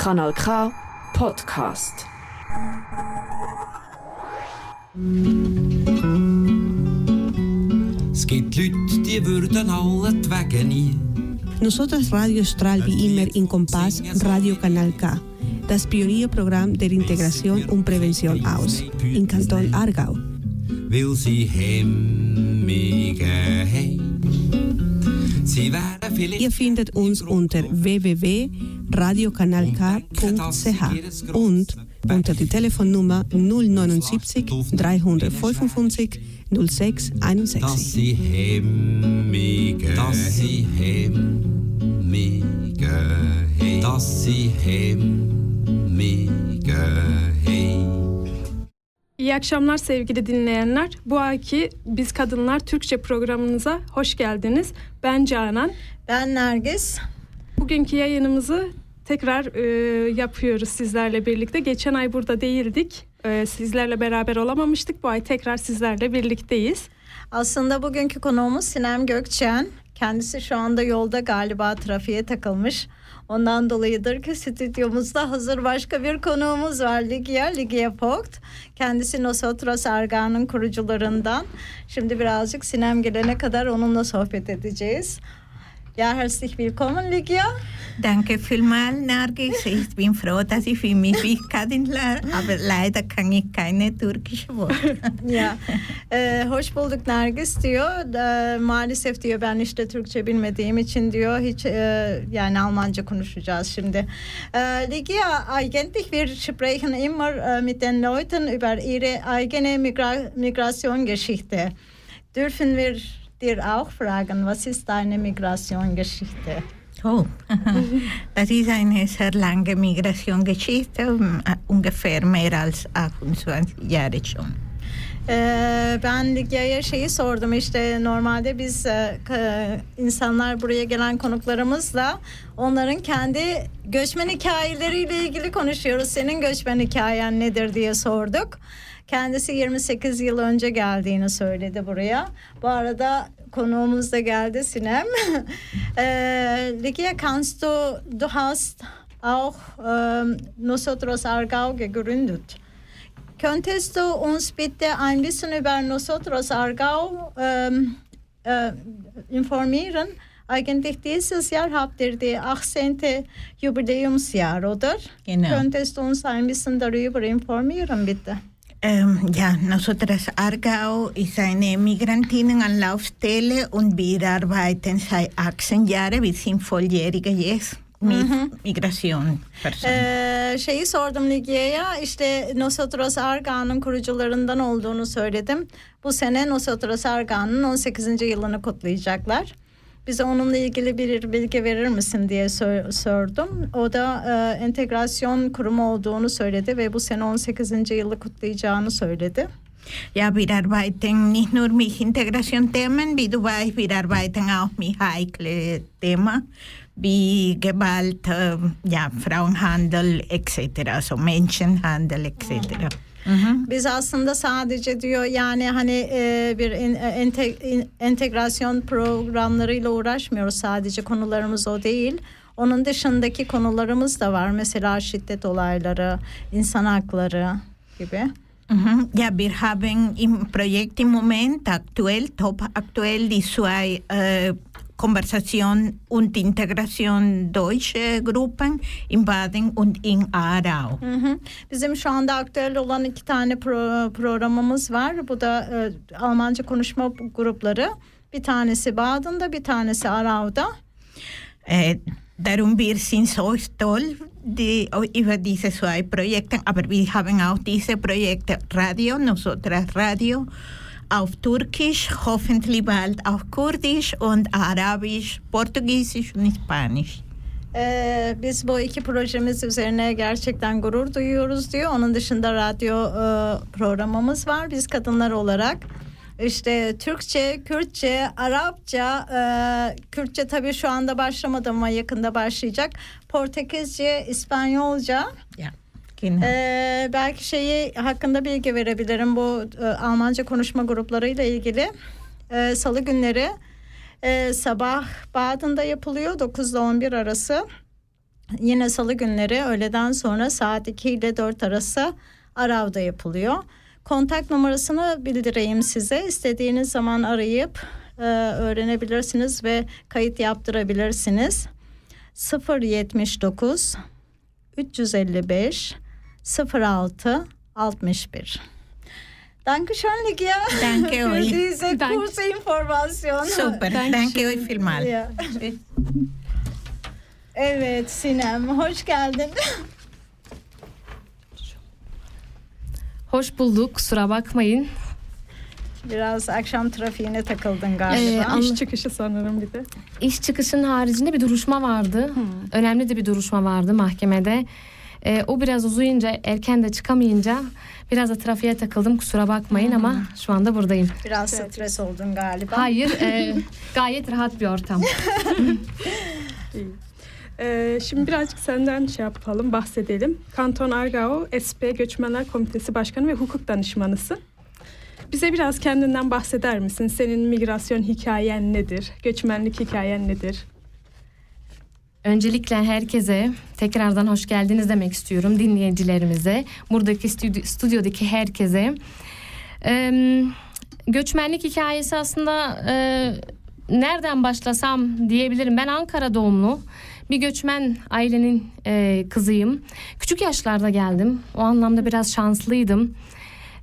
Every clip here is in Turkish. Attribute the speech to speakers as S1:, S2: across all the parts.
S1: Kanal K Podcast.
S2: Es gibt Leute, die würden alle die Wege nie.
S3: Nosotras Radio Austral wie immer in Kompass Radio Kanal K, das Pionierprogramm der Integration und Prävention aus, in Kanton Aargau.
S2: Weil sie hemmige haben.
S3: Ihr findet uns unter www.radiokanalk.ch und unter die Telefonnummer 079 355 06
S2: dass
S3: 61.
S2: sie hemmige dass sie hemmige. Dass sie hemmige.
S4: İyi akşamlar sevgili dinleyenler. Bu ayki Biz Kadınlar Türkçe programınıza hoş geldiniz. Ben Canan.
S5: Ben Nergis.
S4: Bugünkü yayınımızı tekrar e, yapıyoruz sizlerle birlikte. Geçen ay burada değildik. E, sizlerle beraber olamamıştık. Bu ay tekrar sizlerle birlikteyiz.
S5: Aslında bugünkü konuğumuz Sinem Gökçen. Kendisi şu anda yolda galiba trafiğe takılmış. Ondan dolayıdır ki stüdyomuzda hazır başka bir konuğumuz var. Ligia, Ligia Pogt. Kendisi Nosotros Arga'nın kurucularından. Şimdi birazcık Sinem gelene kadar onunla sohbet edeceğiz. Ja, herzlich willkommen, Ligia.
S6: Danke vielmals, Nargis. Ich bin froh, dass ich für mich Kadinler, aber leider kann ich keine türkische Worte.
S5: ya e, hoş bulduk Nergis diyor. E, maalesef diyor ben işte Türkçe bilmediğim için diyor hiç e, yani Almanca konuşacağız şimdi. E, Ligia, eigentlich wir sprechen immer e, mit den Leuten über ihre eigene Migra Migrationsgeschichte. Dürfen wir dir auch fragen, was ist deine Migrationsgeschichte?
S6: Oh, das ist eine sehr lange Migrationsgeschichte, um, äh, ungefähr mehr als 28 Jahre schon.
S5: Ee, ben Ligya'ya şeyi sordum işte normalde biz e, insanlar buraya gelen konuklarımızla onların kendi göçmen hikayeleriyle ilgili konuşuyoruz. Senin göçmen hikayen nedir diye sorduk. Kendisi 28 yıl önce geldiğini söyledi buraya. Bu arada konuğumuz da geldi Sinem. ee, Ligya kannst du, du hast auch ähm, Nosotros Argau gegründet. Könntest du uns bitte ein bisschen über Nosotros Argau ähm, äh, informieren? Eigentlich dieses Jahr habt ihr die 18. Jubiläumsjahr, oder?
S6: Genau.
S5: Könntest du uns ein bisschen darüber informieren, bitte?
S6: Ähm, ja, nosotras Aargau ist eine Migrantinnenanlaufstelle und wir arbeiten seit 18 Jahren. Wir sind volljährige jetzt mit Migration.
S5: Ee, şeyi sordum Ligya'ya işte Nosotros Arga'nın kurucularından olduğunu söyledim. Bu sene Nosotros Arga'nın 18. yılını kutlayacaklar. Bize onunla ilgili bir bilgi verir misin diye sor- sordum. O da e, entegrasyon kurumu olduğunu söyledi ve bu sene 18. yılı kutlayacağını söyledi.
S6: Ja, wir arbeiten nicht nur mit Integrationsthemen, wie du weißt, wir arbeiten auch mit heiklen Themen wie Gewalt, ja, Frauenhandel etc., also Menschenhandel etc. Mhm.
S5: Biz aslında sadece diyor yani hani e, bir in- e, ente- in- entegrasyon programlarıyla uğraşmıyoruz. Sadece konularımız o değil. Onun dışındaki konularımız da var. Mesela şiddet olayları, insan hakları gibi.
S6: Mhm. Ja, wir haben im Projekt im Moment aktuell, top aktuell, die zwei äh, Konversation und Integration deutsche Gruppen in Baden und in Aarau.
S5: Hı hı. Bizim şu anda aktüel olan iki tane pro- programımız var. Bu da e, Almanca konuşma grupları. Bir tanesi Baden'da, bir tanesi Arau'da.
S6: Äh, darum wir sind so stolz die, über diese zwei Projekte, aber wir haben auch diese Projekte Radio, nosotras Radio, auf Türkisch, hoffentlich bald auf Kurdisch und Arabisch, Portugiesisch und Spanisch.
S5: Ee, biz bu iki projemiz üzerine gerçekten gurur duyuyoruz diyor. Onun dışında radyo e, programımız var. Biz kadınlar olarak işte Türkçe, Kürtçe, Arapça, e, Kürtçe tabii şu anda başlamadı ama yakında başlayacak. Portekizce, İspanyolca.
S6: Ja, genau.
S5: Ee, belki şeyi hakkında bilgi verebilirim bu e, Almanca konuşma gruplarıyla ilgili. Ee, Salı günleri e, sabah Baden'da yapılıyor 9 ile 11 arası. Yine salı günleri öğleden sonra saat 2 ile 4 arası Arav'da yapılıyor. Kontak numarasını bildireyim size. İstediğiniz zaman arayıp e, öğrenebilirsiniz ve kayıt yaptırabilirsiniz. 079 355 06 61 Dankeschön Ligia.
S6: Danke
S5: Für
S6: euch.
S5: diese
S4: Danke.
S5: kurze Information.
S6: Super,
S4: Dankeschön.
S6: danke euch vielmals.
S5: Ya. Evet Sinem hoş geldin.
S7: Hoş bulduk. Kusura bakmayın.
S5: Biraz akşam trafiğine takıldın galiba.
S7: Ee,
S4: İş çıkışı sanırım bir de.
S7: İş çıkışının haricinde bir duruşma vardı. Önemli de bir duruşma vardı mahkemede. Ee, o biraz uzayınca, erken de çıkamayınca biraz da trafiğe takıldım. Kusura bakmayın ama şu anda buradayım.
S5: Biraz stres oldun galiba.
S7: Hayır, e, gayet rahat bir ortam.
S4: Ee, şimdi birazcık senden şey yapalım, bahsedelim. Kanton Argao SP Göçmenler Komitesi Başkanı ve hukuk danışmanısın. Bize biraz kendinden bahseder misin? Senin migrasyon hikayen nedir? Göçmenlik hikayen nedir?
S7: Öncelikle herkese tekrardan hoş geldiniz demek istiyorum dinleyicilerimize. Buradaki stüdyo, stüdyodaki herkese. Ee, göçmenlik hikayesi aslında e, nereden başlasam diyebilirim. Ben Ankara doğumlu bir göçmen ailenin e, kızıyım. Küçük yaşlarda geldim. O anlamda biraz şanslıydım.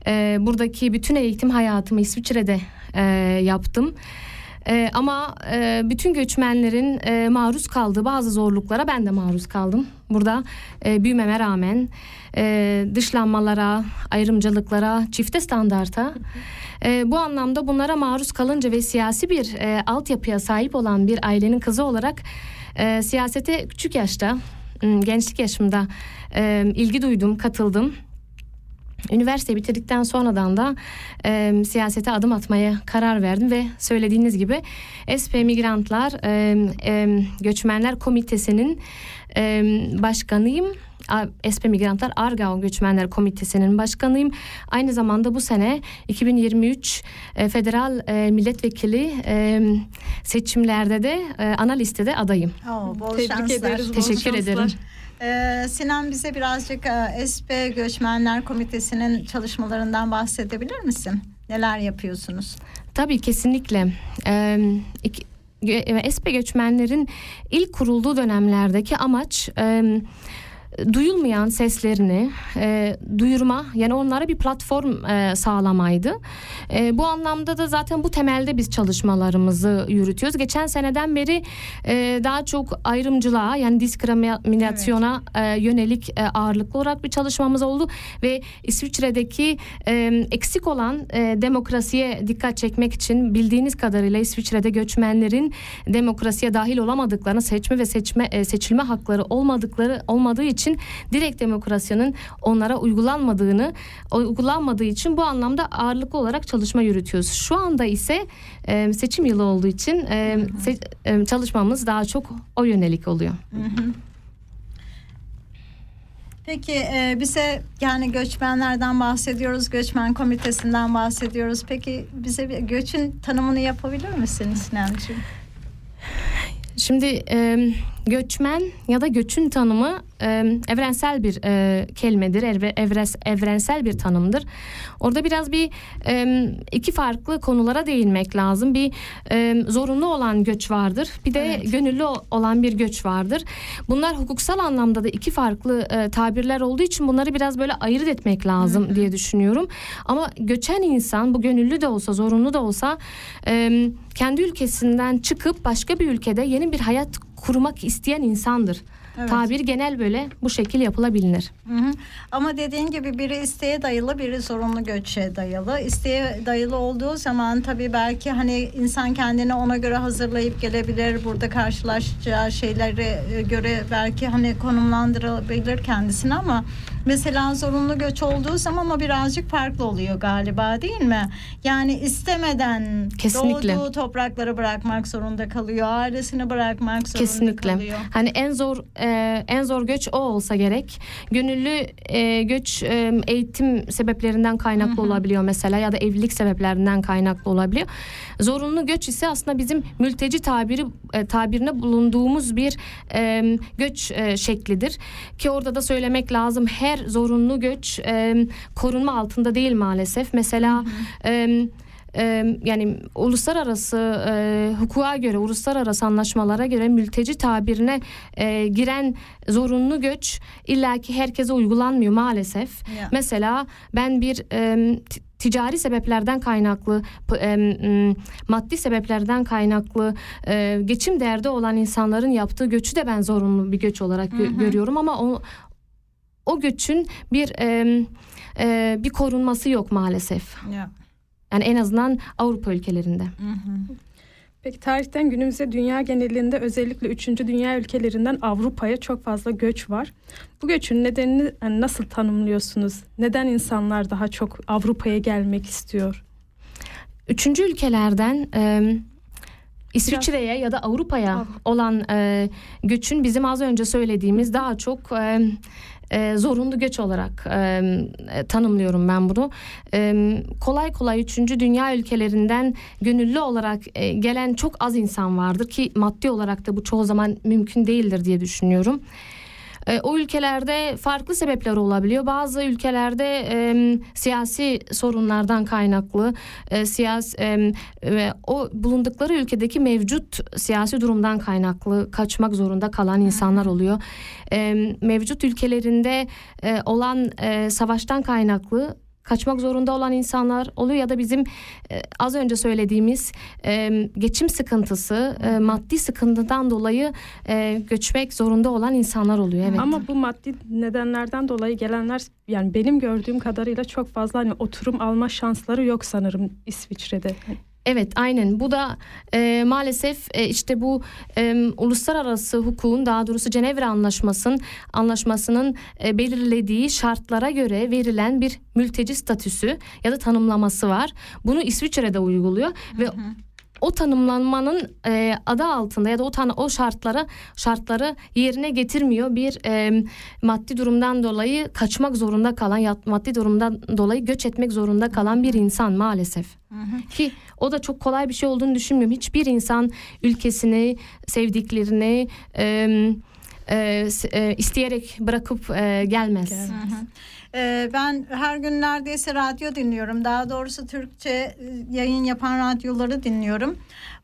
S7: Ee, buradaki bütün eğitim hayatımı İsviçre'de e, yaptım. Ee, ama e, bütün göçmenlerin e, maruz kaldığı bazı zorluklara ben de maruz kaldım. Burada e, büyümeme rağmen e, dışlanmalara, ayrımcılıklara, çifte standarta. E, bu anlamda bunlara maruz kalınca ve siyasi bir e, altyapıya sahip olan bir ailenin kızı olarak e, siyasete küçük yaşta, gençlik yaşımda e, ilgi duydum, katıldım. Üniversite bitirdikten sonradan da e, siyasete adım atmaya karar verdim ve söylediğiniz gibi SP Migrantlar e, e, Göçmenler Komitesi'nin e, başkanıyım. SP Migrantlar Argao Göçmenler Komitesi'nin başkanıyım. Aynı zamanda bu sene 2023 e, federal e, milletvekili e, seçimlerde de e, ana listede adayım.
S5: Oo, bol
S4: Tebrik
S5: şanslar.
S4: ederiz. bol
S7: Teşekkür
S4: şanslar.
S7: ederim.
S5: Ee, Sinan bize birazcık e, SP Göçmenler Komitesi'nin çalışmalarından bahsedebilir misin? Neler yapıyorsunuz?
S7: Tabii kesinlikle. Ee, iki- gö- SP göçmenlerin ilk kurulduğu dönemlerdeki amaç e, duyulmayan seslerini e, duyurma yani onlara bir platform e, sağlamaydı. E, bu anlamda da zaten bu temelde biz çalışmalarımızı yürütüyoruz. Geçen seneden beri e, daha çok ayrımcılığa yani diskriminasyona e, yönelik e, ağırlıklı olarak bir çalışmamız oldu ve İsviçre'deki e, eksik olan e, demokrasiye dikkat çekmek için bildiğiniz kadarıyla İsviçre'de göçmenlerin demokrasiye dahil olamadıklarını seçme ve seçme e, seçilme hakları olmadıkları olmadığı için direkt demokrasinin onlara uygulanmadığını uygulanmadığı için bu anlamda ağırlıklı olarak çalışma yürütüyoruz. Şu anda ise e, seçim yılı olduğu için e, se- e, çalışmamız daha çok o yönelik oluyor.
S5: Peki e, bize yani göçmenlerden bahsediyoruz, göçmen komitesinden bahsediyoruz. Peki bize bir göçün tanımını yapabilir misin Sinancığım?
S7: Şimdi e, göçmen ya da göçün tanımı e, evrensel bir e, kelimedir, evre, evres, evrensel bir tanımdır. Orada biraz bir e, iki farklı konulara değinmek lazım. Bir e, zorunlu olan göç vardır, bir de
S5: Evet.
S7: gönüllü olan bir göç vardır. Bunlar hukuksal anlamda da iki farklı e, tabirler olduğu için bunları biraz böyle ayırt etmek lazım diye düşünüyorum. Ama göçen insan bu gönüllü de olsa, zorunlu da olsa e, kendi ülkesinden çıkıp başka bir ülkede yeni bir hayat kurmak isteyen insandır.
S5: Evet.
S7: Tabir genel böyle bu şekil yapılabilir.
S5: Hı hı. Ama dediğin gibi biri isteğe dayalı, biri zorunlu göçe dayalı. İsteğe dayalı olduğu zaman tabii belki hani insan kendini ona göre hazırlayıp gelebilir. Burada karşılaşacağı şeylere e, göre belki hani konumlandırabilir kendisini ama mesela zorunlu göç olduğu zaman o birazcık farklı oluyor galiba değil mi? Yani istemeden
S7: Kesinlikle.
S5: doğduğu toprakları bırakmak zorunda kalıyor. Ailesini bırakmak zorunda
S7: Kesinlikle.
S5: kalıyor.
S7: Hani en zor e, en zor göç o olsa gerek. Gönüllü e, göç e, eğitim sebeplerinden kaynaklı olabiliyor mesela ya da evlilik sebeplerinden kaynaklı olabiliyor. Zorunlu göç ise aslında bizim mülteci tabiri e, tabirine bulunduğumuz bir e, göç e, şeklidir ki orada da söylemek lazım her zorunlu göç e, korunma altında değil maalesef. Mesela e, yani uluslararası e, hukuka göre, uluslararası anlaşmalara göre mülteci tabirine e, giren zorunlu göç illaki herkese uygulanmıyor maalesef.
S5: Ya.
S7: Mesela ben bir e, ticari sebeplerden kaynaklı, maddi sebeplerden kaynaklı geçim derdi olan insanların yaptığı göçü de ben zorunlu bir göç olarak gö- görüyorum ama o o göçün bir e, e, bir korunması yok maalesef.
S5: Ya.
S7: Yani en azından Avrupa ülkelerinde.
S4: Peki tarihten günümüze dünya genelinde özellikle 3. dünya ülkelerinden Avrupa'ya çok fazla göç var. Bu göçün nedenini yani nasıl tanımlıyorsunuz? Neden insanlar daha çok Avrupa'ya gelmek istiyor?
S7: Üçüncü ülkelerden e, İsviçre'ye ya da Avrupa'ya
S4: Avrupa.
S7: olan e, göçün bizim az önce söylediğimiz daha çok e, e, zorunlu göç olarak e, tanımlıyorum ben bunu. E, kolay kolay üçüncü dünya ülkelerinden gönüllü olarak e, gelen çok az insan vardır ki maddi olarak da bu çoğu zaman mümkün değildir diye düşünüyorum. E, o ülkelerde farklı sebepler olabiliyor. Bazı ülkelerde e, siyasi sorunlardan kaynaklı, e, siyasi e, ve o bulundukları ülkedeki mevcut siyasi durumdan kaynaklı kaçmak zorunda kalan insanlar oluyor. E, mevcut ülkelerinde e, olan e, savaştan kaynaklı kaçmak zorunda olan insanlar oluyor ya da bizim e, az önce söylediğimiz e, geçim sıkıntısı, e, maddi sıkıntıdan dolayı e, göçmek zorunda olan insanlar oluyor. Evet.
S4: Ama bu maddi nedenlerden dolayı gelenler yani benim gördüğüm kadarıyla çok fazla hani oturum alma şansları yok sanırım İsviçre'de.
S7: Evet aynen bu da e, maalesef e, işte bu e, uluslararası hukukun daha doğrusu Cenevre Anlaşması'nın anlaşmasının e, belirlediği şartlara göre verilen bir mülteci statüsü ya da tanımlaması var. Bunu İsviçre'de uyguluyor ve o tanımlanmanın e, adı altında ya da o tan o şartları şartları yerine getirmiyor bir e, maddi durumdan dolayı kaçmak zorunda kalan ya maddi durumdan dolayı göç etmek zorunda kalan bir insan maalesef. Ki o da çok kolay bir şey olduğunu düşünmüyorum. Hiçbir insan ülkesini, sevdiklerini e, e, e, isteyerek bırakıp e, gelmez.
S4: Gelmez.
S5: Ee, ben her gün neredeyse radyo dinliyorum. Daha doğrusu Türkçe e, yayın yapan radyoları dinliyorum.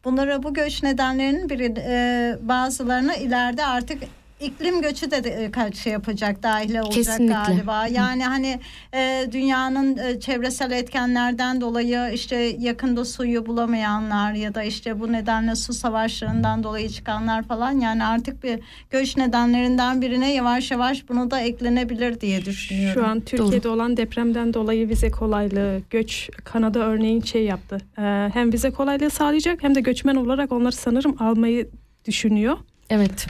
S5: Bunlara bu göç nedenlerinin biri e, bazılarına ileride artık iklim göçü de, e, kaç şey yapacak dahil olacak
S7: Kesinlikle.
S5: galiba. Yani hani e, dünyanın e, çevresel etkenlerden dolayı işte yakında suyu bulamayanlar ya da işte bu nedenle su savaşlarından dolayı çıkanlar falan yani artık bir göç nedenlerinden birine yavaş yavaş bunu da eklenebilir diye düşünüyorum.
S4: Şu an Türkiye'de olan depremden dolayı vize kolaylığı, göç Kanada örneğin şey yaptı. Ee, hem vize kolaylığı sağlayacak hem de göçmen olarak onları sanırım almayı düşünüyor.
S7: Evet.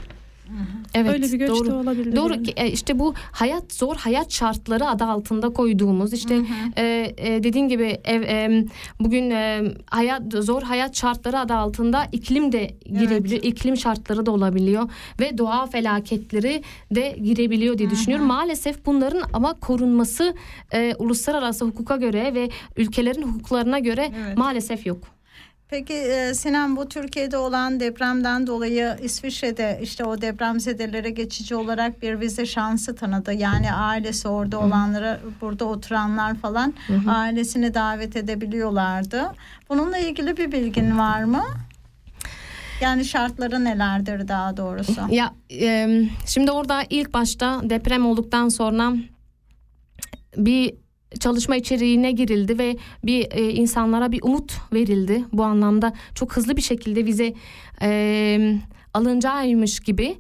S7: Evet.
S4: Öyle bir göç
S7: doğru.
S4: de olabilir.
S7: Doğru
S4: yani.
S7: e, işte bu hayat zor hayat şartları adı altında koyduğumuz işte e, e, dediğin gibi ev, e, bugün e, hayat zor hayat şartları adı altında iklim de girebiliyor iklim şartları da olabiliyor ve doğa felaketleri de girebiliyor diye düşünüyorum maalesef bunların ama korunması e, uluslararası hukuka göre ve ülkelerin hukuklarına göre
S5: Evet.
S7: maalesef yok.
S5: Peki e, Sinan bu Türkiye'de olan depremden dolayı İsviçre'de işte o depremzedelere geçici olarak bir vize şansı tanıdı. Yani ailesi orada olanlara burada oturanlar falan ailesini davet edebiliyorlardı. Bununla ilgili bir bilgin var mı? Yani şartları nelerdir daha doğrusu?
S7: Ya e, şimdi orada ilk başta deprem olduktan sonra bir çalışma içeriğine girildi ve bir e, insanlara bir umut verildi. Bu anlamda çok hızlı bir şekilde vize e, alınacağıymış gibi.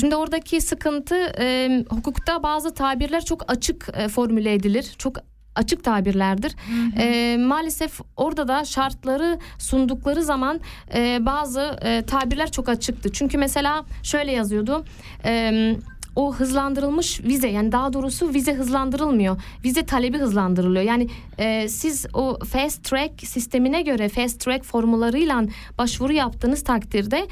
S7: Şimdi oradaki sıkıntı e, hukukta bazı tabirler çok açık e, formüle edilir. Çok açık tabirlerdir. E, maalesef orada da şartları sundukları zaman e, bazı e, tabirler çok açıktı. Çünkü mesela şöyle yazıyordu. E, o hızlandırılmış vize yani daha doğrusu vize hızlandırılmıyor. Vize talebi hızlandırılıyor. Yani e, siz o fast track sistemine göre fast track formularıyla başvuru yaptığınız takdirde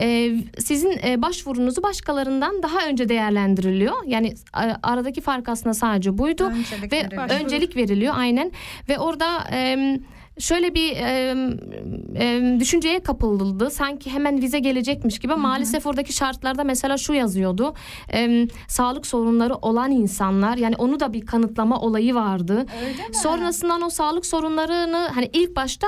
S7: e, sizin e, başvurunuzu başkalarından daha önce değerlendiriliyor. Yani aradaki fark aslında sadece buydu
S5: Öncelik
S7: ve
S5: veriliyor.
S7: öncelik veriliyor aynen ve orada e, şöyle bir e, e, düşünceye kapıldı. Sanki hemen vize gelecekmiş gibi. Maalesef oradaki şartlarda mesela şu yazıyordu. E, sağlık sorunları olan insanlar yani onu da bir kanıtlama olayı vardı. Sonrasından o sağlık sorunlarını hani ilk başta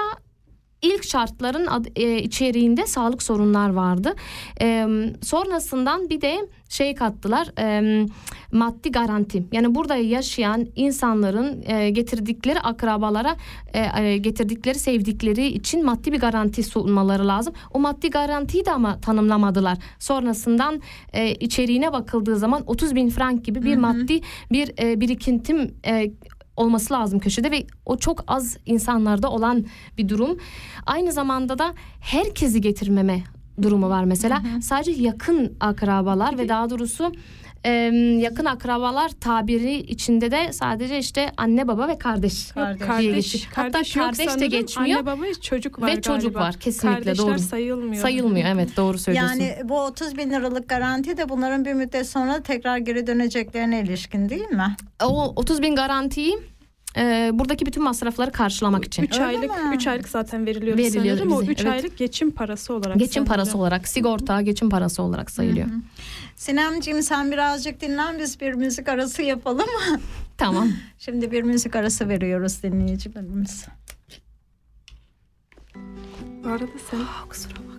S7: ilk şartların ad- e, içeriğinde sağlık sorunlar vardı. E, sonrasından bir de şey kattılar e, maddi garanti. Yani burada yaşayan insanların e, getirdikleri akrabalara e, e, getirdikleri sevdikleri için maddi bir garanti sunmaları lazım. O maddi garantiyi de ama tanımlamadılar. Sonrasından e, içeriğine bakıldığı zaman 30 bin frank gibi bir maddi bir e, birikintim e, olması lazım köşede ve o çok az insanlarda olan bir durum. Aynı zamanda da herkesi getirmeme durumu var mesela. Sadece yakın akrabalar ve daha doğrusu e, yakın akrabalar tabiri içinde de sadece işte anne baba ve kardeş.
S5: Kardeş.
S7: diye
S4: Kardeş.
S7: Hatta
S4: kardeş, yok
S7: kardeş de geçmiyor.
S4: Anne baba çocuk var
S7: Ve çocuk
S4: galiba.
S7: var, kesinlikle
S4: Kardeşler
S7: doğru.
S4: sayılmıyor.
S7: Sayılmıyor evet doğru söylüyorsun.
S5: Yani bu 30 bin liralık garanti de bunların bir müddet sonra tekrar geri döneceklerine ilişkin değil mi?
S7: o 30 bin garantiyi e, buradaki bütün masrafları karşılamak için.
S4: 3
S5: Öyle
S4: aylık
S5: mi?
S4: 3 aylık zaten veriliyor,
S7: Veriliyor
S4: sanırım. O
S7: bize,
S4: 3
S7: evet.
S4: aylık geçim parası olarak.
S7: Geçim
S4: sanırım.
S7: parası olarak sigorta geçim parası olarak sayılıyor.
S5: Sinemciğim sen birazcık dinlen biz bir müzik arası yapalım.
S7: Tamam.
S5: Şimdi bir müzik arası veriyoruz dinleyicilerimiz.
S4: Bu arada sen
S7: Kusura bakma.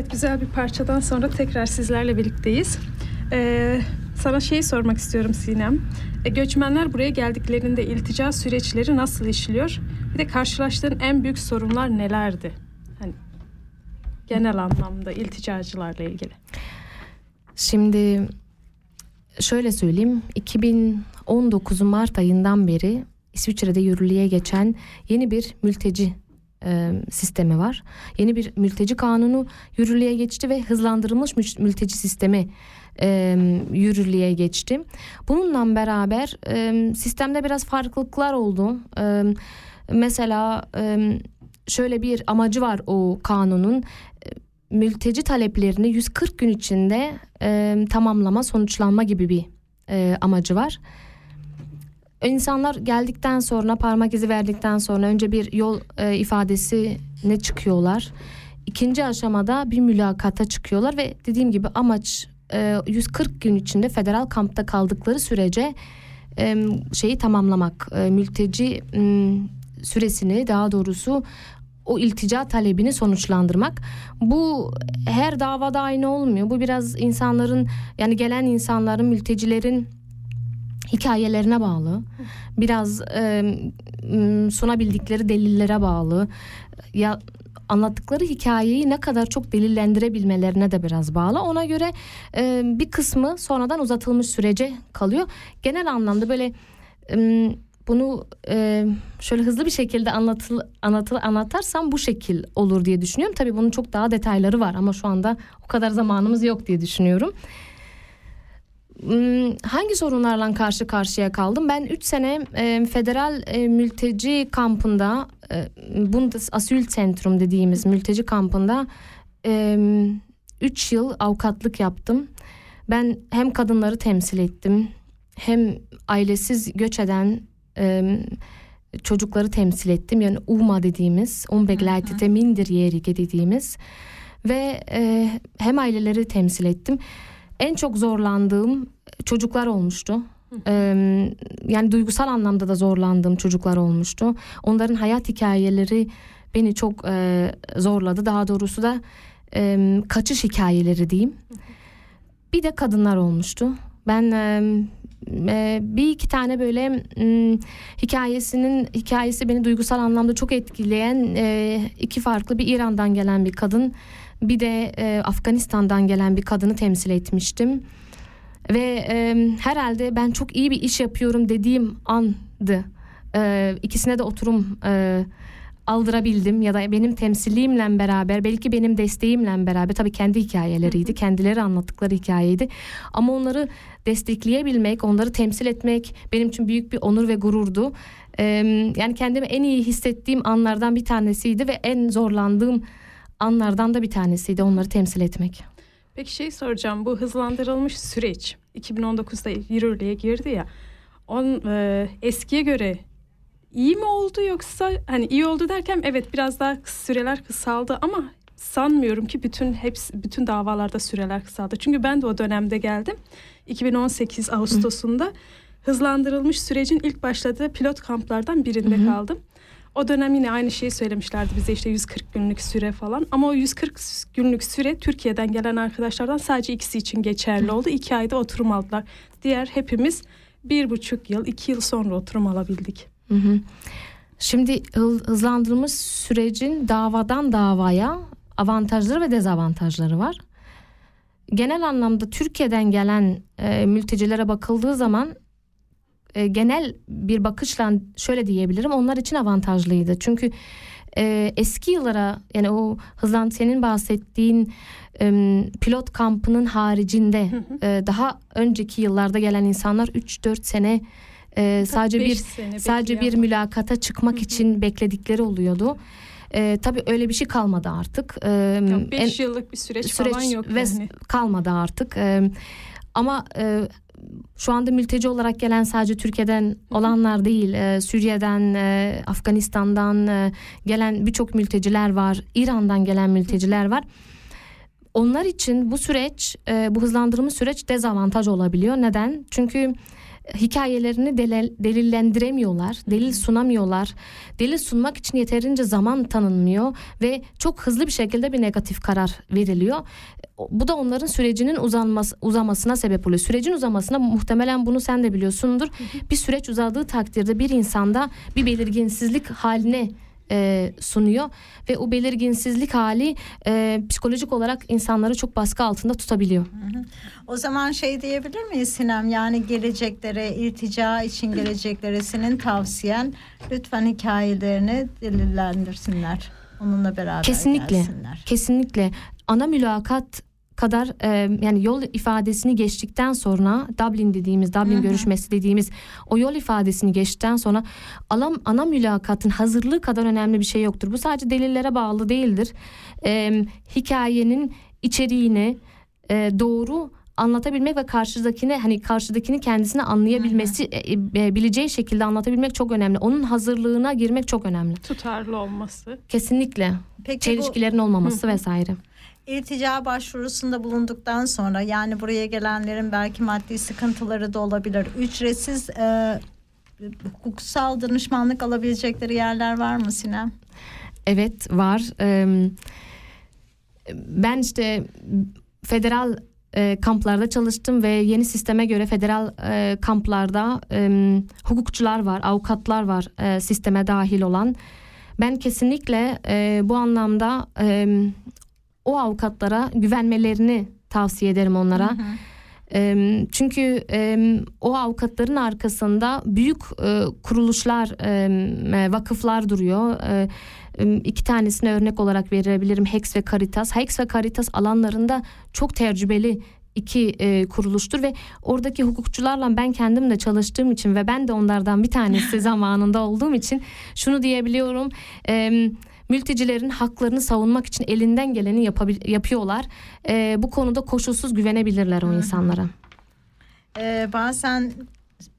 S4: Evet güzel bir parçadan sonra tekrar sizlerle birlikteyiz. Ee, sana şey sormak istiyorum Sinem. E, göçmenler buraya geldiklerinde iltica süreçleri nasıl işliyor? Bir de karşılaştığın en büyük sorunlar nelerdi? Hani genel anlamda ilticacılarla ilgili.
S7: Şimdi şöyle söyleyeyim 2019 Mart ayından beri İsviçre'de yürürlüğe geçen yeni bir mülteci e, sistemi var. Yeni bir mülteci kanunu yürürlüğe geçti ve hızlandırılmış mü- mülteci sistemi e, yürürlüğe geçti. Bununla beraber e, sistemde biraz farklılıklar oldu. E, mesela e, şöyle bir amacı var o kanunun E, mülteci taleplerini 140 gün içinde e, tamamlama sonuçlanma gibi bir e, amacı var. İnsanlar geldikten sonra parmak izi verdikten sonra önce bir yol e, ifadesine çıkıyorlar. İkinci aşamada bir mülakata çıkıyorlar ve dediğim gibi amaç e, 140 gün içinde federal kampta kaldıkları sürece e, şeyi tamamlamak. E, mülteci m, süresini daha doğrusu o iltica talebini sonuçlandırmak. Bu her davada aynı olmuyor. Bu biraz insanların yani gelen insanların mültecilerin hikayelerine bağlı. Biraz e, sunabildikleri delillere bağlı. Ya anlattıkları hikayeyi ne kadar çok delillendirebilmelerine de biraz bağlı. Ona göre e, bir kısmı sonradan uzatılmış sürece kalıyor. Genel anlamda böyle e, bunu e, şöyle hızlı bir şekilde anlatıl, anlatıl, anlatarsam bu şekil olur diye düşünüyorum. Tabii bunun çok daha detayları var ama şu anda o kadar zamanımız yok diye düşünüyorum. Hmm, Hangi sorunlarla karşı karşıya kaldım? Ben 3 sene e, federal e, mülteci kampında, e, Bundesasylzentrum dediğimiz mülteci kampında 3 yıl avukatlık yaptım. Ben hem kadınları temsil ettim, hem ailesiz göç eden e, çocukları temsil ettim. Yani UMA dediğimiz, Unbegleitete Minderjährige dediğimiz ve e, hem aileleri temsil ettim. En çok zorlandığım çocuklar olmuştu. Yani duygusal anlamda da zorlandığım çocuklar olmuştu. Onların hayat hikayeleri beni çok zorladı. Daha doğrusu da kaçış hikayeleri diyeyim. Bir de kadınlar olmuştu. Ben bir iki tane böyle hikayesinin hikayesi beni duygusal anlamda çok etkileyen iki farklı bir İran'dan gelen bir kadın bir de e, Afganistan'dan gelen bir kadını temsil etmiştim. Ve e, herhalde ben çok iyi bir iş yapıyorum dediğim andı. E, ikisine de oturum e, aldırabildim ya da benim temsilliğimle beraber belki benim desteğimle beraber tabii kendi hikayeleriydi. Kendileri anlattıkları hikayeydi. Ama onları destekleyebilmek, onları temsil etmek benim için büyük bir onur ve gururdu. E, yani kendimi en iyi hissettiğim anlardan bir tanesiydi ve en zorlandığım anlardan da bir tanesiydi onları temsil etmek.
S4: Peki şey soracağım. Bu hızlandırılmış süreç 2019'da yürürlüğe girdi ya. On, e, eskiye göre iyi mi oldu yoksa hani iyi oldu derken evet biraz daha süreler kısaldı ama sanmıyorum ki bütün hepsi bütün davalarda süreler kısaldı. Çünkü ben de o dönemde geldim. 2018 Ağustos'unda hızlandırılmış sürecin ilk başladığı pilot kamplardan birinde
S7: Hı hı.
S4: kaldım. O dönem yine aynı şeyi söylemişlerdi bize işte 140 günlük süre falan. Ama o 140 günlük süre Türkiye'den gelen arkadaşlardan sadece ikisi için geçerli oldu. İki ayda oturum aldılar. Diğer hepimiz bir buçuk yıl, iki yıl sonra oturum alabildik.
S7: Hı hı. Şimdi hı- hızlandırılmış sürecin davadan davaya avantajları ve dezavantajları var. Genel anlamda Türkiye'den gelen e, mültecilere bakıldığı zaman e, genel bir bakışla şöyle diyebilirim onlar için avantajlıydı. Çünkü e, eski yıllara yani o hızlan senin bahsettiğin e, pilot kampının haricinde e, daha önceki yıllarda gelen insanlar 3-4 sene e, sadece bir sadece bir mülakata çıkmak için bekledikleri oluyordu. E, tabii öyle bir şey kalmadı artık. E,
S4: Yani
S7: en-
S4: beş yıllık bir süreç,
S7: süreç
S4: falan yok
S7: ve
S4: yani.
S7: kalmadı artık. Ee, ama e, şu anda mülteci olarak gelen sadece Türkiye'den olanlar değil, e, Suriye'den, e, Afganistan'dan e, gelen birçok mülteciler var, İran'dan gelen mülteciler var. Onlar için bu süreç, e, bu hızlandırılmış süreç dezavantaj olabiliyor. Neden? Çünkü hikayelerini delil, delillendiremiyorlar, delil sunamıyorlar. Delil sunmak için yeterince zaman tanınmıyor ve çok hızlı bir şekilde bir negatif karar veriliyor. Bu da onların sürecinin uzanması, uzamasına sebep oluyor. Sürecin uzamasına muhtemelen bunu sen de biliyorsundur. Bir süreç uzadığı takdirde bir insanda bir belirginsizlik haline e, sunuyor ve o belirginsizlik hali e, psikolojik olarak insanları çok baskı altında tutabiliyor.
S5: O zaman şey diyebilir miyiz Sinem? Yani geleceklere, iltica için geleceklere senin tavsiyen lütfen hikayelerini delillendirsinler. Onunla beraber
S7: Kesinlikle.
S5: gelsinler.
S7: Kesinlikle ana mülakat kadar e, yani yol ifadesini geçtikten sonra Dublin dediğimiz Dublin görüşmesi dediğimiz o yol ifadesini geçtikten sonra alam, ana mülakatın hazırlığı kadar önemli bir şey yoktur. Bu sadece delillere bağlı değildir. E, hikayenin içeriğini e, doğru anlatabilmek ve karşıdakine hani karşıdakini kendisine anlayabilmesi e, e, bileceği şekilde anlatabilmek çok önemli. Onun hazırlığına girmek çok önemli.
S4: Tutarlı olması.
S7: Kesinlikle.
S5: Peki bu
S7: Çelişkilerin olmaması vesaire.
S5: İltica başvurusunda bulunduktan sonra yani buraya gelenlerin belki maddi sıkıntıları da olabilir. Ücretsiz e, hukuksal danışmanlık alabilecekleri yerler var mı Sinem?
S7: Evet var. Ee, ben işte federal e, kamplarda çalıştım ve yeni sisteme göre federal e, kamplarda e, hukukçular var, avukatlar var e, sisteme dahil olan. Ben kesinlikle e, bu anlamda e, o avukatlara güvenmelerini tavsiye ederim onlara. E, çünkü e, o avukatların arkasında büyük e, kuruluşlar, e, vakıflar duruyor. E, iki tanesine örnek olarak verebilirim Hex ve Caritas. Hex ve Caritas alanlarında çok tecrübeli iki e, kuruluştur ve oradaki hukukçularla ben kendim de çalıştığım için ve ben de onlardan bir tanesi zamanında olduğum için şunu diyebiliyorum. E, mültecilerin haklarını savunmak için elinden geleni yapabil- yapıyorlar. E, bu konuda koşulsuz güvenebilirler o insanlara.
S5: Ee, bazen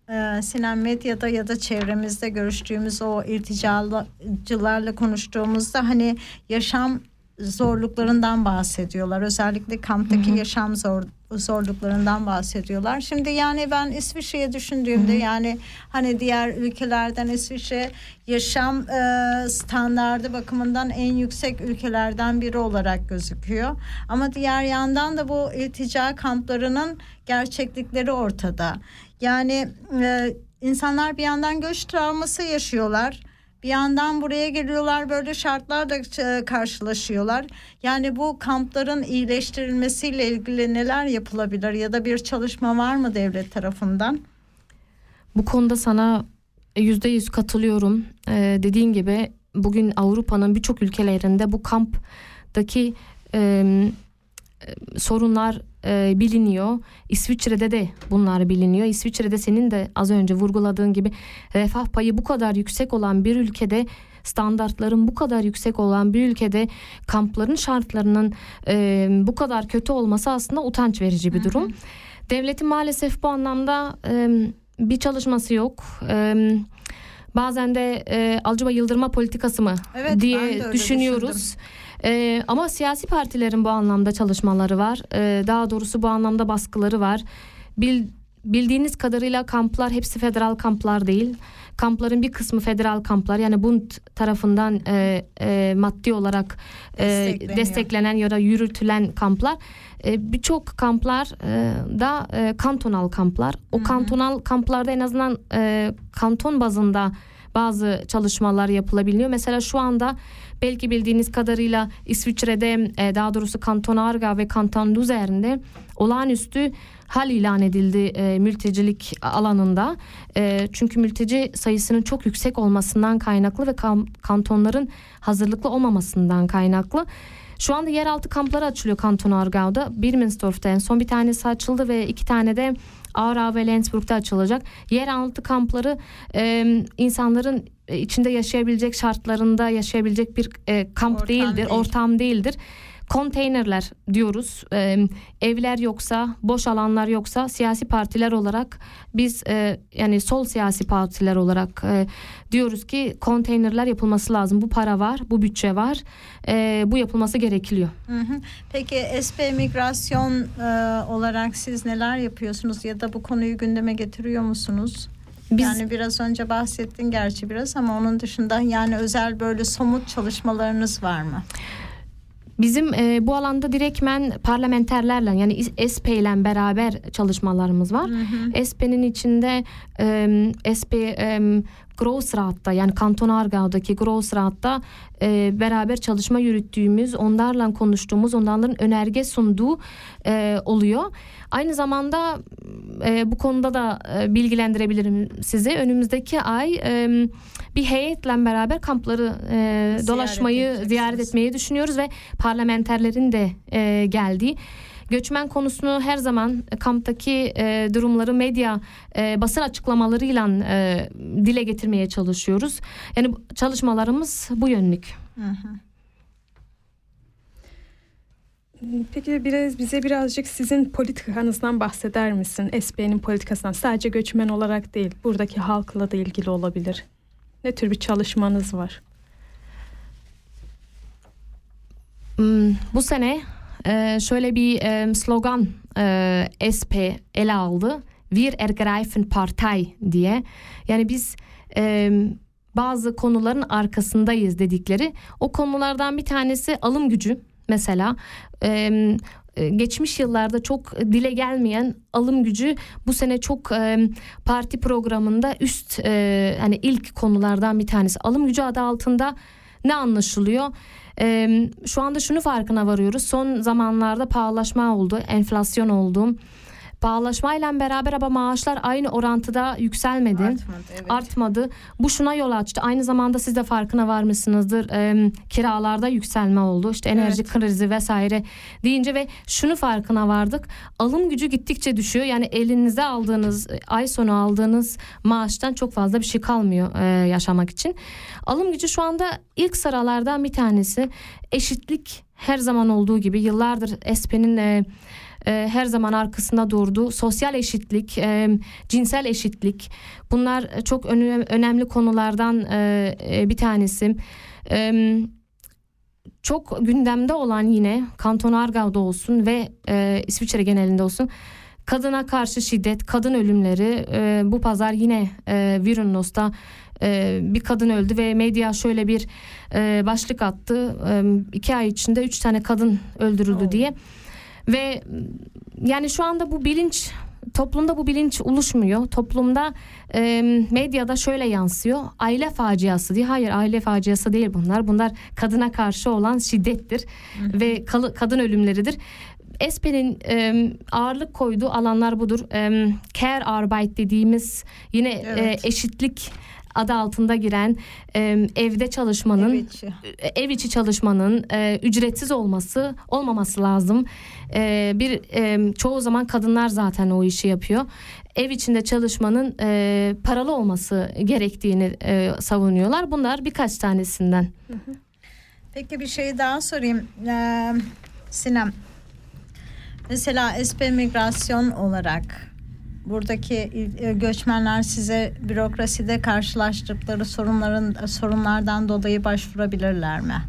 S5: e, Sinem medyada ya da çevremizde görüştüğümüz o irticacılarla konuştuğumuzda hani yaşam zorluklarından bahsediyorlar. Özellikle kamptaki yaşam zor zorluklarından bahsediyorlar. Şimdi yani ben İsviçre'ye düşündüğümde yani hani diğer ülkelerden İsviçre yaşam e, standardı bakımından en yüksek ülkelerden biri olarak gözüküyor. Ama diğer yandan da bu iltica kamplarının gerçeklikleri ortada. Yani e, insanlar bir yandan göç travması yaşıyorlar. Bir yandan buraya geliyorlar böyle şartlarla e, karşılaşıyorlar. Yani bu kampların iyileştirilmesiyle ilgili neler yapılabilir ya da bir çalışma var mı devlet tarafından?
S7: Bu konuda sana yüzde yüz katılıyorum. Ee, dediğin gibi bugün Avrupa'nın birçok ülkelerinde bu kamptaki e, e, sorunlar e, biliniyor. İsviçre'de de bunlar biliniyor. İsviçre'de senin de az önce vurguladığın gibi refah payı bu kadar yüksek olan bir ülkede standartların bu kadar yüksek olan bir ülkede kampların şartlarının e, bu kadar kötü olması aslında utanç verici bir durum. Devletin maalesef bu anlamda e, bir çalışması yok. E, bazen de e, Alcıba Yıldırma politikası mı
S5: Evet,
S7: diye düşünüyoruz.
S5: düşündüm.
S7: Ee, ama siyasi partilerin bu anlamda çalışmaları var. Ee, daha doğrusu bu anlamda baskıları var. Bil, bildiğiniz kadarıyla kamplar hepsi federal kamplar değil. Kampların bir kısmı federal kamplar yani Bund tarafından e, e, maddi olarak e, desteklenen ya da yürütülen kamplar. E, Birçok kamplar e, da e, kantonal kamplar. O kantonal kamplarda en azından e, kanton bazında bazı çalışmalar yapılabiliyor. Mesela şu anda belki bildiğiniz kadarıyla İsviçre'de e, daha doğrusu Kanton Arga ve Kanton Luzern'de olağanüstü hal ilan edildi e, mültecilik alanında. E, çünkü mülteci sayısının çok yüksek olmasından kaynaklı ve kam- kantonların hazırlıklı olmamasından kaynaklı. Şu anda yeraltı kampları açılıyor Kanton Argau'da. Birmensdorf'ta en son bir tanesi açıldı ve iki tane de Aarau ve Lenzburg'da açılacak. Yeraltı kampları e, insanların içinde yaşayabilecek şartlarında yaşayabilecek bir e, kamp
S5: Ortam
S7: değildir,
S5: değil.
S7: ortam değildir. Konteynerler diyoruz. E, evler yoksa, boş alanlar yoksa siyasi partiler olarak biz e, yani sol siyasi partiler olarak e, diyoruz ki konteynerler yapılması lazım. Bu para var, bu bütçe var. E, bu yapılması.
S5: Hı hı. Peki SP migrasyon e, olarak siz neler yapıyorsunuz ya da bu konuyu gündeme getiriyor musunuz?
S7: Biz
S5: Yani biraz önce bahsettin gerçi biraz ama onun dışında yani özel böyle somut çalışmalarınız var mı?
S7: Bizim e, bu alanda direktmen parlamenterlerle yani SP ile beraber çalışmalarımız var. SP'nin içinde e, SP e, Grossrat'ta yani Kanton Argau'daki Grossrat'ta e, beraber çalışma yürüttüğümüz, onlarla konuştuğumuz, onların önerge sunduğu e, oluyor. Aynı zamanda e, bu konuda da e, bilgilendirebilirim sizi. Önümüzdeki ay e, bir heyetle beraber kampları e, dolaşmayı ziyaret etmeyi düşünüyoruz ve parlamenterlerin de e, geldiği. Göçmen konusunu her zaman kamptaki e, durumları medya e, basın açıklamalarıyla e, dile getirmeye çalışıyoruz. Yani çalışmalarımız bu yönlük.
S4: Peki biraz bize birazcık sizin politikanızdan bahseder misin? SP'nin politikasından sadece göçmen olarak değil, buradaki halkla da ilgili olabilir. Ne tür bir çalışmanız var?
S7: Hmm, Bu sene e, şöyle bir e, slogan e, SP ele aldı. Wir ergreifen Partei diye. Yani biz bazı konuların arkasındayız dedikleri. O konulardan bir tanesi alım gücü mesela. E, e, geçmiş yıllarda çok dile gelmeyen alım gücü bu sene çok e, parti programında üst e, hani ilk konulardan bir tanesi. Alım gücü adı altında ne anlaşılıyor? Ee, şu anda şunu farkına varıyoruz. Son zamanlarda pahalaşma oldu, enflasyon oldu. Pahalaşmayla beraber ama maaşlar aynı orantıda yükselmedi.
S5: Artmadı, evet.
S7: Artmadı. Bu şuna yol açtı. Aynı zamanda siz de farkına varmışsınızdır. Ee, kiralarda yükselme oldu. İşte enerji krizi vesaire deyince ve şunu farkına vardık. Alım gücü gittikçe düşüyor. Yani elinize aldığınız ay sonu aldığınız maaştan çok fazla bir şey kalmıyor e, yaşamak için. Alım gücü şu anda ilk sıralardan bir tanesi. Eşitlik her zaman olduğu gibi yıllardır SP'nin e, e, her zaman arkasında durdu. Sosyal eşitlik, e, cinsel eşitlik bunlar çok öne- önemli konulardan e, e, bir tanesi. E, çok gündemde olan yine Kanton Argau'da olsun ve e, İsviçre genelinde olsun kadına karşı şiddet, kadın ölümleri e, bu pazar yine e, Virunnos'ta e, bir kadın öldü ve medya şöyle bir e, başlık attı. E, iki ay içinde üç tane kadın öldürüldü diye. Ve yani şu anda bu bilinç toplumda bu bilinç oluşmuyor. Toplumda e, medyada şöyle yansıyor. Aile faciası diye. Hayır aile faciası değil bunlar. Bunlar kadına karşı olan şiddettir ve kalı- kadın ölümleridir. Espe'nin e, ağırlık koyduğu alanlar budur. E, care arbeit dediğimiz yine e,
S5: Evet.
S7: eşitlik adı altında giren e, evde çalışmanın
S5: Ev içi.
S7: ev içi çalışmanın e, ücretsiz olması olmaması lazım. E, bir e, çoğu zaman kadınlar zaten o işi yapıyor. Ev içinde çalışmanın e, paralı olması gerektiğini e, savunuyorlar. Bunlar birkaç tanesinden.
S5: Peki bir şey daha sorayım. Ee, Sinem. Mesela SP migrasyon olarak buradaki e, göçmenler size bürokraside karşılaştıkları sorunların sorunlardan dolayı başvurabilirler mi?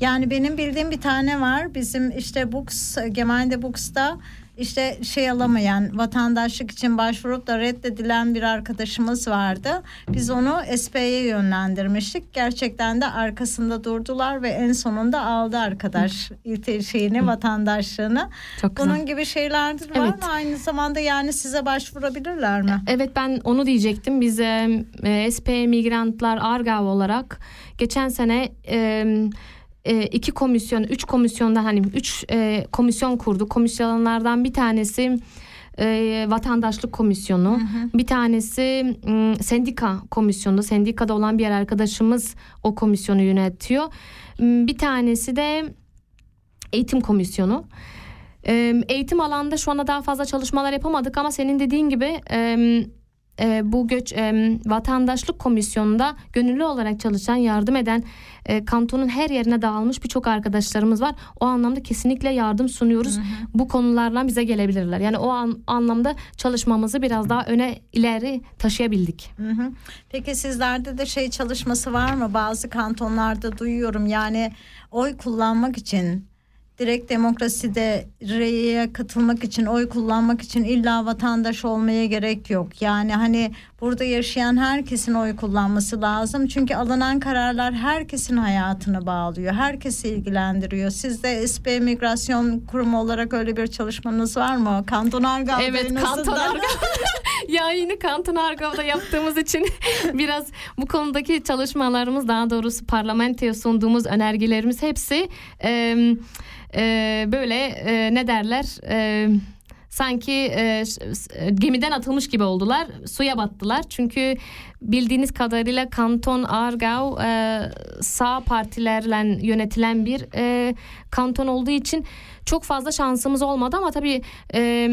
S5: Yani benim bildiğim bir tane var. Bizim işte Books, Gemeinde Books'ta işte şey alamayan vatandaşlık için başvurup da reddedilen bir arkadaşımız vardı. Biz onu SP'ye yönlendirmiştik. Gerçekten de arkasında durdular ve en sonunda aldı arkadaş şeyini vatandaşlığını.
S7: Çok güzel.
S5: Bunun gibi şeylerdir var
S7: Evet.
S5: mı? Aynı zamanda yani size başvurabilirler mi?
S7: Evet ben onu diyecektim. Biz e, e, SP Migrantlar Argav olarak geçen sene e, e, iki komisyon, üç komisyonda hani üç e, komisyon kurduk. Komisyonlardan bir tanesi e, vatandaşlık komisyonu, bir tanesi m, sendika komisyonu. Sendikada olan bir arkadaşımız o komisyonu yönetiyor. Bir tanesi de eğitim komisyonu. Eğitim alanda şu anda daha fazla çalışmalar yapamadık ama senin dediğin gibi e, bu göç e, vatandaşlık komisyonunda gönüllü olarak çalışan, yardım eden e, kantonun her yerine dağılmış birçok arkadaşlarımız var. O anlamda kesinlikle yardım sunuyoruz. Bu konularla bize gelebilirler. Yani o an, anlamda çalışmamızı biraz daha öne ileri taşıyabildik.
S5: Hı hı. Peki sizlerde de şey çalışması var mı? Bazı kantonlarda duyuyorum yani oy kullanmak için direkt demokraside reye katılmak için oy kullanmak için illa vatandaş olmaya gerek yok. Yani hani burada yaşayan herkesin oy kullanması lazım. Çünkü alınan kararlar herkesin hayatını bağlıyor. Herkesi ilgilendiriyor. Sizde SP Migrasyon Kurumu olarak öyle bir çalışmanız var mı? Kanton Argav'da
S7: Evet, Kanton. Argav. Yayını Kanton Argav'da yaptığımız için biraz bu konudaki çalışmalarımız daha doğrusu parlamentoya sunduğumuz önergelerimiz hepsi e, e, böyle e, ne derler e, sanki e, gemiden atılmış gibi oldular suya battılar. Çünkü bildiğiniz kadarıyla Kanton Argau e, sağ partilerle yönetilen bir e, kanton olduğu için çok fazla şansımız olmadı. Ama tabii e,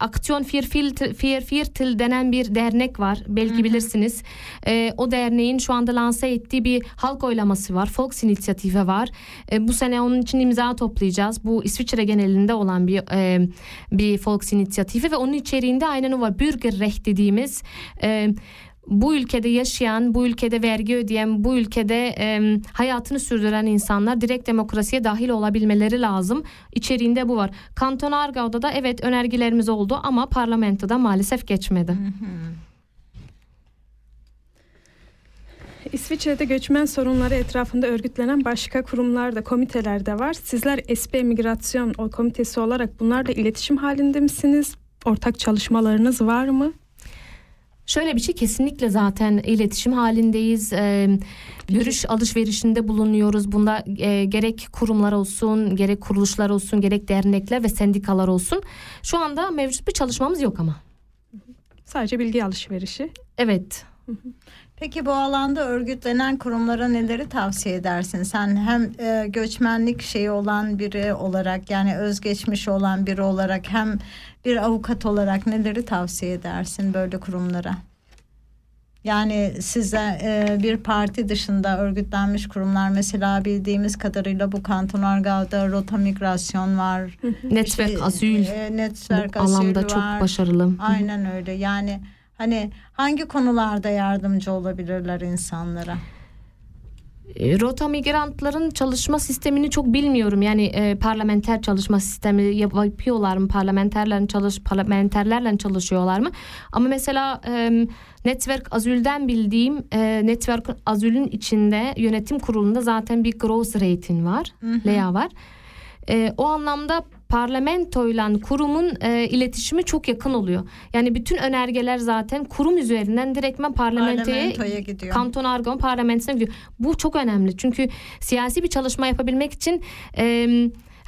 S7: Aksiyon Vierviertel Vierviertel denen bir dernek var. Belki bilirsiniz. Ee, o derneğin şu anda lanse ettiği bir halk oylaması var. Volksinisiyative var. Ee, bu sene onun için imza toplayacağız. Bu İsviçre genelinde olan bir e, bir Volksinisiyative ve onun içeriğinde aynen o var. Bürgerrecht dediğimiz e, bu ülkede yaşayan, bu ülkede vergi ödeyen, bu ülkede e, hayatını sürdüren insanlar direkt demokrasiye dahil olabilmeleri lazım. İçeriğinde bu var. Kanton Argau'da da evet önergelerimiz oldu ama parlamentoda maalesef geçmedi.
S4: İsviçre'de göçmen sorunları etrafında örgütlenen başka kurumlar da komiteler de var. Sizler SP Migrasyon komitesi olarak bunlarla iletişim halinde misiniz? Ortak çalışmalarınız var mı?
S7: Şöyle bir şey kesinlikle zaten iletişim halindeyiz. Ee, görüş alışverişinde bulunuyoruz. Bunda e, gerek kurumlar olsun, gerek kuruluşlar olsun, gerek dernekler ve sendikalar olsun. Şu anda mevcut bir çalışmamız yok ama.
S4: Sadece bilgi alışverişi.
S7: Evet.
S5: Peki bu alanda örgütlenen kurumlara neleri tavsiye edersin? Sen hem e, göçmenlik şeyi olan biri olarak yani özgeçmişi olan biri olarak hem bir avukat olarak neleri tavsiye edersin böyle kurumlara? Yani size e, bir parti dışında örgütlenmiş kurumlar mesela bildiğimiz kadarıyla bu Kanton Argau'da Rota Migrasyon var.
S7: Network
S5: İşte,
S7: Azül
S5: e, Network
S7: bu alanda
S5: Azül
S7: çok
S5: var.
S7: başarılı.
S5: Aynen öyle. Yani hani hangi konularda yardımcı olabilirler insanlara?
S7: E, Rota migrantların çalışma sistemini çok bilmiyorum. Yani e, parlamenter çalışma sistemi yap- yapıyorlar mı? Parlamenterlerle çalış parlamenterlerle çalışıyorlar mı? Ama mesela e, Network Azül'den bildiğim e, Network Azül'ün içinde yönetim kurulunda zaten bir growth rating var. LEA var. E, o anlamda parlamentoyla kurumun e, iletişimi çok yakın oluyor. Yani bütün önergeler zaten kurum üzerinden direktmen parlamentoya,
S5: Parlamentoya gidiyor.
S7: Kanton Argon parlamentine gidiyor. Bu çok önemli. Çünkü siyasi bir çalışma yapabilmek için e,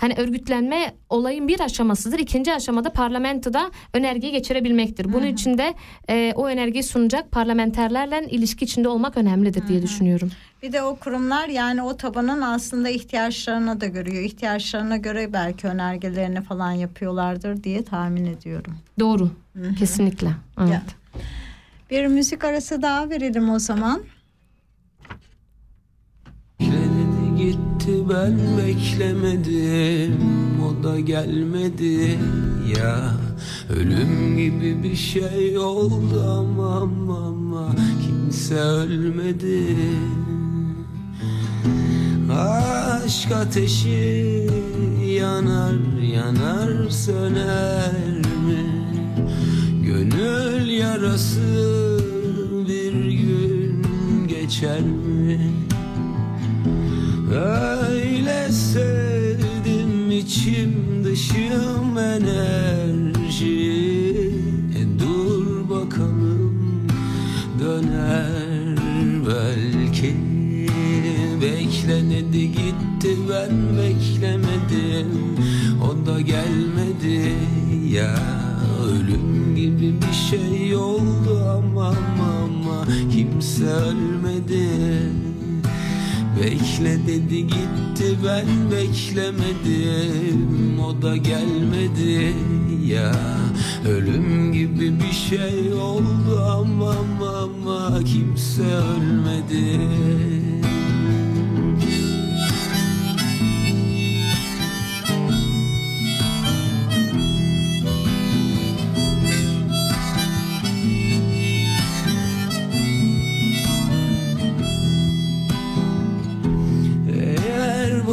S7: hani örgütlenme olayın bir aşamasıdır. İkinci aşamada parlamentoda önergeyi geçirebilmektir. Bunun için de e, o önergeyi sunacak parlamenterlerle ilişki içinde olmak önemlidir diye düşünüyorum.
S5: Bir de o kurumlar yani o tabanın aslında ihtiyaçlarına da görüyor. İhtiyaçlarına göre belki önergelerini falan yapıyorlardır diye tahmin ediyorum.
S7: Doğru. Kesinlikle. Evet.
S5: Ya. Bir müzik arası daha verelim o zaman.
S2: Gitti ben beklemedim O da gelmedi ya Ölüm gibi bir şey oldu ama ama, Kimse ölmedi Aşk ateşi yanar yanar söner mi? Gönül yarası bir gün geçer mi? Öyle sevdim içim dışım enerji. E dur bakalım döner belki. Beklenedi gitti ben beklemedim. O da gelmedi ya Ölüm gibi bir şey oldu. Ama ama, ama Kimse ölmedi Bekle dedi gitti ben beklemedim. O da gelmedi. Ya Ölüm gibi bir şey oldu. Ama ama, ama kimse ölmedi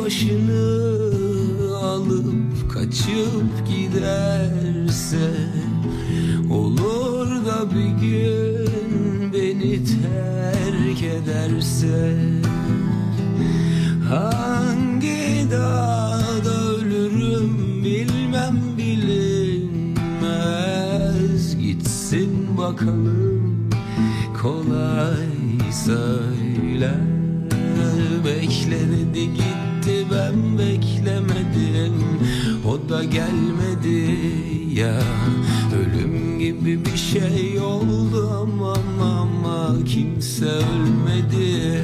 S2: başını alıp kaçıp giderse Olur da bir gün beni terk ederse. Hangi dağda ölürüm bilmem bilinmez. Gitsin bakalım kolay söyle Bekle dedi gitti ben beklemedim. O da gelmedi ya. Ölüm gibi bir şey oldu ama ama kimse ölmedi.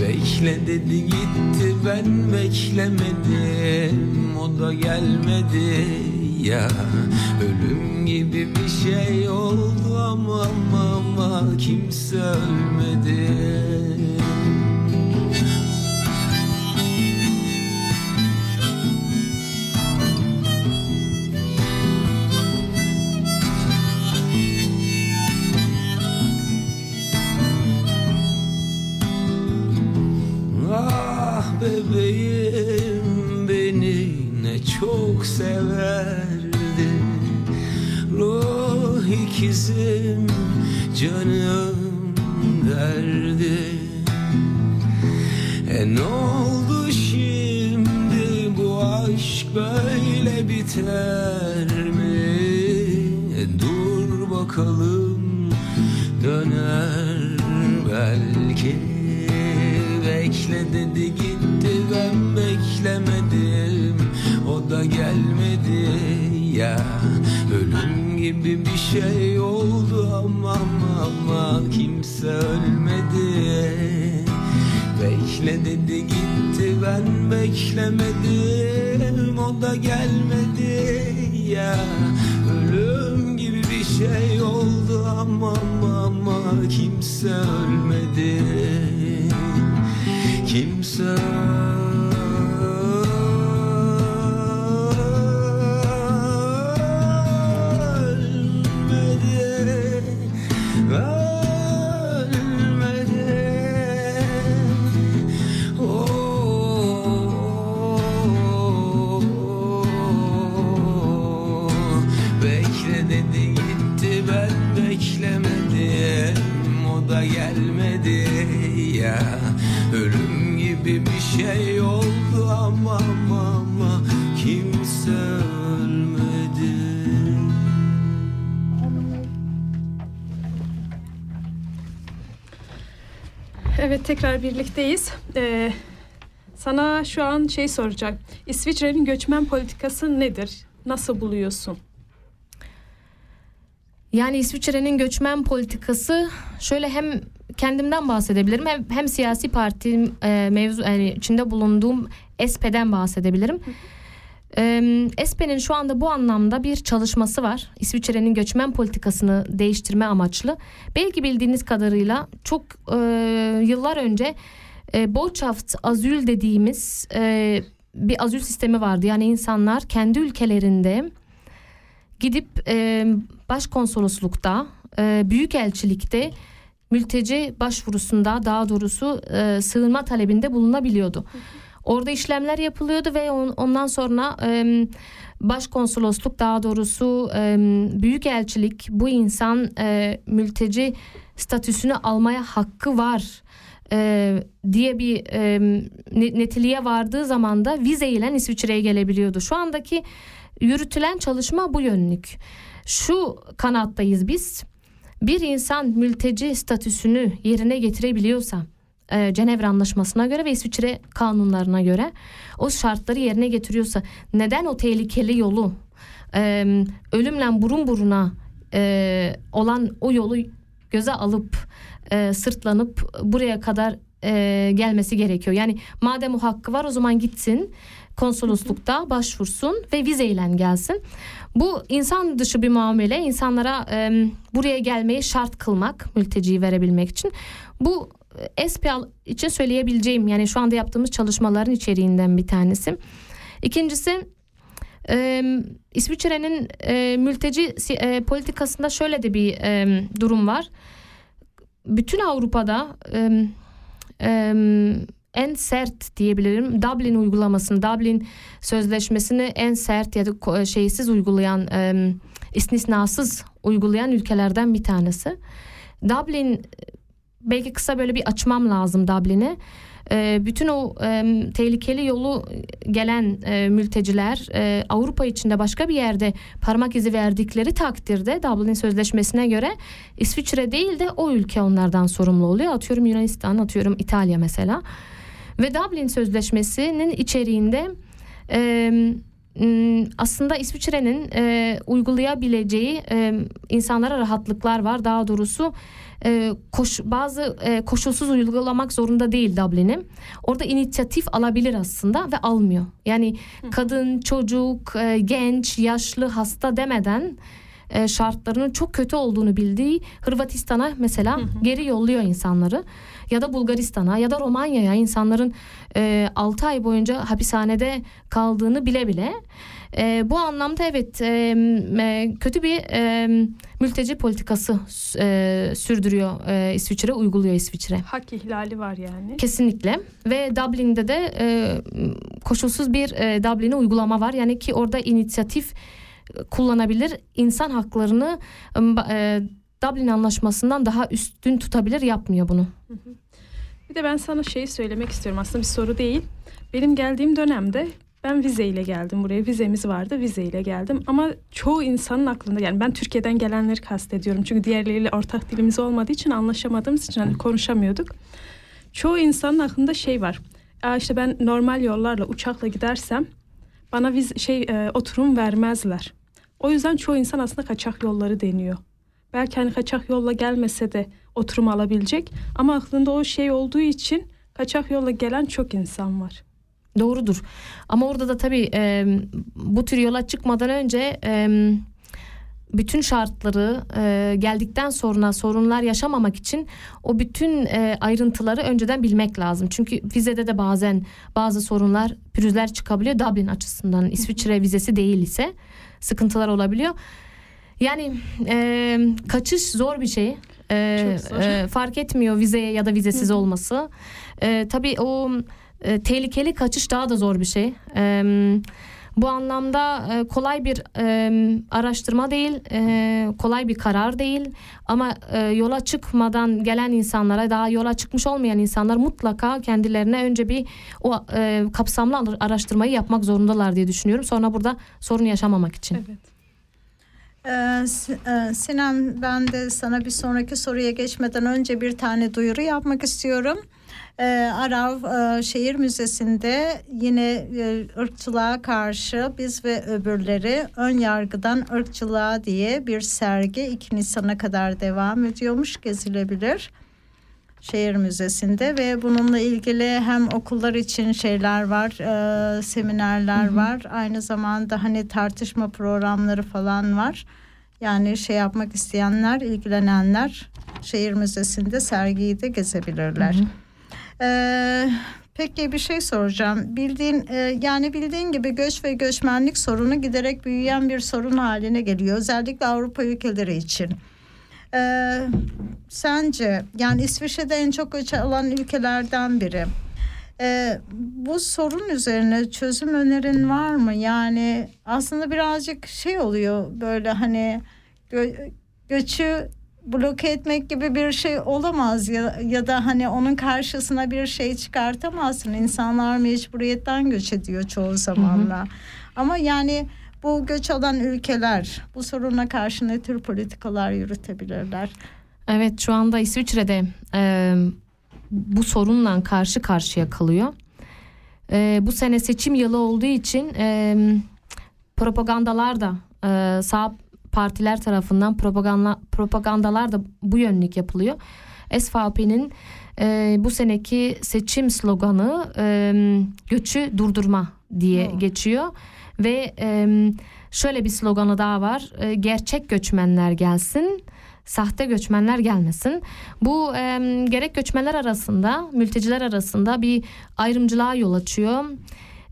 S2: Bekle dedi gitti ben beklemedim. O da gelmedi ya. Ölüm gibi bir şey oldu ama ama, ama kimse ölmedi ikizim canım derdi E ne oldu şimdi bu aşk böyle biter mi? E dur bakalım bir şey oldu ama ama, ama kimse ölmedi. Bekle dedi gitti ben beklemedim O da gelmedi. Ya Ölüm gibi bir şey oldu ama, ama kimse ölmedi. Kimse ölmedi
S4: tekrar birlikteyiz. Ee, sana şu an şey soracak. İsviçre'nin göçmen politikası nedir? Nasıl buluyorsun?
S7: Yani İsviçre'nin göçmen politikası şöyle hem kendimden bahsedebilirim hem, hem siyasi parti e, mevzu yani içinde bulunduğum ESP'den bahsedebilirim. E, ESP'nin şu anda bu anlamda bir çalışması var. İsviçre'nin göçmen politikasını değiştirme amaçlı. Belki bildiğiniz kadarıyla çok e, yıllar önce e, Botschaft azül dediğimiz e, bir azül sistemi vardı. Yani insanlar kendi ülkelerinde gidip e, başkonsoloslukta, e, büyükelçilikte mülteci başvurusunda daha doğrusu e, sığınma talebinde bulunabiliyordu. Orada işlemler yapılıyordu ve on, ondan sonra e, başkonsolosluk daha doğrusu e, büyükelçilik bu insan e, mülteci statüsünü almaya hakkı var e, diye bir e, ne- netiliğe vardığı zaman da vize ile İsviçre'ye gelebiliyordu. Şu andaki yürütülen çalışma bu yönlük. Şu kanattayız biz. Bir insan mülteci statüsünü yerine getirebiliyorsa e, Cenevre Anlaşması'na göre ve İsviçre kanunlarına göre o şartları yerine getiriyorsa neden o tehlikeli yolu e, ölümle burun buruna e, olan o yolu göze alıp e, sırtlanıp buraya kadar e, gelmesi gerekiyor. Yani madem o hakkı var o zaman gitsin konsoloslukta başvursun ve vizeyle gelsin. Bu insan dışı bir muamele insanlara e, buraya gelmeyi şart kılmak mülteciyi verebilmek için. Bu SPL için söyleyebileceğim yani şu anda yaptığımız çalışmaların içeriğinden bir tanesi. İkincisi e, İsviçre'nin e, mülteci e, politikasında şöyle de bir e, durum var. Bütün Avrupa'da e, e, en sert diyebilirim Dublin uygulamasını, Dublin sözleşmesini en sert ya da şeysiz uygulayan, e, istisnasız uygulayan ülkelerden bir tanesi. Dublin belki kısa böyle bir açmam lazım Dublin'i. E, bütün o e, tehlikeli yolu gelen e, mülteciler e, Avrupa içinde başka bir yerde parmak izi verdikleri takdirde Dublin Sözleşmesi'ne göre İsviçre değil de o ülke onlardan sorumlu oluyor. Atıyorum Yunanistan, atıyorum İtalya mesela. Ve Dublin Sözleşmesi'nin içeriğinde e, aslında İsviçre'nin e, uygulayabileceği e, insanlara rahatlıklar var. Daha doğrusu e, koş, bazı e, koşulsuz uygulamak zorunda değil Dublin'i. Orada inisiyatif alabilir aslında ve almıyor. Yani kadın, çocuk, e, genç, yaşlı, hasta demeden e, şartlarının çok kötü olduğunu bildiği Hırvatistan'a mesela geri yolluyor insanları ya da Bulgaristan'a ya da Romanya'ya insanların e, 6 ay boyunca hapishanede kaldığını bile bile e, bu anlamda evet e, e, kötü bir e, mülteci politikası e, sürdürüyor e, İsviçre uyguluyor İsviçre.
S4: Hak ihlali var yani.
S7: Kesinlikle ve Dublin'de de e, koşulsuz bir e, Dublin'e uygulama var yani ki orada inisiyatif kullanabilir insan haklarını e, Dublin Anlaşması'ndan daha üstün tutabilir yapmıyor bunu.
S4: Bir de ben sana şeyi söylemek istiyorum aslında bir soru değil. Benim geldiğim dönemde ben vizeyle geldim buraya. Vizemiz vardı. Vizeyle geldim. Ama çoğu insanın aklında yani ben Türkiye'den gelenleri kastediyorum. Çünkü diğerleriyle ortak dilimiz olmadığı için anlaşamadığımız için hani konuşamıyorduk. Çoğu insanın aklında şey var. Aa işte ben normal yollarla uçakla gidersem bana viz şey e, oturum vermezler. O yüzden çoğu insan aslında kaçak yolları deniyor. Belki hani kaçak yolla gelmese de oturum alabilecek ama aklında o şey olduğu için kaçak yolla gelen çok insan var.
S7: Doğrudur. Ama orada da tabii e, bu tür yola çıkmadan önce e, bütün şartları e, geldikten sonra sorunlar yaşamamak için o bütün e, ayrıntıları önceden bilmek lazım. Çünkü vizede de bazen bazı sorunlar, pürüzler çıkabiliyor Dublin açısından. İsviçre vizesi değil ise sıkıntılar olabiliyor. Yani e, kaçış zor bir şey. E. E, fark etmiyor vizeye ya da vizesiz olması. E, tabii o e, tehlikeli kaçış daha da zor bir şey. E, bu anlamda e, kolay bir e, araştırma değil, e, kolay bir karar değil. Ama e, yola çıkmadan gelen insanlara, daha yola çıkmış olmayan insanlar mutlaka kendilerine önce bir o e, kapsamlı araştırmayı yapmak zorundalar diye düşünüyorum. Sonra burada sorun yaşamamak için.
S4: Evet.
S5: Ee, Sinan ben de sana bir sonraki soruya geçmeden önce bir tane duyuru yapmak istiyorum. Ee, Arav e, Şehir Müzesi'nde yine e, ırkçılığa karşı biz ve öbürleri ön yargıdan ırkçılığa diye bir sergi 2 Nisan'a kadar devam ediyormuş gezilebilir. Şehir Müzesi'nde ve bununla ilgili hem okullar için şeyler var, e, seminerler hı hı. var. Aynı zamanda hani tartışma programları falan var. Yani şey yapmak isteyenler, ilgilenenler Şehir Müzesi'nde sergiyi de gezebilirler. Hı hı. Ee, peki bir şey soracağım. Bildiğin e, yani bildiğin gibi göç ve göçmenlik sorunu giderek büyüyen bir sorun haline geliyor. Özellikle Avrupa ülkeleri için. Ee, sence yani İsviçre'de en çok göç alan ülkelerden biri. Ee, bu sorun üzerine çözüm önerin var mı? Yani aslında birazcık şey oluyor böyle hani gö- göçü bloke etmek gibi bir şey olamaz ya, ya da hani onun karşısına bir şey çıkartamazsın. İnsanlar mecburiyetten göç ediyor çoğu zamanla. Hı hı. Ama yani bu göç alan ülkeler bu soruna karşı ne tür politikalar yürütebilirler?
S7: Evet şu anda İsviçre'de e, bu sorunla karşı karşıya kalıyor. E, bu sene seçim yılı olduğu için e, propagandalar da e, sağ partiler tarafından propaganda propagandalar da bu yönlük yapılıyor. SVP'nin e, bu seneki seçim sloganı e, göçü durdurma diye
S5: Hmm.
S7: geçiyor ve e, şöyle bir sloganı daha var E, gerçek göçmenler gelsin sahte göçmenler gelmesin. Bu e, gerek göçmenler arasında, mülteciler arasında bir ayrımcılığa yol açıyor.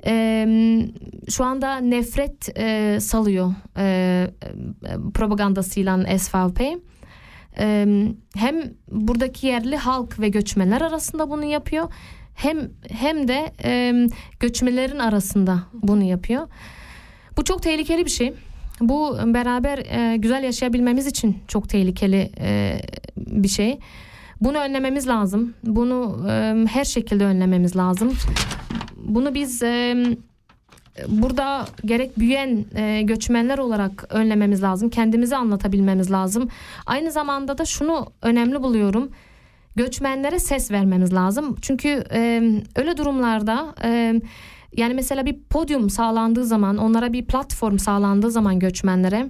S7: E, şu anda nefret e, salıyor e, propagandasıyla SVP. E, hem buradaki yerli halk ve göçmenler arasında bunu yapıyor. Hem hem de e, göçmenlerin arasında bunu yapıyor. Bu çok tehlikeli bir şey. Bu beraber e, güzel yaşayabilmemiz için çok tehlikeli e, bir şey. Bunu önlememiz lazım. Bunu e, her şekilde önlememiz lazım. Bunu biz e, burada gerek büyüyen e, göçmenler olarak önlememiz lazım. Kendimizi anlatabilmemiz lazım. Aynı zamanda da şunu önemli buluyorum. Göçmenlere ses vermemiz lazım. Çünkü e, öyle durumlarda e, yani mesela bir podyum sağlandığı zaman onlara bir platform sağlandığı zaman göçmenlere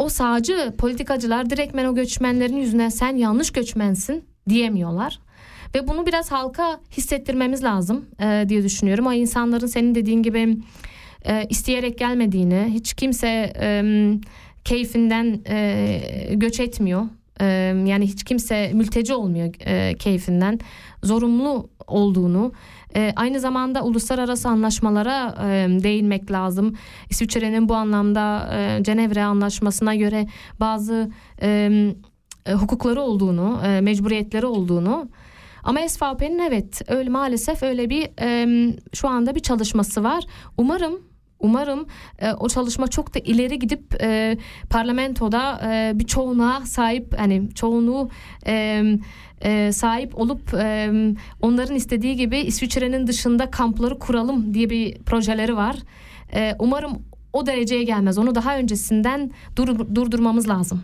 S7: o sağcı politikacılar direktmen o göçmenlerin yüzüne sen yanlış göçmensin diyemiyorlar. Ve bunu biraz halka hissettirmemiz lazım e, diye düşünüyorum. O insanların senin dediğin gibi e, isteyerek gelmediğini, hiç kimse e, keyfinden e, göç etmiyor. E, yani hiç kimse mülteci olmuyor e, keyfinden. Zorunlu olduğunu, e, aynı zamanda uluslararası anlaşmalara e, değinmek lazım. İsviçre'nin bu anlamda e, Cenevre Anlaşması'na göre bazı e, hukukları olduğunu, e, mecburiyetleri olduğunu ama SVP'nin evet öyle maalesef öyle bir e, şu anda bir çalışması var. Umarım Umarım e, o çalışma çok da ileri gidip e, parlamentoda e, bir çoğunluğa sahip hani çoğunluğu e, e, sahip olup e, onların istediği gibi İsviçre'nin dışında kampları kuralım diye bir projeleri var. E, umarım o dereceye gelmez. Onu daha öncesinden dur, durdurmamız lazım.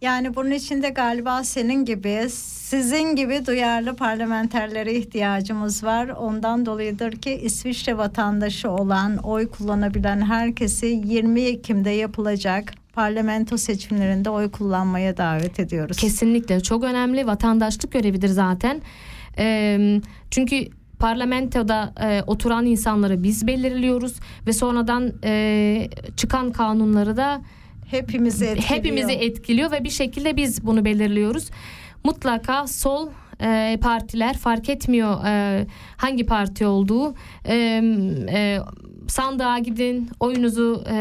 S5: Yani bunun için de galiba senin gibi, sizin gibi duyarlı parlamenterlere ihtiyacımız var. Ondan dolayıdır ki İsviçre vatandaşı olan, oy kullanabilen herkesi 20 Ekim'de yapılacak parlamento seçimlerinde oy kullanmaya davet ediyoruz.
S7: Kesinlikle çok önemli vatandaşlık görevidir zaten. E, çünkü parlamentoda e, oturan insanları biz belirliyoruz ve sonradan e, çıkan kanunları da
S5: hepimizi etkiliyor.
S7: hepimizi etkiliyor ve bir şekilde biz bunu belirliyoruz. Mutlaka sol e, partiler fark etmiyor e, hangi parti olduğu e, e, sandığa gidin oyunuzu e,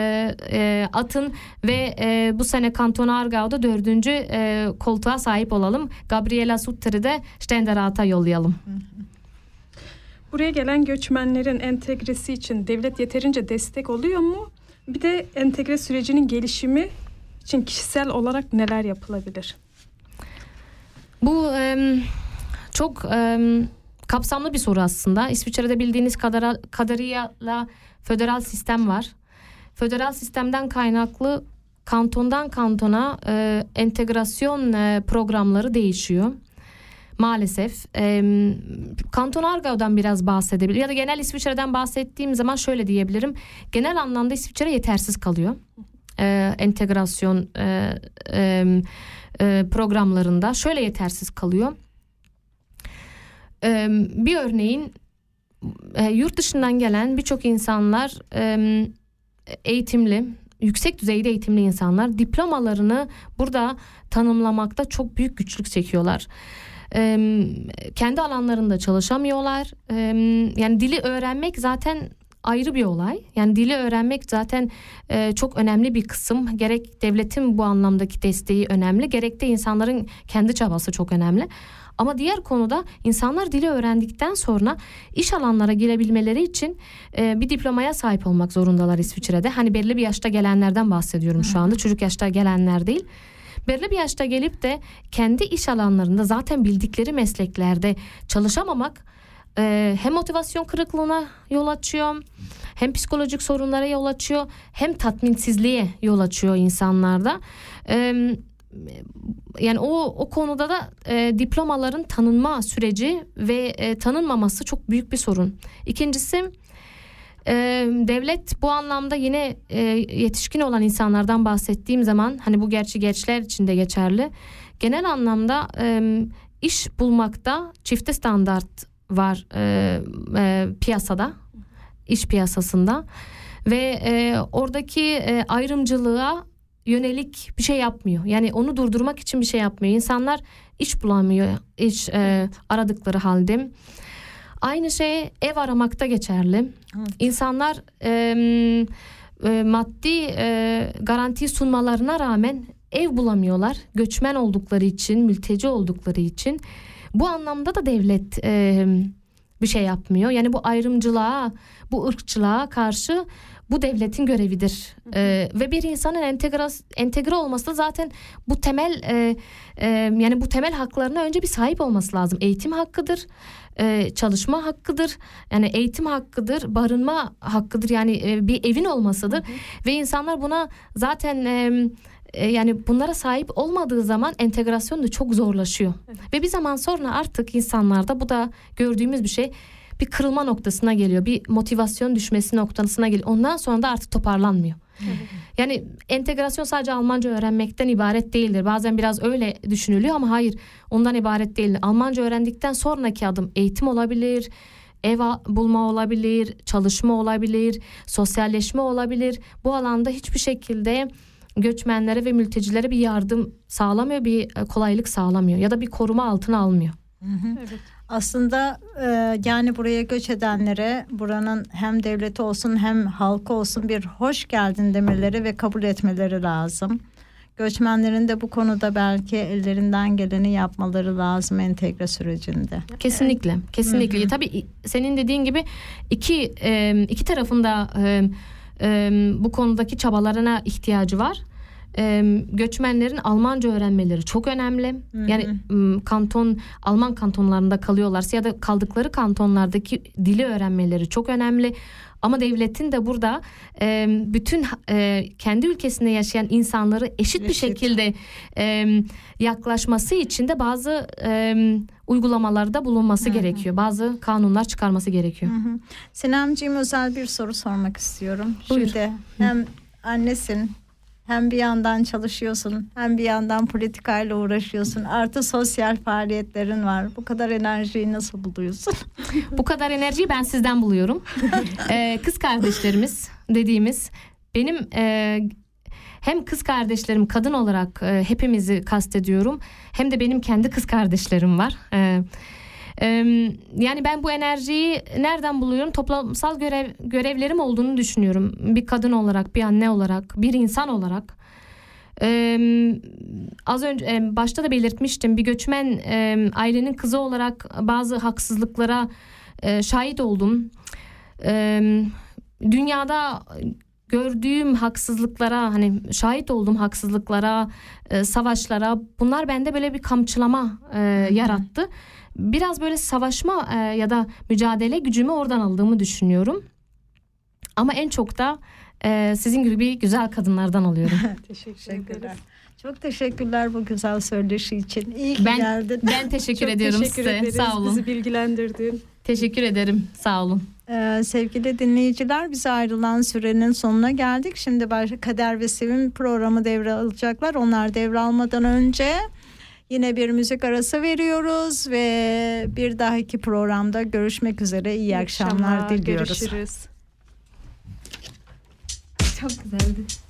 S7: e, atın ve e, bu sene Kanton Argao'da dördüncü e, koltuğa sahip olalım. Gabriela Sutter'i de Ständerat'a yollayalım.
S4: Buraya gelen göçmenlerin entegresi için devlet yeterince destek oluyor mu? Bir de entegre sürecinin gelişimi için kişisel olarak neler yapılabilir?
S7: Bu çok kapsamlı bir soru aslında. İsviçre'de bildiğiniz kadar, kadarıyla föderal sistem var. Föderal sistemden kaynaklı kantondan kantona e, entegrasyon e, programları değişiyor. Maalesef. E, Kanton Argao'dan biraz bahsedebilirim. Ya da genel İsviçre'den bahsettiğim zaman şöyle diyebilirim. Genel anlamda İsviçre yetersiz kalıyor. E, entegrasyon e, e, programlarında şöyle yetersiz kalıyor. E, bir örneğin e, yurt dışından gelen birçok insanlar e, eğitimli, yüksek düzeyde eğitimli insanlar diplomalarını burada tanımlamakta çok büyük güçlük çekiyorlar. E, kendi alanlarında çalışamıyorlar. E, yani dili öğrenmek zaten ayrı bir olay. Yani dili öğrenmek zaten e, çok önemli bir kısım. Gerek devletin bu anlamdaki desteği önemli, gerek de insanların kendi çabası çok önemli. Ama diğer konuda insanlar dili öğrendikten sonra iş alanlara girebilmeleri için e, bir diplomaya sahip olmak zorundalar İsviçre'de. Hani belli bir yaşta gelenlerden bahsediyorum şu anda. Çocuk yaşta gelenler değil. Belli bir yaşta gelip de kendi iş alanlarında zaten bildikleri mesleklerde çalışamamak e, hem motivasyon kırıklığına yol açıyor hem psikolojik sorunlara yol açıyor hem tatminsizliğe yol açıyor insanlarda. E, yani o o konuda da e, diplomaların tanınma süreci ve e, tanınmaması çok büyük bir sorun. İkincisi e, devlet bu anlamda yine e, yetişkin olan insanlardan bahsettiğim zaman hani bu gerçi gençler için de geçerli. Genel anlamda e, iş bulmakta çifte standart var e, e, piyasada, iş piyasasında ve e, oradaki e, ayrımcılığa yönelik bir şey yapmıyor. Yani onu durdurmak için bir şey yapmıyor. İnsanlar iş bulamıyor, iş e, aradıkları halde. Aynı şey ev aramakta geçerli. İnsanlar e, e, maddi e, garanti sunmalarına rağmen ev bulamıyorlar. Göçmen oldukları için, mülteci oldukları için. Bu anlamda da devlet e, bir şey yapmıyor. Yani bu ayrımcılığa, bu ırkçılığa karşı bu devletin görevidir. Ee, ve bir insanın entegre entegre olması da zaten bu temel e, e, yani bu temel haklarına önce bir sahip olması lazım. Eğitim hakkıdır, e, çalışma hakkıdır, yani eğitim hakkıdır, barınma hakkıdır. Yani e, bir evin olmasıdır. Ve insanlar buna zaten e, e, yani bunlara sahip olmadığı zaman entegrasyon da çok zorlaşıyor. Ve bir zaman sonra artık insanlarda bu da gördüğümüz bir şey bir kırılma noktasına geliyor. Bir motivasyon düşmesi noktasına geliyor. Ondan sonra da artık toparlanmıyor. Yani entegrasyon sadece Almanca öğrenmekten ibaret değildir. Bazen biraz öyle düşünülüyor ama hayır ondan ibaret değildir. Almanca öğrendikten sonraki adım eğitim olabilir, ev bulma olabilir, çalışma olabilir, sosyalleşme olabilir. Bu alanda hiçbir şekilde göçmenlere ve mültecilere bir yardım sağlamıyor, bir e, kolaylık sağlamıyor ya da bir koruma altına almıyor.
S5: Aslında e, yani buraya göç edenlere buranın hem devleti olsun hem halkı olsun bir hoş geldin demeleri ve kabul etmeleri lazım. Göçmenlerin de bu konuda belki ellerinden geleni yapmaları lazım entegre sürecinde.
S7: Kesinlikle, kesinlikle. Tabii senin dediğin gibi iki e, iki tarafında e, e, bu konudaki çabalarına ihtiyacı var. E, göçmenlerin Almanca öğrenmeleri çok önemli. Yani m, kanton Alman kantonlarında kalıyorlarsa ya da kaldıkları kantonlardaki dili öğrenmeleri çok önemli. Ama devletin de burada e, bütün e, kendi ülkesinde yaşayan insanları eşit, bir
S5: Eşit.
S7: şekilde e, yaklaşması için de bazı e, uygulamalarda bulunması gerekiyor. Bazı kanunlar çıkarması gerekiyor.
S5: Sinemciğim özel bir soru sormak istiyorum.
S7: Buyur.
S5: Şimdi hem annesin hem bir yandan çalışıyorsun hem bir yandan politikayla uğraşıyorsun artı sosyal faaliyetlerin var. Bu kadar enerjiyi nasıl buluyorsun?
S7: Bu kadar enerjiyi ben sizden buluyorum. Ee, kız kardeşlerimiz dediğimiz benim e, hem kız kardeşlerim kadın olarak e, hepimizi kastediyorum hem de benim kendi kız kardeşlerim var. E, yani ben bu enerjiyi nereden buluyorum? Toplumsal görev görevlerim olduğunu düşünüyorum. Bir kadın olarak, bir anne olarak, bir insan olarak. Ee, az önce e, başta da belirtmiştim bir göçmen e, ailenin kızı olarak bazı haksızlıklara e, şahit oldum. E, dünyada gördüğüm haksızlıklara hani şahit olduğum haksızlıklara, e, savaşlara bunlar bende böyle bir kamçılama e, yarattı. Biraz böyle savaşma e, ya da mücadele gücümü oradan aldığımı düşünüyorum. Ama en çok da e, sizin gibi güzel kadınlardan alıyorum.
S4: Teşekkür ederiz.
S5: Çok teşekkürler bu güzel söyleşi için. İyi ki
S7: Ben
S5: geldin.
S7: ben teşekkür
S4: Çok
S7: ediyorum
S4: teşekkür
S7: size.
S4: ederiz.
S7: Sağ olun.
S4: Bizi bilgilendirdin.
S7: Teşekkür ederim. Sağ olun.
S5: Ee, sevgili dinleyiciler bize ayrılan sürenin sonuna geldik. Şimdi Kader ve Sevim programı devralacaklar. Onlar devralmadan önce yine bir müzik arası veriyoruz ve bir dahaki programda görüşmek üzere. İyi, akşamlar, diliyoruz.
S4: Görüşürüz.
S7: Çok güzeldi.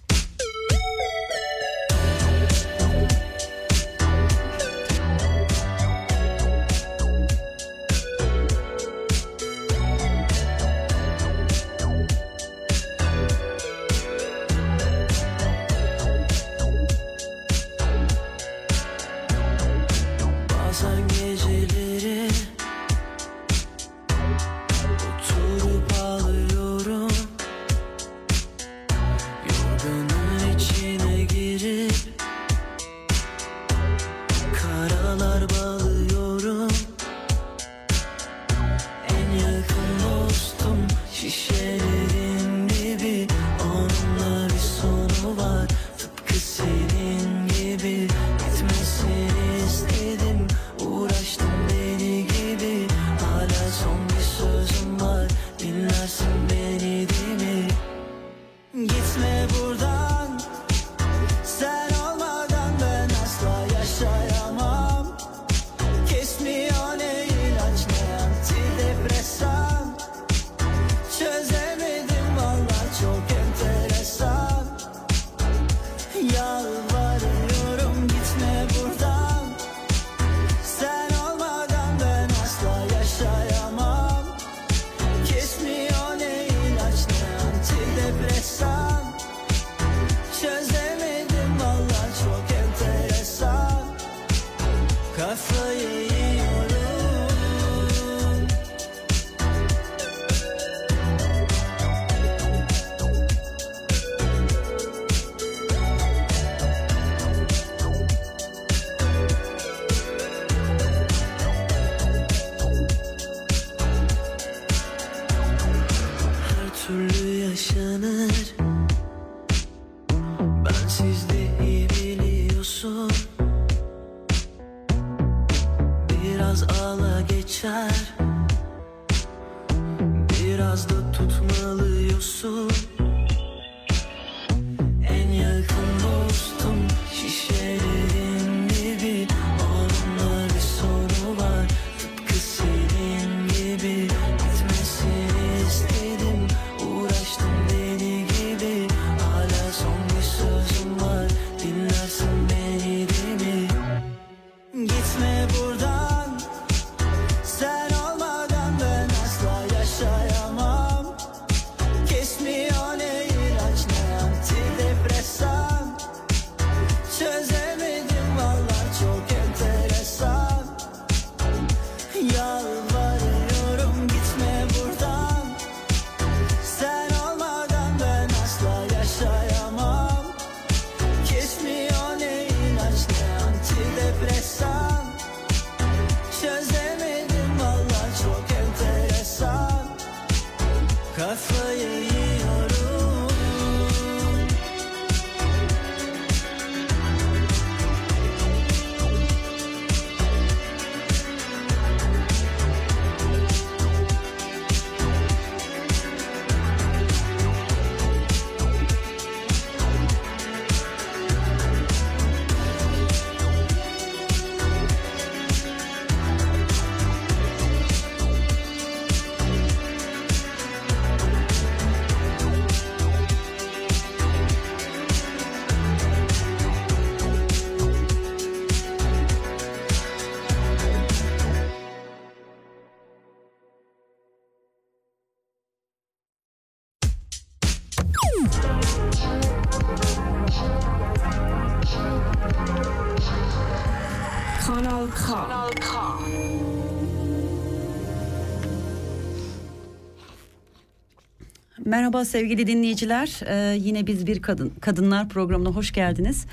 S8: Merhaba sevgili dinleyiciler. Ee, yine biz bir kadın kadınlar programına hoş geldiniz.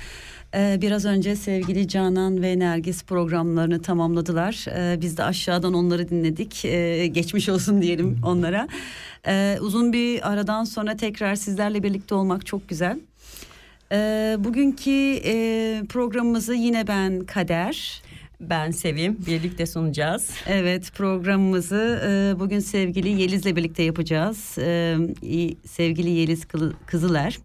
S8: Ee, biraz önce sevgili Canan ve Nergis programlarını tamamladılar. Ee, biz de aşağıdan onları dinledik. Ee, geçmiş olsun diyelim onlara. Ee, uzun bir aradan sonra tekrar sizlerle birlikte olmak çok güzel. Ee, bugünkü e, programımızı yine ben Kader.
S9: Ben Sevim. Birlikte sunacağız.
S8: Evet programımızı e, bugün sevgili Yeliz'le birlikte yapacağız. E, sevgili Yeliz Kızıler.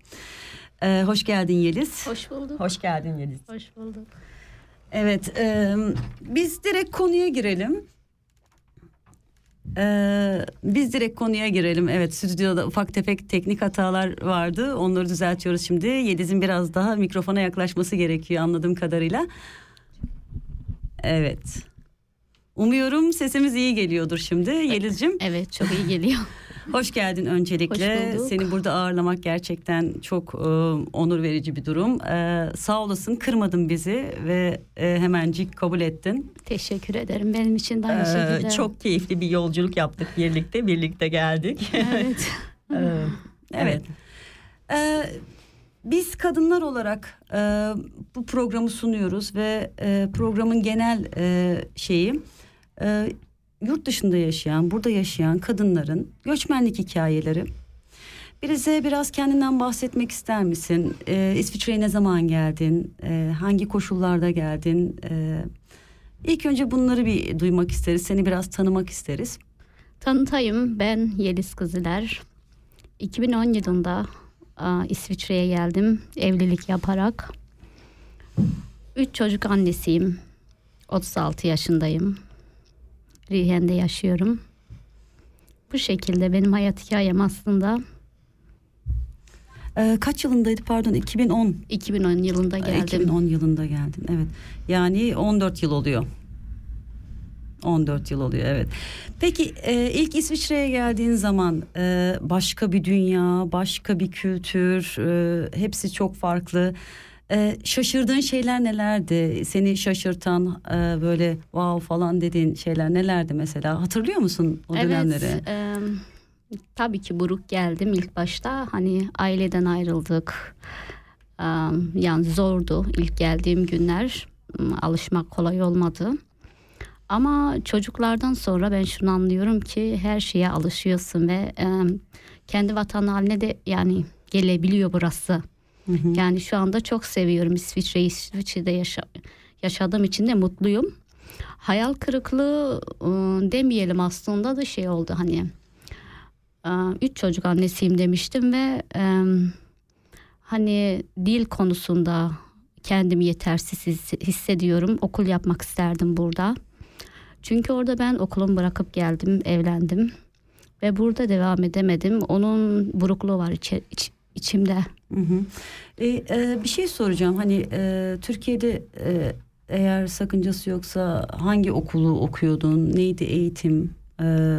S8: E, hoş geldin Yeliz.
S10: Hoş bulduk.
S9: Hoş geldin Yeliz.
S10: Hoş bulduk.
S8: Evet e, biz direkt konuya girelim. E, biz direkt konuya girelim. Evet stüdyoda ufak tefek teknik hatalar vardı. Onları düzeltiyoruz şimdi. Yeliz'in biraz daha mikrofona yaklaşması gerekiyor anladığım kadarıyla. Evet. Umuyorum sesimiz iyi geliyordur şimdi Yeliz'cim.
S10: Evet çok iyi geliyor.
S8: Hoş geldin öncelikle.
S10: Hoş bulduk.
S8: Seni burada ağırlamak gerçekten çok e, onur verici bir durum. E, sağ olasın kırmadın bizi ve e, hemencik kabul ettin.
S10: Teşekkür ederim. Benim için de aynı şekilde.
S9: çok keyifli bir yolculuk yaptık birlikte. Birlikte geldik.
S10: Evet.
S9: Ee,
S8: Evet. E, biz kadınlar olarak e, bu programı sunuyoruz ve e, programın genel e, şeyi e, yurt dışında yaşayan, burada yaşayan kadınların göçmenlik hikayeleri. Bize biraz kendinden bahsetmek ister misin? E, İsviçre'ye ne zaman geldin? E, hangi koşullarda geldin? E, ilk önce bunları bir duymak isteriz. Seni biraz tanımak isteriz.
S10: Tanıtayım ben Yeliz Kızıler. 2010 yılında İsviçre'ye geldim evlilik yaparak. Üç çocuk annesiyim. 36 yaşındayım. Rihen'de yaşıyorum. Bu şekilde benim hayat hikayem aslında.
S8: Ee, kaç yılındaydı pardon 2010.
S10: 2010 yılında geldim.
S8: 2010 yılında geldin evet. Yani 14 yıl oluyor. 14 yıl oluyor evet. Peki e, ilk İsviçre'ye geldiğin zaman e, başka bir dünya, başka bir kültür, e, hepsi çok farklı. E, şaşırdığın şeyler nelerdi? Seni şaşırtan e, böyle wow falan dediğin şeyler nelerdi mesela? Hatırlıyor musun o dönemleri?
S10: Evet. e, tabii ki buruk geldim ilk başta. Hani aileden ayrıldık. E, yani zordu ilk geldiğim günler. Alışmak kolay olmadı. Ama çocuklardan sonra ben şunu anlıyorum ki her şeye alışıyorsun ve e, kendi vatan haline de yani gelebiliyor burası. Yani şu anda çok seviyorum İsviçre'yi. İsviçre'de yaşa, yaşadığım için de mutluyum. Hayal kırıklığı e, demeyelim aslında da şey oldu hani. e, üç çocuk annesiyim demiştim ve e, hani dil konusunda kendimi yetersiz his- hissediyorum. Okul yapmak isterdim burada. Çünkü orada ben okulumu bırakıp geldim, evlendim. Ve burada devam edemedim. Onun burukluğu var içe- iç- içimde.
S8: Hı hı. E, e, bir şey soracağım hani e, Türkiye'de e, eğer sakıncası yoksa hangi okulu okuyordun neydi eğitim E,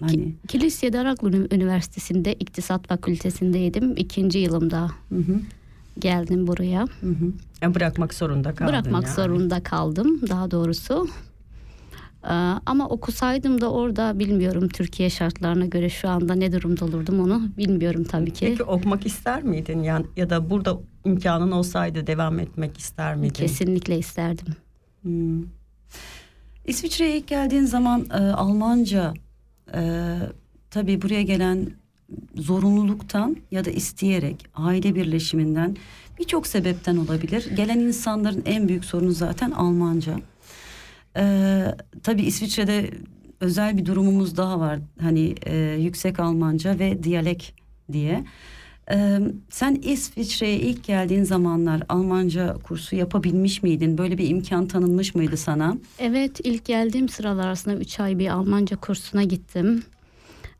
S8: hani
S10: Kilisye Daraklı Üniversitesi'nde İktisat Fakültesindeydim. İkinci yılımda geldim buraya.
S9: Yani bırakmak zorunda kaldın
S10: Bırakmak
S9: yani.
S10: zorunda kaldım daha doğrusu. Ee, ama okusaydım da orada bilmiyorum Türkiye şartlarına göre şu anda ne durumda olurdum onu bilmiyorum tabii ki.
S9: Peki okumak ister miydin yani ya da burada imkanın olsaydı devam etmek ister miydin?
S10: Kesinlikle isterdim.
S8: Hmm. İsviçre'ye ilk geldiğin zaman e, Almanca e, tabii buraya gelen zorunluluktan ya da isteyerek aile birleşiminden birçok sebepten olabilir. Gelen insanların en büyük sorunu zaten Almanca. E, tabii İsviçre'de özel bir durumumuz daha var. Hani e, yüksek Almanca ve diyalek diye. Ee, sen İsviçre'ye ilk geldiğin zamanlar Almanca kursu yapabilmiş miydin? Böyle bir imkan tanınmış mıydı sana?
S10: Evet ilk geldiğim sıralar aslında 3 ay bir Almanca kursuna gittim.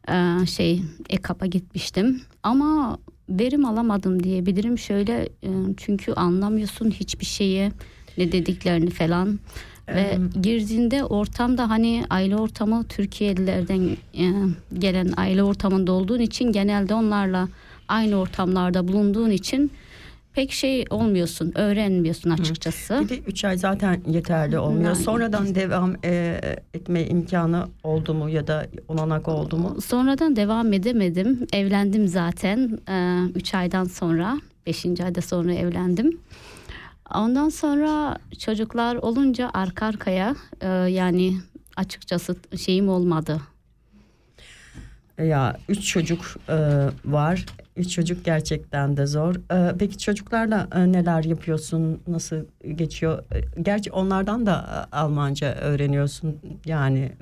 S10: Ee, şey EKAP'a gitmiştim ama verim alamadım diyebilirim. Şöyle e, çünkü anlamıyorsun hiçbir şeyi ne dediklerini falan. Ve girdiğinde ortamda hani aile ortamı Türkiye'lilerden e, gelen aile ortamında olduğun için genelde onlarla aynı ortamlarda bulunduğun için pek şey olmuyorsun, öğrenmiyorsun açıkçası.
S9: Bir de 3 ay zaten yeterli olmuyor.
S10: Aynen.
S9: Sonradan devam e, etme imkanı oldu mu ya da olanak oldu mu?
S10: Sonradan devam edemedim. Evlendim zaten 3 aydan sonra. 5. ayda sonra evlendim. Ondan sonra çocuklar olunca arka arkaya e, yani açıkçası şeyim olmadı.
S9: Ya üç çocuk e, var. Üç çocuk gerçekten de zor. E, peki çocuklarla e, neler yapıyorsun? Nasıl geçiyor? E, gerçi onlardan da e, Almanca öğreniyorsun. Yani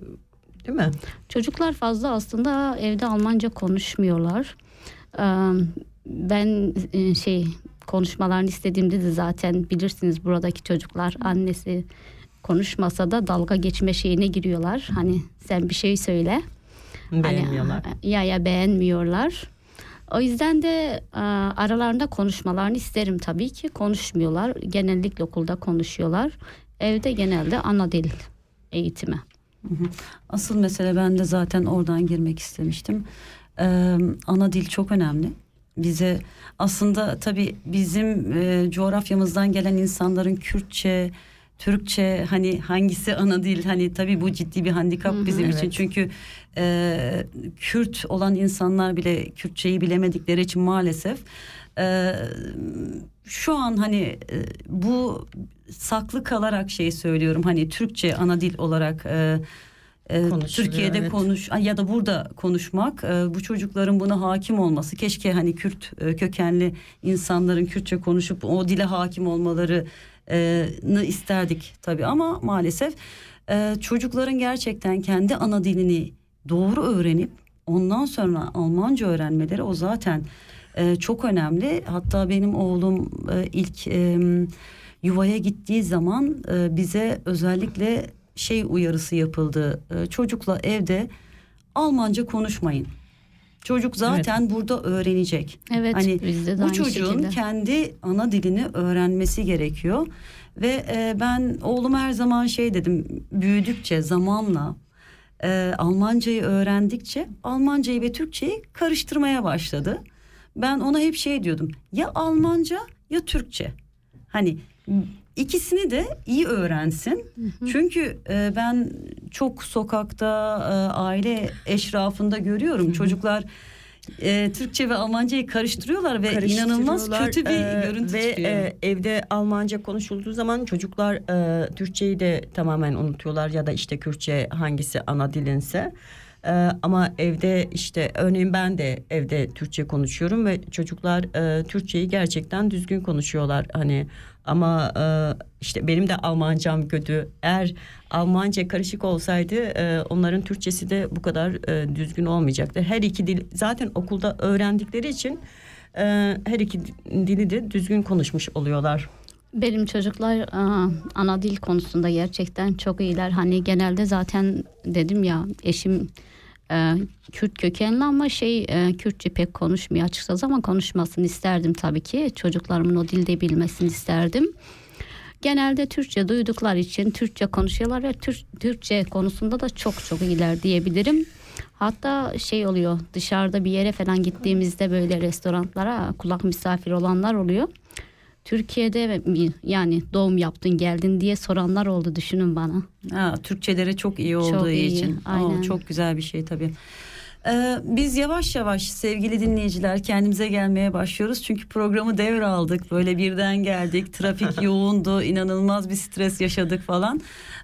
S9: değil mi?
S10: Çocuklar fazla aslında evde Almanca konuşmuyorlar. Ee, Ben e, şey konuşmalarını istediğimde de zaten bilirsiniz buradaki çocuklar annesi konuşmasa da dalga geçme şeyine giriyorlar. Hani sen bir şey söyle.
S9: Beğenmiyorlar.
S10: Hani, ya ya beğenmiyorlar. O yüzden de aralarında konuşmalarını isterim tabii ki. Konuşmuyorlar. Genellikle okulda konuşuyorlar. Evde genelde ana dil eğitimi.
S8: Asıl mesele ben de zaten oradan girmek istemiştim. Ee, ana dil çok önemli. Bize. Aslında tabii bizim e, coğrafyamızdan gelen insanların Kürtçe, Türkçe hani hangisi ana dil? Hani tabii bu ciddi bir handikap bizim için.
S10: Evet.
S8: çünkü e, Kürt olan insanlar bile Kürtçeyi bilemedikleri için maalesef e, şu an hani e, bu saklı kalarak şey söylüyorum. Hani Türkçe ana dil olarak e,
S9: Konuşuluyor,
S8: Türkiye'de
S9: evet.
S8: konuş ya da burada konuşmak e, bu çocukların buna hakim olması keşke hani Kürt e, kökenli insanların Kürtçe konuşup o dile hakim olmaları e, isterdik tabii ama maalesef çocukların gerçekten kendi ana dilini doğru öğrenip ondan sonra Almanca öğrenmeleri o zaten çok önemli. Hatta benim oğlum ilk yuvaya gittiği zaman bize özellikle şey uyarısı yapıldı. E, çocukla evde Almanca konuşmayın. Çocuk zaten burada öğrenecek.
S10: Evet,
S8: hani
S10: bizde de
S8: bu
S10: aynı
S8: çocuğun
S10: şekilde.
S8: kendi ana dilini öğrenmesi gerekiyor. Ve e, ben oğluma her zaman şey dedim. Büyüdükçe zamanla e, Almancayı öğrendikçe Almancayı ve Türkçeyi karıştırmaya başladı. Ben ona hep şey diyordum. Ya Almanca ya Türkçe. Hani ikisini de iyi öğrensin. Çünkü e, ben çok sokakta e, aile eşrafında görüyorum çocuklar e, Türkçe ve Almancayı karıştırıyorlar ve inanılmaz
S9: Karıştırıyorlar,
S8: kötü bir
S9: e,
S8: görüntü
S9: ve
S8: çıkıyor.
S9: e, evde Almanca konuşulduğu zaman çocuklar e, Türkçeyi de tamamen unutuyorlar ya da işte Kürtçe hangisi ana dilinse. E, ama evde işte örneğin ben de evde Türkçe konuşuyorum ve çocuklar e, Türkçeyi gerçekten düzgün konuşuyorlar hani ama e, işte benim de Almancam kötü. Eğer Almanca karışık olsaydı e, onların Türkçesi de bu kadar e, düzgün olmayacaktı. Her iki dil zaten okulda öğrendikleri için e, her iki dili de düzgün konuşmuş oluyorlar.
S10: Benim çocuklar aa, ana dil konusunda gerçekten çok iyiler. Hani genelde zaten dedim ya eşim e, Kürt kökenli ama şey e, Kürtçe pek konuşmuyor açıkçası ama konuşmasını isterdim tabii ki. Çocuklarımın o dilde bilmesini isterdim. Genelde Türkçe duydukları için Türkçe konuşuyorlar ve Türk, Türkçe konusunda da çok çok iyiler diyebilirim. Hatta şey oluyor dışarıda bir yere falan gittiğimizde böyle restoranlara kulak misafir olanlar oluyor. Türkiye'de mi- yani doğum yaptın geldin diye soranlar oldu düşünün bana.
S8: Ha, Türkçeleri çok iyi
S10: Çok
S8: olduğu
S10: iyi,
S8: için.
S10: aynen.
S8: Aa, çok güzel bir şey tabii. Ee, biz yavaş yavaş sevgili dinleyiciler kendimize gelmeye başlıyoruz. Çünkü programı devraldık. Böyle birden geldik. Trafik yoğundu. inanılmaz bir stres yaşadık falan.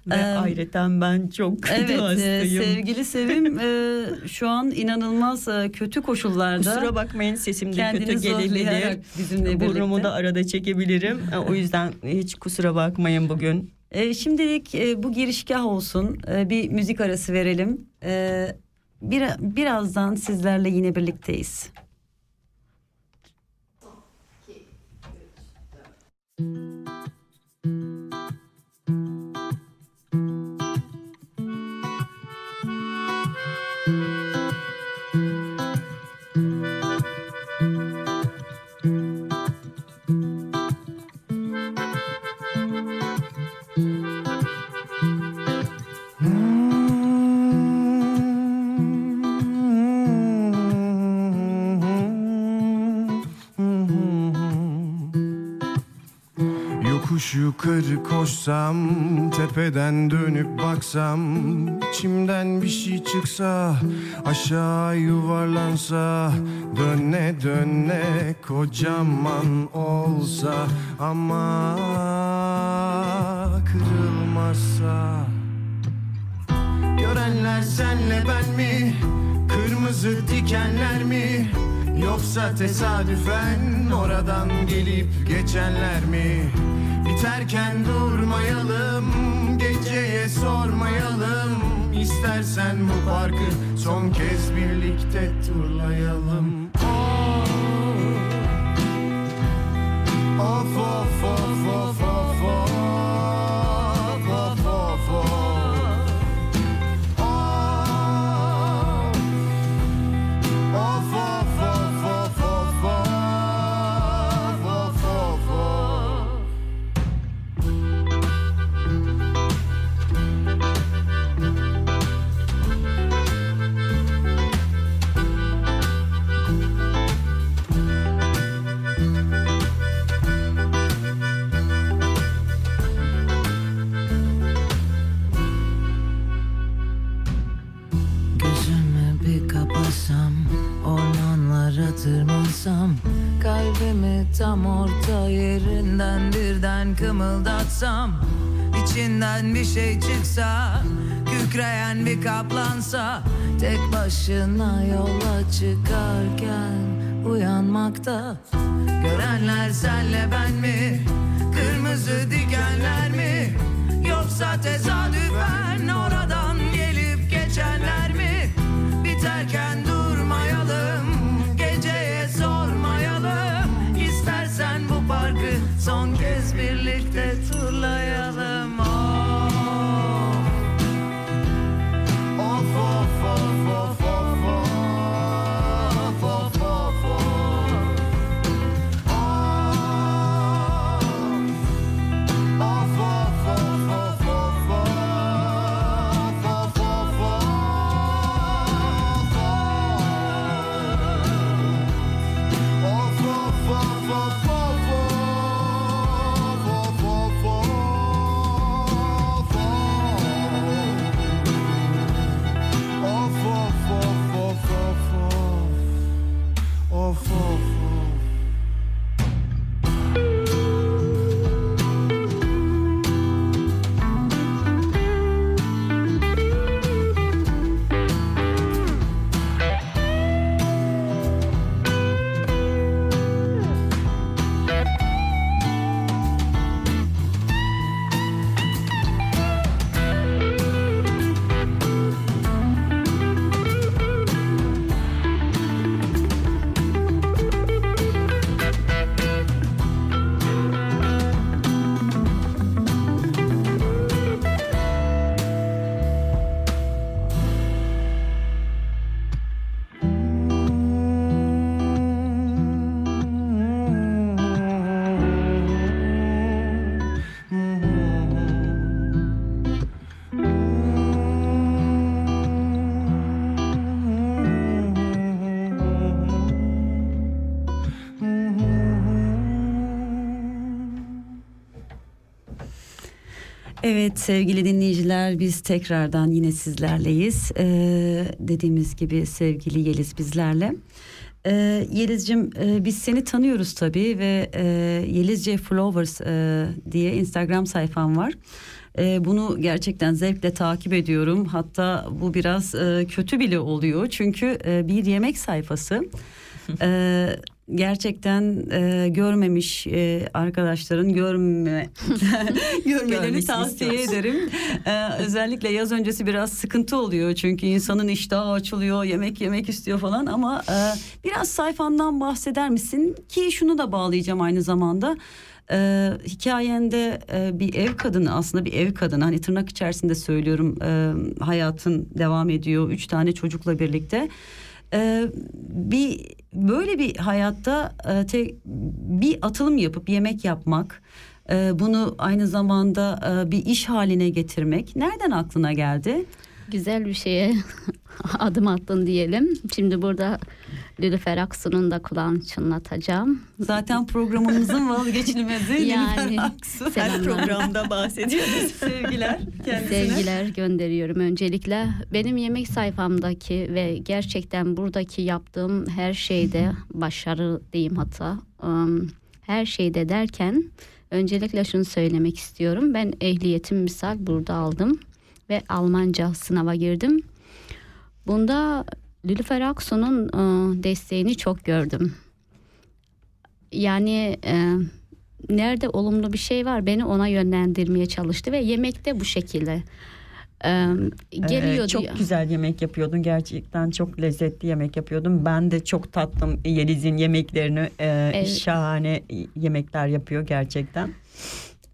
S9: Ve
S8: Ee,
S9: ayrıca ben çok
S8: Evet e,
S9: hastayım.
S8: sevgili Sevim e, şu an inanılmaz e, kötü koşullarda.
S9: Kusura bakmayın sesim de kötü gelebilir.
S8: bizimle
S9: Burnumu
S8: birlikte.
S9: da arada çekebilirim. O yüzden hiç kusura bakmayın bugün.
S8: E, şimdilik e, bu girişgah olsun. E, bir müzik arası verelim. E, bir, birazdan sizlerle yine birlikteyiz.
S11: Yokuş yukarı koşsam Tepeden dönüp baksam içimden bir şey çıksa Aşağı yuvarlansa Döne döne kocaman olsa Ama kırılmazsa Görenler senle ben mi? Kırmızı dikenler mi? Yoksa tesadüfen oradan gelip geçenler mi? Biterken durmayalım, geceye sormayalım İstersen bu parkı son kez birlikte turlayalım Oh. Of of of of of of
S12: tırmansam Kalbimi tam orta yerinden birden kımıldatsam İçinden bir şey çıksa Kükreyen bir kaplansa Tek başına yola çıkarken Uyanmakta Görenler senle ben mi? Kırmızı dikenler mi? Yoksa tesadüfen oradan gelip geçenler mi? Biterken song gives me
S8: Evet sevgili dinleyiciler biz tekrardan yine sizlerleyiz. Ee, dediğimiz gibi sevgili Yeliz bizlerle. Ee, Yeliz'cim e, biz seni tanıyoruz tabii ve e, Yelizce Flowers e, diye Instagram sayfam var. E, bunu gerçekten zevkle takip ediyorum. Hatta bu biraz e, kötü bile oluyor çünkü e, bir yemek sayfası. E, gerçekten e, görmemiş e, arkadaşların görme görmelerini tavsiye ederim. E, özellikle yaz öncesi biraz sıkıntı oluyor. Çünkü insanın iştahı açılıyor, yemek yemek istiyor falan ama e, biraz sayfandan bahseder misin? Ki şunu da bağlayacağım aynı zamanda. Ee, hikayende e, bir ev kadını aslında bir ev kadını hani tırnak içerisinde söylüyorum e, hayatın devam ediyor. Üç tane çocukla birlikte Ee, bir böyle bir hayatta e, te- bir atılım yapıp yemek yapmak e, bunu aynı zamanda e, bir iş haline getirmek nereden aklına geldi?
S10: Güzel bir şeye adım attın diyelim. Şimdi burada Lülefer Aksu'nun da kulağını çınlatacağım.
S8: Zaten programımızın vazgeçilmezi
S10: Yani,
S8: Nilüfer Aksu. Her programda bahsediyoruz. Sevgiler kendisine.
S10: Sevgiler gönderiyorum öncelikle. Benim yemek sayfamdaki ve gerçekten buradaki yaptığım her şeyde başarı diyeyim hatta. Her şeyde derken öncelikle şunu söylemek istiyorum. Ben ehliyetim misal burada aldım ve Almanca sınava girdim. Bunda Lülefer Aksu'nun ıı, desteğini çok gördüm. Yani e, nerede olumlu bir şey var beni ona yönlendirmeye çalıştı ve yemekte bu şekilde e, geliyordu.
S9: Ee, çok
S10: ya.
S9: güzel yemek yapıyordun gerçekten çok lezzetli yemek yapıyordun. Ben de çok tattım Yeliz'in yemeklerini. Ee,
S10: Evet.
S9: Şahane yemekler yapıyor gerçekten.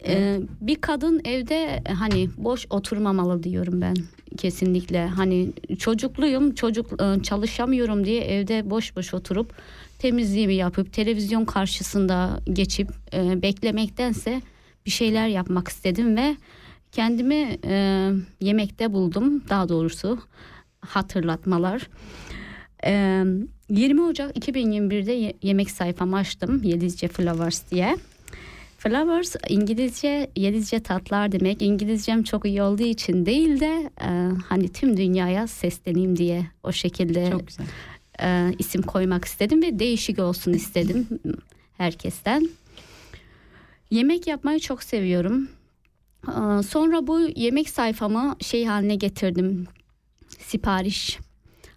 S10: Ee, bir kadın evde hani boş oturmamalı diyorum ben kesinlikle. Hani çocukluyum, çocuk e, çalışamıyorum diye evde boş boş oturup temizliğimi yapıp televizyon karşısında geçip e, beklemektense bir şeyler yapmak istedim ve kendimi e, yemekte buldum. Daha doğrusu hatırlatmalar. Ee, 20 Ocak 2021'de ye- yemek sayfamı açtım. Yelizce Flowers diye. Flowers İngilizce Yelizce tatlar demek. İngilizcem çok iyi olduğu için değil de e, hani tüm dünyaya sesleneyim diye o şekilde
S8: Çok güzel.
S10: e, isim koymak istedim ve değişik olsun istedim herkesten. Yemek yapmayı çok seviyorum. Aa, Sonra bu yemek sayfamı şey haline getirdim. Sipariş.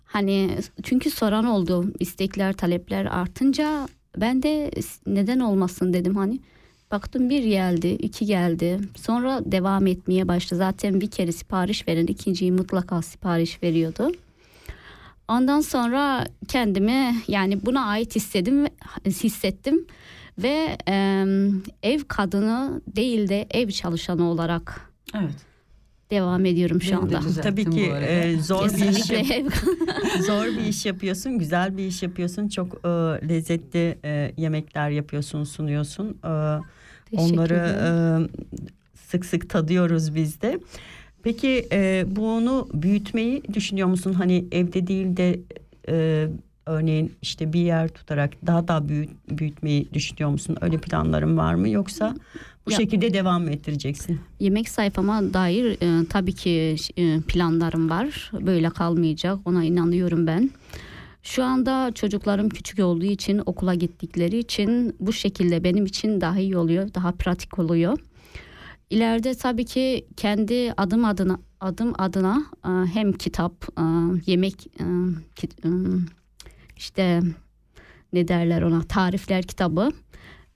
S10: Hani çünkü soran oldu. istekler, talepler artınca ben de neden olmasın dedim hani. Baktım bir geldi, iki geldi. Sonra devam etmeye başladı. Zaten bir kere sipariş veren ikinciyi mutlaka sipariş veriyordu. Ondan sonra kendimi yani buna ait hissedim hissettim ve e, ev kadını değil de ev çalışanı olarak
S8: Evet.
S10: devam ediyorum şu anda.
S9: Tabii ki e, zor bir iş
S10: Kesinlikle ev
S9: zor bir iş yapıyorsun, güzel bir iş yapıyorsun. Çok e, lezzetli e, yemekler yapıyorsun, sunuyorsun. E,
S10: Teşekkür
S9: onları
S10: ederim.
S9: e, sık sık tadıyoruz biz de. Peki e, bunu büyütmeyi düşünüyor musun? Hani evde değil de e, örneğin işte bir yer tutarak daha da büyüt, büyütmeyi düşünüyor musun? Öyle planların var mı? Yoksa bu
S10: Ya-
S9: şekilde devam mı ettireceksin?
S10: Yemek sayfama dair e, tabii ki e, planlarım var. Böyle kalmayacak. Ona inanıyorum ben. Şu anda çocuklarım küçük olduğu için okula gittikleri için bu şekilde benim için daha iyi oluyor, daha pratik oluyor. İleride tabii ki kendi adım adına adım adına e, hem kitap, e, yemek e, işte ne derler ona tarifler kitabı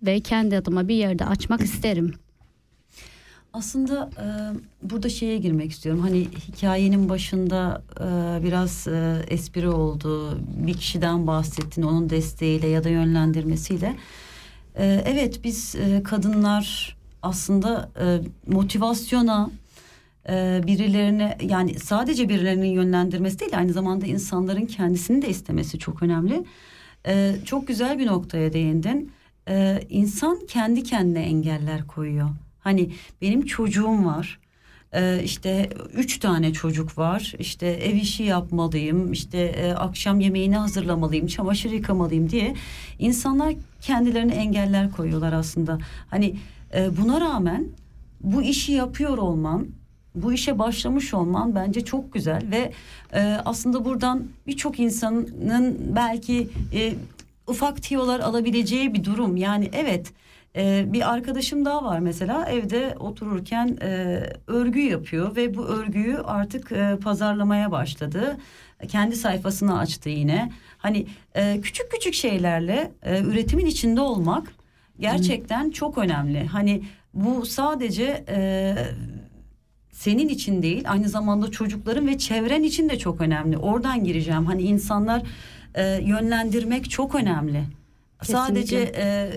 S10: ve kendi adıma bir yerde açmak isterim.
S8: Aslında e, burada şeye girmek istiyorum. Hani hikayenin başında e, biraz e, espri oldu. Bir kişiden bahsettin onun desteğiyle ya da yönlendirmesiyle. E, evet biz e, kadınlar aslında e, motivasyona e, birilerine yani sadece birilerinin yönlendirmesi değil aynı zamanda insanların kendisini de istemesi çok önemli. E, çok güzel bir noktaya değindin. E, insan kendi kendine engeller koyuyor. Hani benim çocuğum var. Ee, işte üç tane çocuk var. İşte ev işi yapmalıyım. işte e, akşam yemeğini hazırlamalıyım. Çamaşır yıkamalıyım diye insanlar kendilerine engeller koyuyorlar aslında. Hani e, buna rağmen bu işi yapıyor olman, bu işe başlamış olman bence çok güzel ve e, aslında buradan birçok insanın belki ufak tiyolar alabileceği bir durum. Yani evet e, bir arkadaşım daha var mesela evde otururken e, örgü yapıyor ve bu örgüyü artık e, pazarlamaya başladı. Kendi sayfasını açtı yine. Hani e, küçük küçük şeylerle e, üretimin içinde olmak gerçekten çok önemli. Hani bu sadece e, senin için değil aynı zamanda çocukların ve çevren için de çok önemli. Oradan gireceğim. Hani insanlar e, yönlendirmek çok önemli. Sadece e,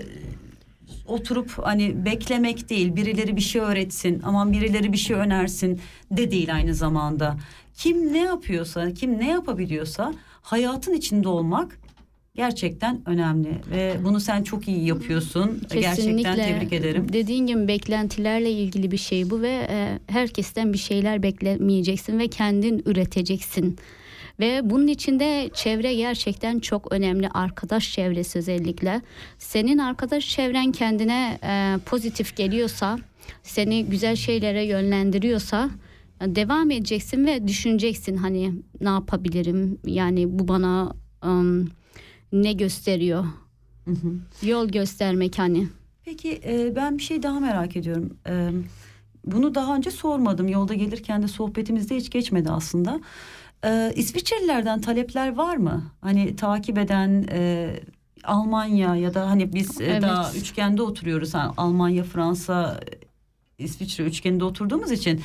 S8: oturup hani beklemek değil birileri bir şey öğretsin aman birileri bir şey önersin de değil aynı zamanda. Kim ne yapıyorsa kim ne yapabiliyorsa hayatın içinde olmak gerçekten önemli ve bunu sen çok iyi yapıyorsun. Gerçekten tebrik ederim.
S10: Dediğin gibi beklentilerle ilgili bir şey bu ve e, herkesten bir şeyler beklemeyeceksin ve kendin üreteceksin. Ve bunun içinde çevre gerçekten çok önemli. Arkadaş çevresi özellikle. Senin arkadaş çevren kendine e, pozitif geliyorsa, seni güzel şeylere yönlendiriyorsa e, devam edeceksin ve düşüneceksin hani ne yapabilirim? Yani bu bana ım, ne gösteriyor? Yol göstermek hani.
S8: Peki e, ben bir şey daha merak ediyorum. E, bunu daha önce sormadım. Yolda gelirken de sohbetimizde hiç geçmedi aslında. E, İsviçrelilerden talepler var mı? Hani takip eden e, Almanya ya da hani biz e,
S10: Evet.
S8: daha üçgende oturuyoruz. Ha, Almanya, Fransa, İsviçre üçgeninde oturduğumuz için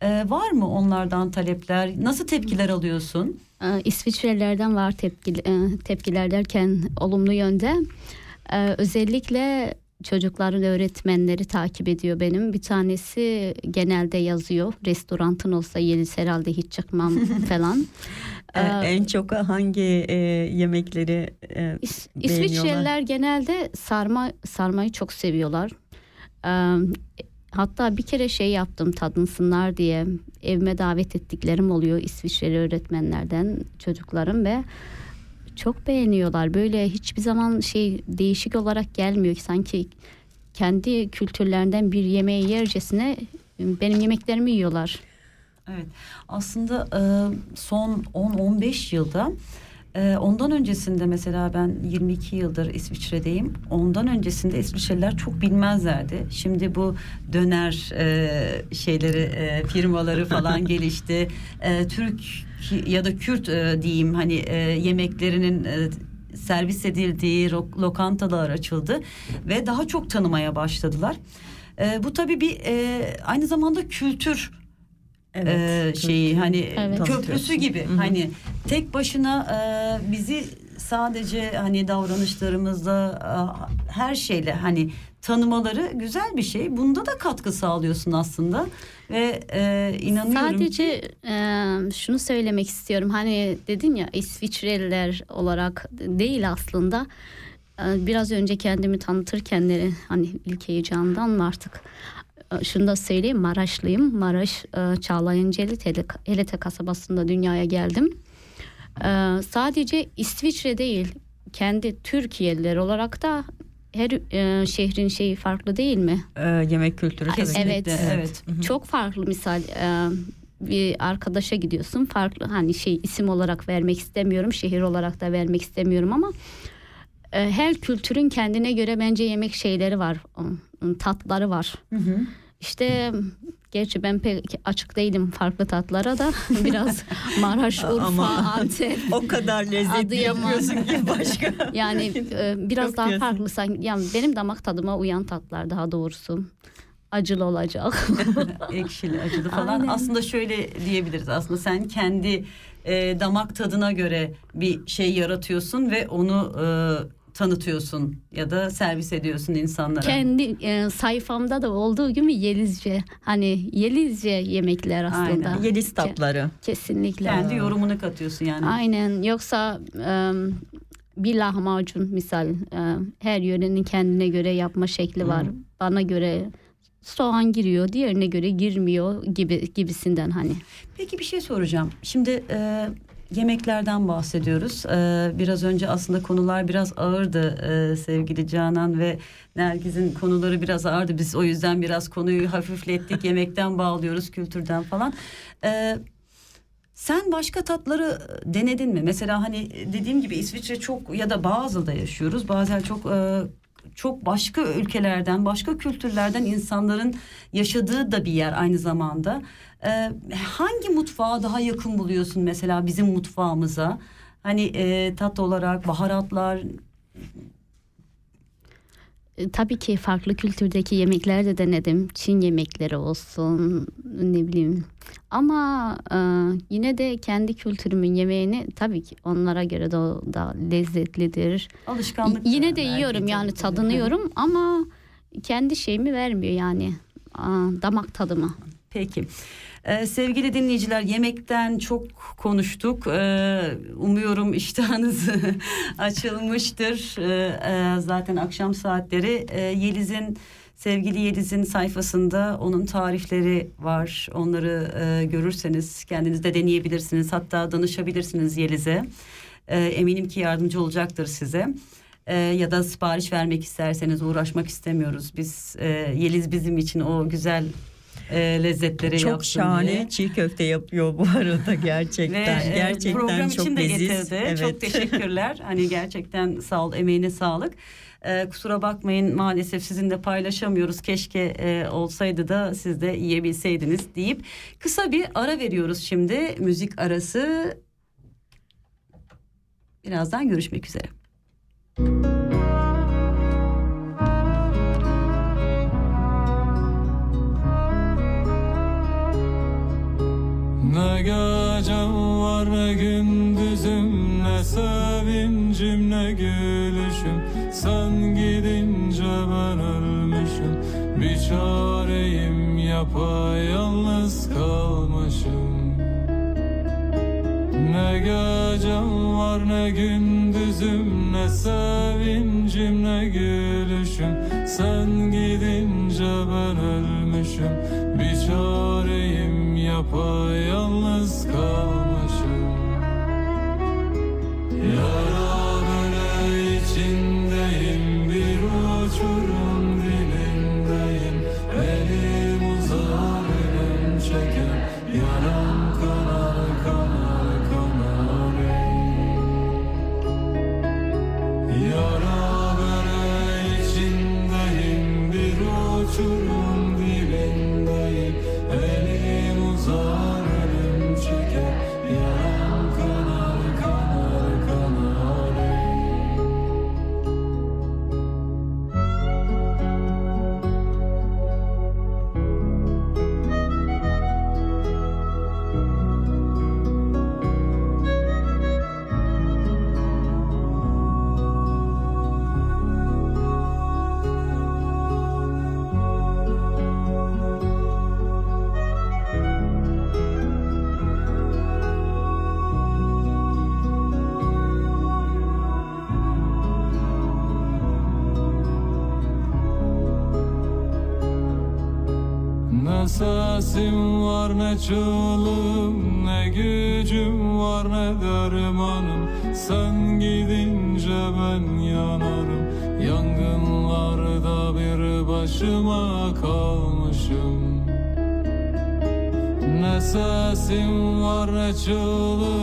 S8: e, var mı onlardan talepler? Nasıl tepkiler alıyorsun?
S10: Ee, İsviçrelilerden var tepki, e, tepkiler derken olumlu yönde. Ee, Özellikle çocukların öğretmenleri takip ediyor benim. Bir tanesi genelde yazıyor. Restorantın olsa yeriz herhalde hiç çıkmam falan.
S9: E, en çok hangi e, yemekleri e, beğeniyorlar?
S10: İsviçreliler genelde sarma sarmayı çok seviyorlar. Ee, hatta bir kere şey yaptım tadınsınlar diye evime davet ettiklerim oluyor İsviçreli öğretmenlerden çocuklarım ve çok beğeniyorlar. Böyle hiçbir zaman şey değişik olarak gelmiyor ki sanki kendi kültürlerinden bir yemeği yercesine benim yemeklerimi yiyorlar.
S8: Evet aslında e, son 10-15 yılda e, ondan öncesinde mesela ben 22 yıldır İsviçre'deyim. Ondan öncesinde İsviçreliler çok bilmezlerdi. Şimdi bu döner e, şeyleri e, firmaları falan gelişti. E, Türk ya da Kürt e, diyeyim hani e, yemeklerinin e, servis edildiği lokantalar açıldı ve daha çok tanımaya başladılar. E, bu tabii bir e, aynı zamanda kültür e, şeyi hani
S9: Evet.
S8: köprüsü gibi
S9: Hı hı.
S8: hani tek başına e, bizi sadece hani davranışlarımızda e, her şeyle hani tanımaları güzel bir şey. Bunda da katkı sağlıyorsun aslında ve e, inanıyorum
S10: Sadece e, şunu söylemek istiyorum. Hani dedin ya İsviçreliler olarak değil aslında. Biraz önce kendimi tanıtırken de hani ilk heyecandan mı artık şunu da söyleyeyim Maraşlıyım. Maraş e, Çağlayanceli Telek- Elete kasabasında dünyaya geldim. E, sadece İsviçre değil kendi Türkiye'liler olarak da her e, şehrin şeyi farklı değil mi?
S9: E, yemek kültürü tabii.
S10: Evet. Çok farklı misal e, bir arkadaşa gidiyorsun farklı hani şey isim olarak vermek istemiyorum şehir olarak da vermek istemiyorum ama e, her kültürün kendine göre bence yemek şeyleri var ım, tatları var. İşte gerçi ben pek açık değilim farklı tatlara da biraz Maraş, Urfa,
S9: Ama
S10: Antep.
S9: o kadar lezzetli
S10: Adıyaman.
S9: ki başka.
S10: Yani e, biraz
S9: Çok
S10: daha
S9: diyorsun.
S10: farklı sanki. Yani benim damak tadıma uyan tatlar daha doğrusu. Acılı olacak.
S8: ekşili acılı falan.
S10: Aynen.
S8: Aslında şöyle diyebiliriz. Aslında sen kendi e, damak tadına göre bir şey yaratıyorsun ve onu e, tanıtıyorsun ya da servis ediyorsun insanlara.
S10: Kendi e, sayfamda da olduğu gibi Yelizce. Hani Yelizce yemekler aslında.
S8: Aynen.
S9: Yeliz tatları.
S10: Kesinlikle.
S8: Kendi yorumunu katıyorsun yani.
S10: Aynen. Yoksa e, bir lahmacun misal e, her yörenin kendine göre yapma şekli var. Bana göre soğan giriyor, diğerine göre girmiyor gibi gibisinden hani.
S8: Peki bir şey soracağım. Şimdi e, yemeklerden bahsediyoruz. Ee, biraz önce aslında konular biraz ağırdı ee, sevgili Canan ve Nergiz'in konuları biraz ağırdı. Biz o yüzden biraz konuyu hafiflettik. Yemekten bağlıyoruz, kültürden falan. Ee, sen başka tatları denedin mi? Mesela hani dediğim gibi İsviçre çok ya da Basel'da yaşıyoruz. Bazen çok e, çok başka ülkelerden, başka kültürlerden insanların yaşadığı da bir yer aynı zamanda. Ee, hangi mutfağı daha yakın buluyorsun mesela bizim mutfağımıza? Hani e, tat olarak baharatlar
S10: E, Tabii ki farklı kültürdeki yemekler de denedim. Çin yemekleri olsun ne bileyim. Ama e, yine de kendi kültürümün yemeğini tabii ki onlara göre de da lezzetlidir.
S8: alışkanlık.
S10: Y- yine de yiyorum yani
S8: tabii.
S10: tadınıyorum ama kendi şeyimi vermiyor yani Aa, damak tadımı.
S8: Peki. Ee, sevgili dinleyiciler yemekten çok konuştuk. Ee, umuyorum iştahınız açılmıştır. Ee, e, zaten akşam saatleri e, Yeliz'in sevgili Yeliz'in sayfasında onun tarifleri var. Onları e, görürseniz kendiniz de deneyebilirsiniz. Hatta danışabilirsiniz Yeliz'e. Ee, eminim ki yardımcı olacaktır size. Ee, ya da sipariş vermek isterseniz uğraşmak istemiyoruz. Biz e, Yeliz bizim için o güzel e, lezzetleri
S9: Çok
S8: yapsın
S9: şahane
S8: diye.
S9: çiğ köfte yapıyor bu arada gerçekten.
S8: Ve, e,
S9: gerçekten
S8: program
S9: çok
S8: için de
S9: leziz.
S8: getirdi. Çok
S9: Evet.
S8: teşekkürler. Hani gerçekten sağ ol, emeğine sağlık. Ee, kusura bakmayın maalesef sizinle paylaşamıyoruz. Keşke e, olsaydı da siz de yiyebilseydiniz deyip kısa bir ara veriyoruz şimdi. Müzik arası. Birazdan görüşmek üzere.
S13: Ne gecem var ne gündüzüm Ne sevincim ne gülüşüm. Sen gidince ben ölmüşüm. Bir çareyim yapayalnız kalmışım. Ne gecem var ne gündüzüm Ne sevincim ne gülüşüm. Sen gidince ben ölmüşüm. Bir çareyim yapayalnız kalmışım. Yara ne Ne gücüm var ne dermanım. Sen gidince ben yanarım. Yangınlarda bir başıma kalmışım. Ne sesim var ne çığlığım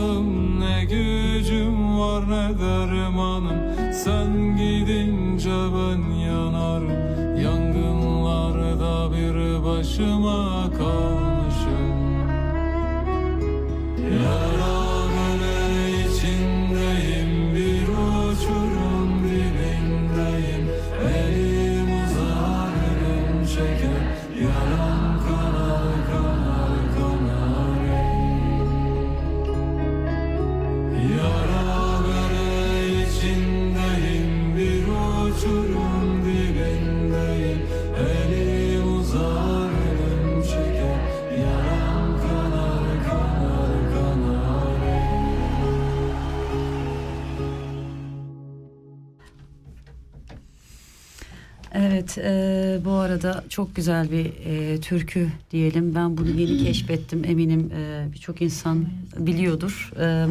S8: çok güzel bir e, türkü diyelim. Ben bunu yeni keşfettim. Eminim e, birçok insan biliyordur. E,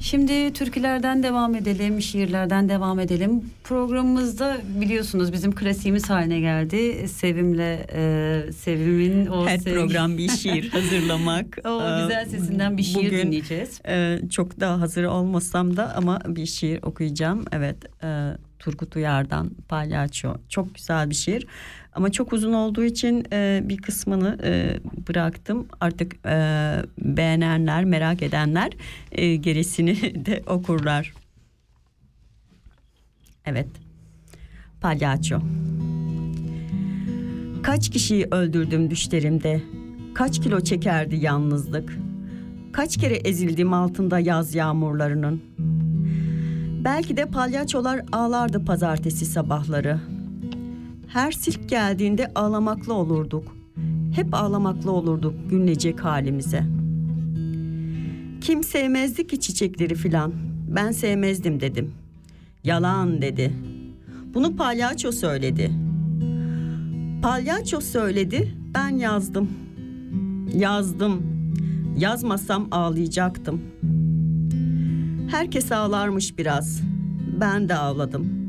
S8: şimdi türkülerden devam edelim, şiirlerden devam edelim. Programımızda biliyorsunuz bizim klasiğimiz haline geldi. Sevim'le, e, Sevim'in o
S9: Her
S8: sevgi-
S9: program bir şiir hazırlamak.
S8: O güzel sesinden bir şiir
S9: bugün,
S8: dinleyeceğiz.
S9: e, çok daha hazır olmasam da ama bir şiir okuyacağım. Evet, e, Turgut Uyar'dan Palyaço. Çok güzel bir şiir. Ama çok uzun olduğu için e, bir kısmını e, bıraktım. Artık e, beğenenler, merak edenler e, gerisini de okurlar. Evet. Palyaço. Kaç kişiyi öldürdüm düşlerimde. Kaç kilo çekerdi yalnızlık. Kaç kere ezildim altında yaz yağmurlarının. Belki de palyaçolar ağlardı pazartesi sabahları. Her silk geldiğinde ağlamaklı olurduk. Hep ağlamaklı olurduk günlecek halimize. Kim sevmezdi ki çiçekleri filan. Ben sevmezdim dedim. Yalan dedi. Bunu palyaço söyledi. Palyaço söyledi, ben yazdım. Yazdım. Yazmasam ağlayacaktım. Herkes ağlarmış biraz. Ben de ağladım.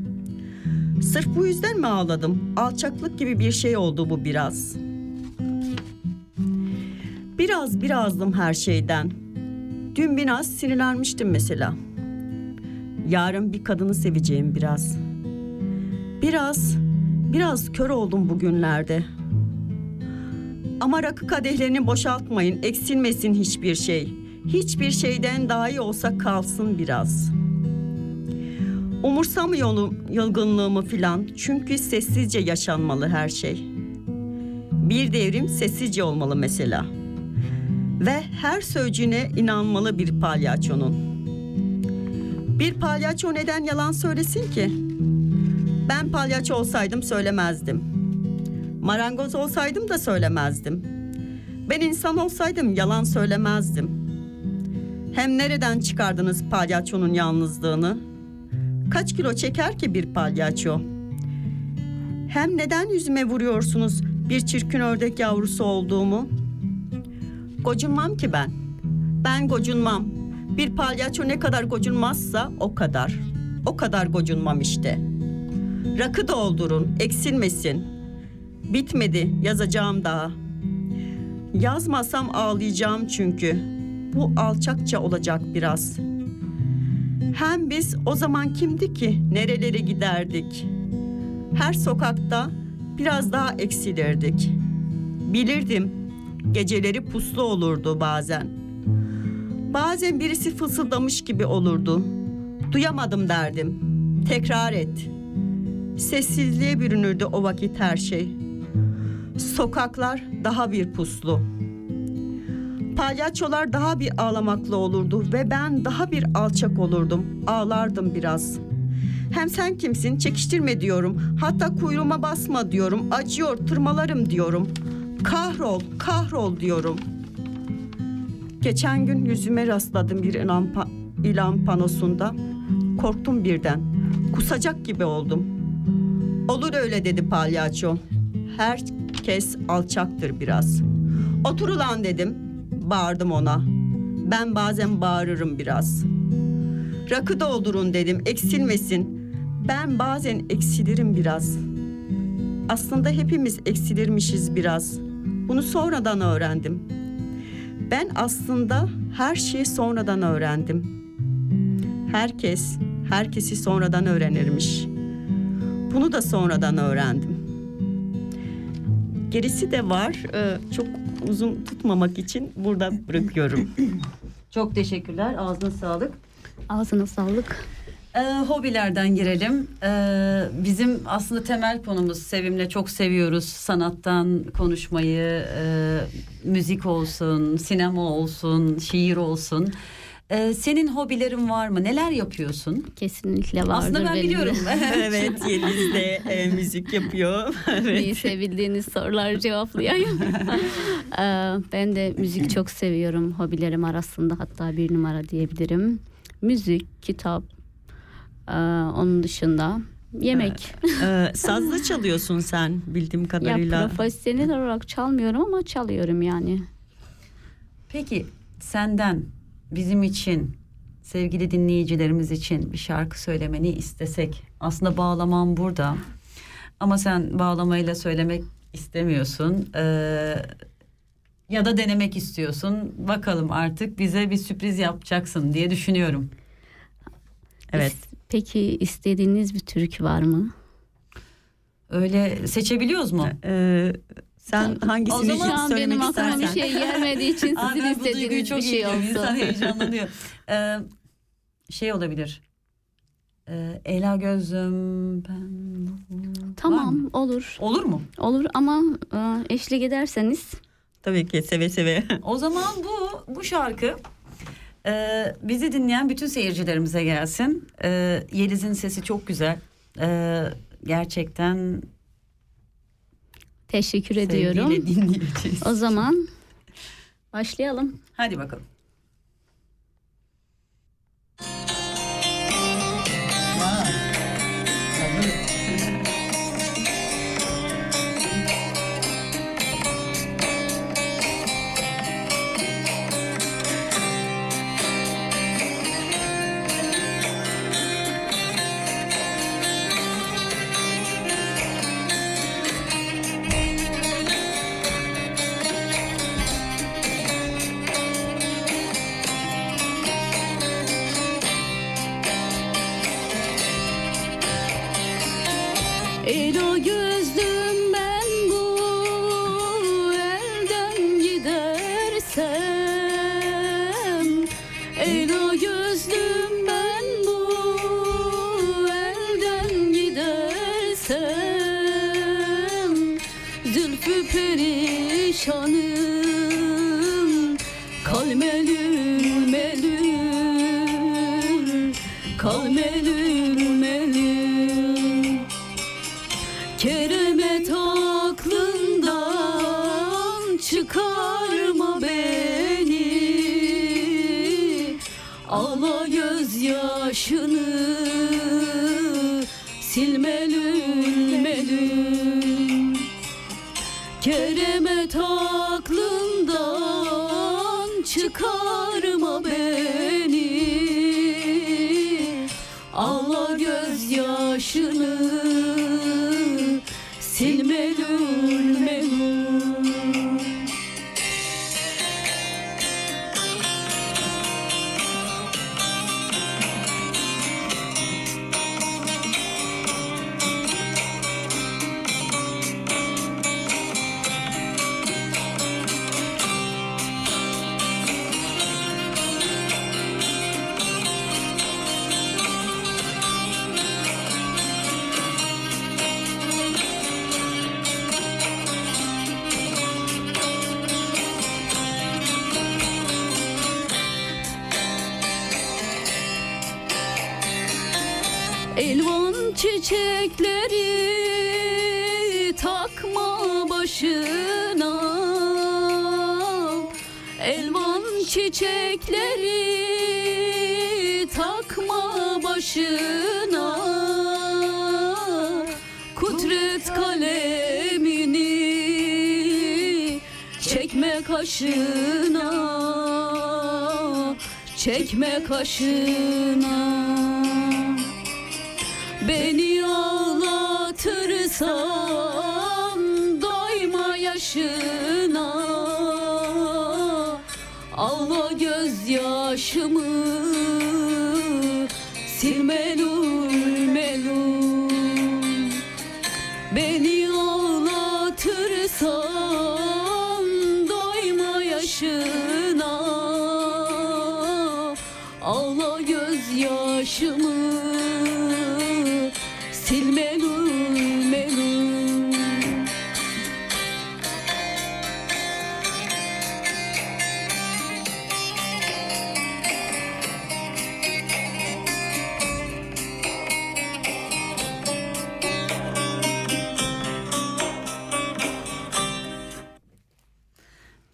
S9: Sırf bu yüzden mi ağladım? Alçaklık gibi bir şey oldu bu biraz. Biraz birazdım her şeyden. Dün biraz sinirlenmiştim mesela. Yarın bir kadını seveceğim biraz. Biraz, biraz kör oldum bugünlerde. Ama rakı kadehlerini boşaltmayın, eksilmesin hiçbir şey. Hiçbir şeyden daha iyi olsa kalsın biraz. Umursamıyorum yılgınlığımı filan çünkü sessizce yaşanmalı her şey. Bir devrim sessizce olmalı mesela. Ve her sözcüğüne inanmalı bir palyaçonun. Bir palyaço neden yalan söylesin ki? Ben palyaço olsaydım söylemezdim. Marangoz olsaydım da söylemezdim. Ben insan olsaydım yalan söylemezdim. Hem nereden çıkardınız palyaçonun yalnızlığını? Kaç kilo çeker ki bir palyaço? Hem neden yüzüme vuruyorsunuz bir çirkin ördek yavrusu olduğumu? Gocunmam ki ben. Ben gocunmam. Bir palyaço ne kadar gocunmazsa o kadar. O kadar gocunmam işte. Rakı doldurun, eksilmesin. Bitmedi, yazacağım daha. Yazmasam ağlayacağım çünkü. Bu alçakça olacak biraz. Hem biz o zaman kimdi ki nerelere giderdik? Her sokakta biraz daha eksilirdik. Bilirdim geceleri puslu olurdu bazen. Bazen birisi fısıldamış gibi olurdu. Duyamadım derdim. Tekrar et. Sessizliğe bürünürdü o vakit her şey. Sokaklar daha bir puslu. Palyaçolar daha bir ağlamaklı olurdu ve ben daha bir alçak olurdum. Ağlardım biraz. Hem sen kimsin? Çekiştirme diyorum. Hatta kuyruğuma basma diyorum. Acıyor, tırmalarım diyorum. Kahrol, kahrol diyorum. Geçen gün yüzüme rastladım bir ilan, ilan panosunda. Korktum birden. Kusacak gibi oldum. Olur öyle dedi palyaço. Herkes alçaktır biraz. Otur ulan dedim. Bağırdım ona. Ben bazen bağırırım biraz. Rakı doldurun dedim eksilmesin. Ben bazen eksilirim biraz. Aslında hepimiz eksilirmişiz biraz. Bunu sonradan öğrendim. Ben aslında her şeyi sonradan öğrendim. Herkes, herkesi sonradan öğrenirmiş. Bunu da sonradan öğrendim. Gerisi de var. Ee, çok uzun tutmamak için burada bırakıyorum. Çok teşekkürler. Ağzına sağlık.
S10: Ağzına sağlık.
S8: Ee, hobilerden girelim. Ee, bizim aslında temel konumuz Sevim'le çok seviyoruz. Sanattan konuşmayı, e, müzik olsun, sinema olsun, şiir olsun. Ee, senin hobilerin var mı? Neler yapıyorsun?
S10: Kesinlikle vardır
S8: Aslında ben
S10: benim de.
S8: biliyorum.
S9: evet, Yeliz de e, müzik yapıyor. evet.
S10: Neyse bildiğiniz soruları cevaplayayım. Ee, ben de müzik çok seviyorum. Hobilerim arasında hatta bir numara diyebilirim. Müzik, kitap. Ee, onun dışında
S8: yemek.
S9: Ee, sazda çalıyorsun sen bildiğim kadarıyla.
S8: Ya profesyonel olarak çalmıyorum ama çalıyorum yani.
S10: Peki senden bizim için sevgili dinleyicilerimiz için bir şarkı söylemeni istesek aslında bağlamam burada ama sen bağlamayla söylemek istemiyorsun Ee, ya da denemek istiyorsun bakalım artık bize bir sürpriz yapacaksın diye düşünüyorum. Evet.
S8: Peki istediğiniz bir türkü var mı?
S10: Öyle seçebiliyoruz mu?
S9: Ee, sen hangisini
S10: O zaman
S8: an benim aklıma bir şey gelmediği için sizin
S10: duyguyu
S8: istediğiniz
S10: çok
S8: bir şey
S10: iyi biliyorum. İnsan
S8: olsun.
S10: heyecanlanıyor. Ee, şey olabilir. Ee, Ela gözüm ben...
S8: Tamam olur.
S10: Olur mu?
S8: Olur ama e, eşlik ederseniz.
S9: Tabii ki seve seve.
S10: O zaman bu bu şarkı e, bizi dinleyen bütün seyircilerimize gelsin. E, Yeliz'in sesi çok güzel. E, gerçekten
S8: Teşekkür
S10: Sevgiyle
S8: ediyorum.
S10: dinleyeceğiz.
S8: O zaman başlayalım.
S10: Hadi bakalım.
S8: silme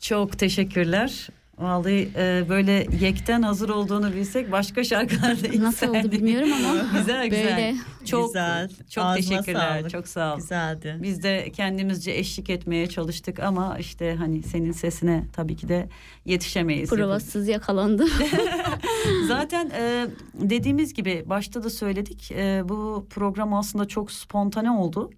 S10: Çok teşekkürler.
S8: Vallahi e, böyle yekten hazır olduğunu bilsek başka şarkılar da
S10: Nasıl oldu bilmiyorum ama
S8: güzel güzel.
S10: böyle.
S8: Çok
S9: Güzel.
S8: çok
S9: Ağzına
S8: teşekkürler.
S9: sağlık.
S8: Çok sağ ol.
S9: Güzeldi.
S8: Biz de kendimizce eşlik etmeye çalıştık ama işte hani senin sesine tabii ki de yetişemeyiz.
S10: Provasız yakalandı.
S8: Zaten e, dediğimiz gibi başta da söyledik e, bu program aslında çok spontane oldu.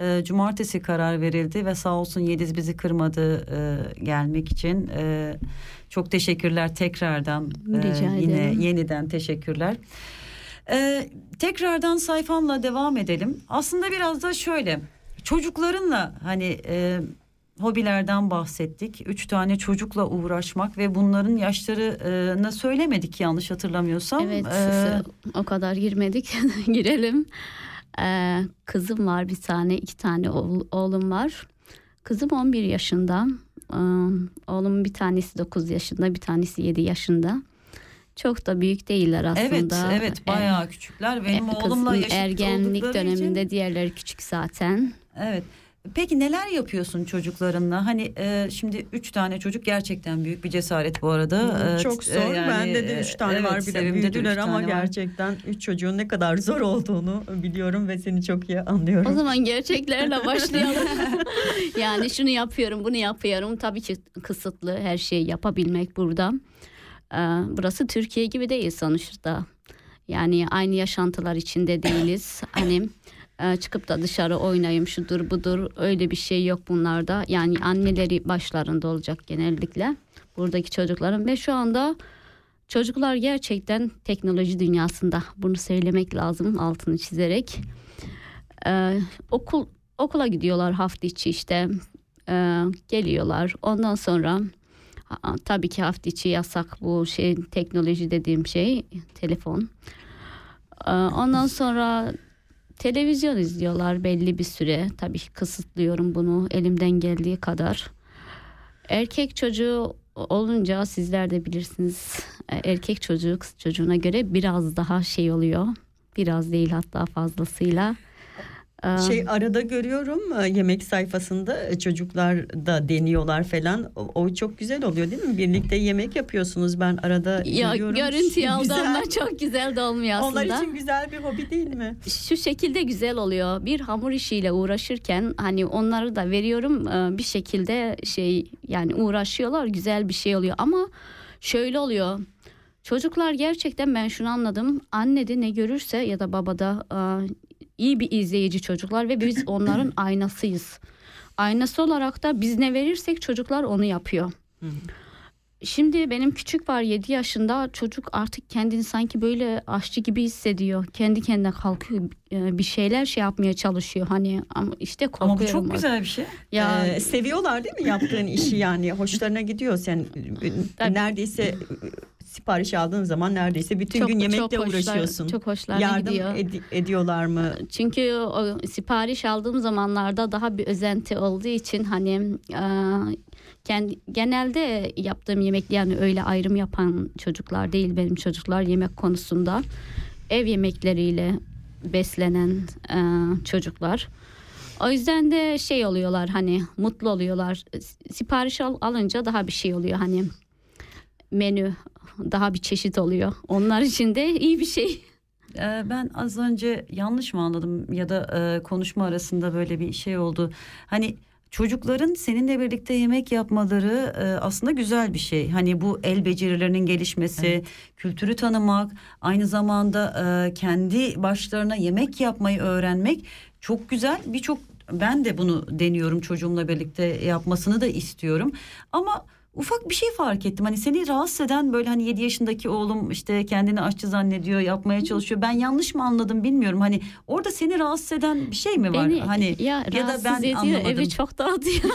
S8: E, cumartesi karar verildi ve sağ olsun Yediz bizi kırmadı e, gelmek için. E, çok teşekkürler tekrardan. E,
S10: Rica
S8: yine
S10: ederim.
S8: yeniden teşekkürler. E, tekrardan sayfanla devam edelim. Aslında biraz da şöyle çocuklarınla hani e, hobilerden bahsettik. Üç tane çocukla uğraşmak ve bunların yaşlarını söylemedik yanlış hatırlamıyorsam.
S10: Evet
S8: Ee,
S10: o kadar girmedik girelim. Ee, kızım var bir tane iki tane oğlum var. Kızım 11 yaşında. Ee, oğlumun bir tanesi 9 yaşında bir tanesi 7 yaşında. Çok da büyük değiller
S8: evet
S10: aslında.
S8: evet bayağı küçükler. Benim
S10: Ee,
S8: oğlumla yaşıt
S10: ergenlik
S8: oldukları için-
S10: döneminde diğerleri küçük zaten.
S8: Evet. Peki neler yapıyorsun çocuklarınla? Hani e, şimdi üç tane çocuk gerçekten büyük bir cesaret bu arada. E,
S9: Çok
S8: e,
S9: zor.
S8: yani,
S9: Bende de
S8: e,
S9: üç tane
S8: evet,
S9: var bir de büyüdüler ama
S8: var.
S9: gerçekten üç çocuğun ne kadar zor olduğunu biliyorum ve seni çok iyi anlıyorum.
S10: O zaman gerçeklerle başlayalım. yani şunu yapıyorum, bunu yapıyorum. Tabii ki kısıtlı her şeyi yapabilmek burada. Ee, burası Türkiye gibi değil sonuçta. Yani aynı yaşantılar içinde değiliz. Hani e, çıkıp da dışarı oynayayım şudur budur öyle bir şey yok bunlarda. Yani anneleri başlarında olacak genellikle buradaki çocukların ve şu anda çocuklar gerçekten teknoloji dünyasında. Bunu söylemek lazım altını çizerek. Ee, okul okula gidiyorlar hafta içi işte Ee, geliyorlar. Ondan sonra tabii ki hafta içi yasak bu şey teknoloji dediğim şey telefon. Ee, ondan sonra televizyon izliyorlar belli bir süre. Tabii kısıtlıyorum bunu elimden geldiği kadar. Erkek çocuğu olunca sizler de bilirsiniz. e, Erkek çocuğu kız çocuğuna göre biraz daha şey oluyor. Biraz değil hatta fazlasıyla.
S9: Şey arada görüyorum e, yemek sayfasında e, çocuklar da deniyorlar falan. O, o çok güzel oluyor değil mi? Birlikte yemek yapıyorsunuz ben arada
S10: ya
S9: görüyorum.
S10: görüntüye aldanma çok güzel de olmuyor aslında.
S9: Onlar için güzel bir hobi değil mi?
S10: şu şekilde güzel oluyor. Bir hamur işiyle uğraşırken hani onları da veriyorum e, bir şekilde şey yani uğraşıyorlar güzel bir şey oluyor ama şöyle oluyor. Çocuklar gerçekten ben şunu anladım. Anne de ne görürse ya da babada iyi bir izleyici çocuklar ve biz onların aynasıyız. Aynası olarak da biz ne verirsek çocuklar onu yapıyor. Şimdi benim küçük var 7 yaşında çocuk artık kendini sanki böyle aşçı gibi hissediyor. Kendi kendine kalkıyor e, bir şeyler şey yapmaya çalışıyor hani ama işte
S8: Ama bu
S10: korkuyorum.
S8: çok güzel bir şey.
S10: Ya
S9: Ee, seviyorlar değil mi yaptığın işi yani hoşlarına gidiyor sen e, neredeyse sipariş aldığın zaman neredeyse bütün
S10: Çok-
S9: gün yemekle
S10: çok hoşlar-
S9: uğraşıyorsun.
S10: çok hoşlarına
S9: Yardım
S10: gidiyor.
S9: edi- ediyorlar mı?
S10: Çünkü o sipariş aldığım zamanlarda daha bir özenti olduğu için hani e, kendi, genelde yaptığım yemek yani öyle ayrım yapan çocuklar değil benim çocuklar yemek konusunda ev yemekleriyle beslenen e, çocuklar. O yüzden de şey oluyorlar hani mutlu oluyorlar. Sipariş al, alınca daha bir şey oluyor hani menü daha bir çeşit oluyor. Onlar için de iyi bir şey.
S8: Ee, ben az önce yanlış mı anladım ya da e, konuşma arasında böyle bir şey oldu. Hani çocukların seninle birlikte yemek yapmaları e, aslında güzel bir şey. Hani bu el becerilerinin gelişmesi, kültürü tanımak, aynı zamanda e, kendi başlarına yemek yapmayı öğrenmek çok güzel. Birçok ben de bunu deniyorum çocuğumla birlikte yapmasını da istiyorum. Ama ufak bir şey fark ettim. Hani seni rahatsız eden böyle hani 7 yaşındaki oğlum işte kendini aşçı zannediyor, yapmaya çalışıyor. Ben yanlış mı anladım bilmiyorum. Hani orada seni rahatsız eden bir şey mi var?
S10: Beni
S8: hani
S10: ya,
S8: ya da ben
S10: ediyor,
S8: anlamadım.
S10: evi çok dağıtıyor.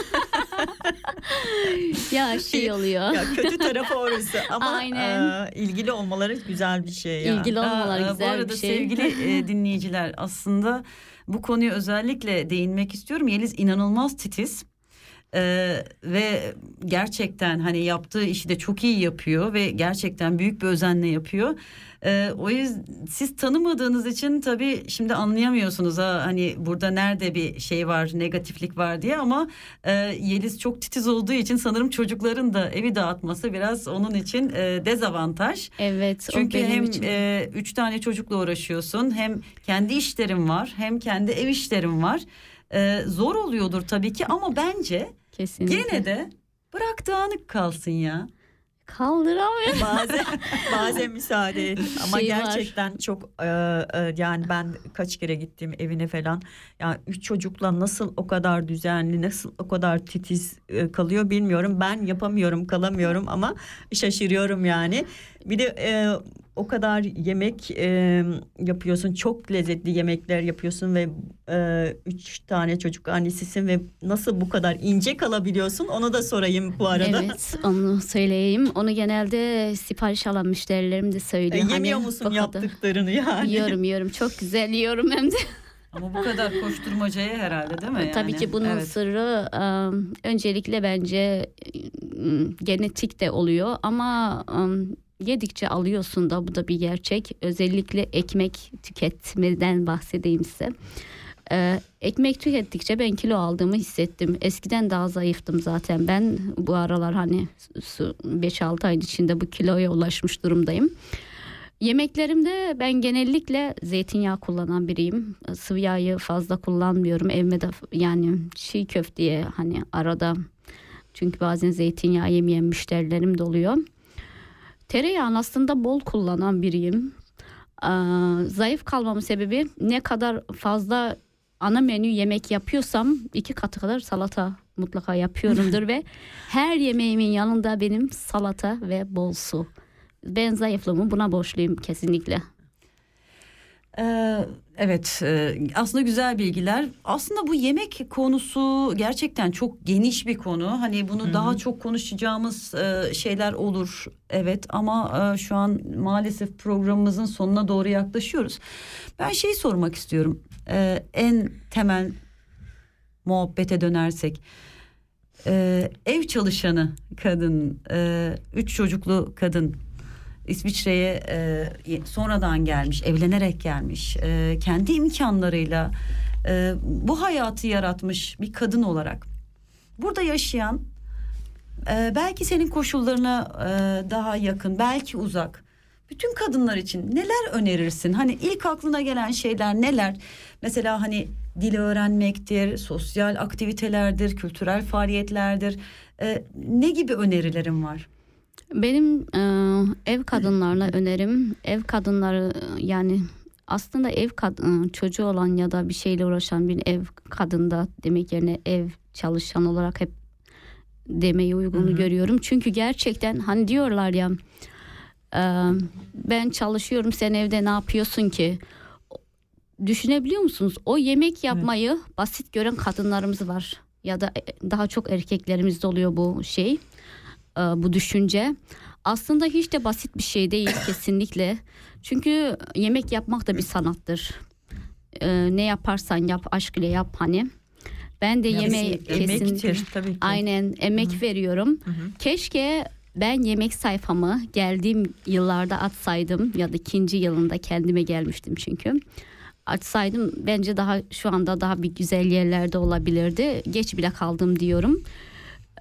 S10: ya şey oluyor.
S9: Ya kötü tarafı orası ama
S10: Aynen.
S9: e, ilgili olmaları güzel bir şey ya.
S10: İlgili olmaları
S8: Aa,
S10: güzel
S8: Bu arada
S10: bir şey.
S8: sevgili e, dinleyiciler aslında bu konuya özellikle değinmek istiyorum. Yeliz inanılmaz titiz. Ee, ve gerçekten hani yaptığı işi de çok iyi yapıyor ve gerçekten büyük bir özenle yapıyor. Ee, o yüzden siz tanımadığınız için tabii şimdi anlayamıyorsunuz ha hani burada nerede bir şey var negatiflik var diye ama e, Yeliz çok titiz olduğu için sanırım çocukların da evi dağıtması biraz onun için e, dezavantaj.
S10: Evet.
S8: Çünkü hem
S10: için.
S8: e, üç tane çocukla uğraşıyorsun hem kendi işlerin var hem kendi ev işlerin var. E, zor oluyordur tabii ki ama bence
S10: Kesinlikle.
S8: gene de bırak dağınık kalsın ya.
S10: Kaldıramıyorum.
S9: bazen bazen müsaade et. ama
S10: Şey var.
S9: gerçekten çok e, e, yani ben kaç kere gittim evine falan yani üç çocukla nasıl o kadar düzenli nasıl o kadar titiz e, kalıyor bilmiyorum ben yapamıyorum kalamıyorum ama şaşırıyorum yani bir de e, o kadar yemek e, yapıyorsun çok lezzetli yemekler yapıyorsun ve e, üç tane çocuk annesisin ve nasıl bu kadar ince kalabiliyorsun onu da sorayım bu arada.
S10: Evet onu söyleyeyim. Onu genelde sipariş alan müşterilerim de söylüyor.
S9: E, yemiyor
S10: Hani
S9: musun yaptıklarını yani?
S10: Yiyorum yiyorum çok güzel yiyorum hem de.
S8: Ama bu kadar koşturmacaya herhalde değil mi? Yani?
S10: Tabii ki bunun
S8: Evet.
S10: sırrı öncelikle bence genetik de oluyor ama yedikçe alıyorsun da bu da bir gerçek. Özellikle ekmek tüketmeden bahsedeyim size. Ee, ekmek tükettikçe ben kilo aldığımı hissettim. Eskiden daha zayıftım zaten. Ben bu aralar hani su- 5-6 ay içinde bu kiloya ulaşmış durumdayım. Yemeklerimde ben genellikle zeytinyağı kullanan biriyim. Sıvı yağı fazla kullanmıyorum. Evime de yani çiğ köfteye hani arada çünkü bazen zeytinyağı yemeyen müşterilerim de oluyor. Tereyağını aslında bol kullanan biriyim. Aa, zayıf kalmamın sebebi ne kadar fazla ana menü yemek yapıyorsam iki katı kadar salata mutlaka yapıyorumdur ve her yemeğimin yanında benim salata ve bol su. Ben zayıflığımı buna borçluyum kesinlikle.
S8: Ee, evet e, aslında güzel bilgiler. Aslında bu yemek konusu gerçekten çok geniş bir konu. Hani bunu daha çok konuşacağımız e, şeyler olur. Evet ama e, şu an maalesef programımızın sonuna doğru yaklaşıyoruz. Ben şeyi sormak istiyorum. En temel muhabbete dönersek. Ev çalışanı kadın, e, üç çocuklu kadın İsviçre'ye e, sonradan gelmiş, evlenerek gelmiş, e, kendi imkanlarıyla e, bu hayatı yaratmış bir kadın olarak burada yaşayan e, belki senin koşullarına e, daha yakın, belki uzak. Bütün kadınlar için neler önerirsin? Hani ilk aklına gelen şeyler neler? Mesela hani dil öğrenmektir, sosyal aktivitelerdir, kültürel faaliyetlerdir. E, ne gibi önerilerin var?
S10: Benim e, ev kadınlarına önerim ev kadınları yani aslında ev kad- e, çocuğu olan ya da bir şeyle uğraşan bir ev kadında demek yerine ev çalışan olarak hep demeyi uygun görüyorum. Çünkü gerçekten hani diyorlar ya e, ben çalışıyorum sen evde ne yapıyorsun ki? Düşünebiliyor musunuz? O yemek yapmayı basit gören kadınlarımız var. Ya da e, daha çok erkeklerimizde oluyor bu şey e, bu düşünce. Aslında hiç de basit bir şey değil kesinlikle. Çünkü yemek yapmak da bir sanattır. E, ne yaparsan yap, aşk ile yap hani. Ben de yemeği
S9: Kesinlikle. Emektir tabii ki.
S10: aynen emek veriyorum. Keşke ben yemek sayfamı geldiğim yıllarda atsaydım ya da ikinci yılında kendime gelmiştim çünkü. Açsaydım bence daha şu anda daha bir güzel yerlerde olabilirdi. Geç bile kaldım diyorum.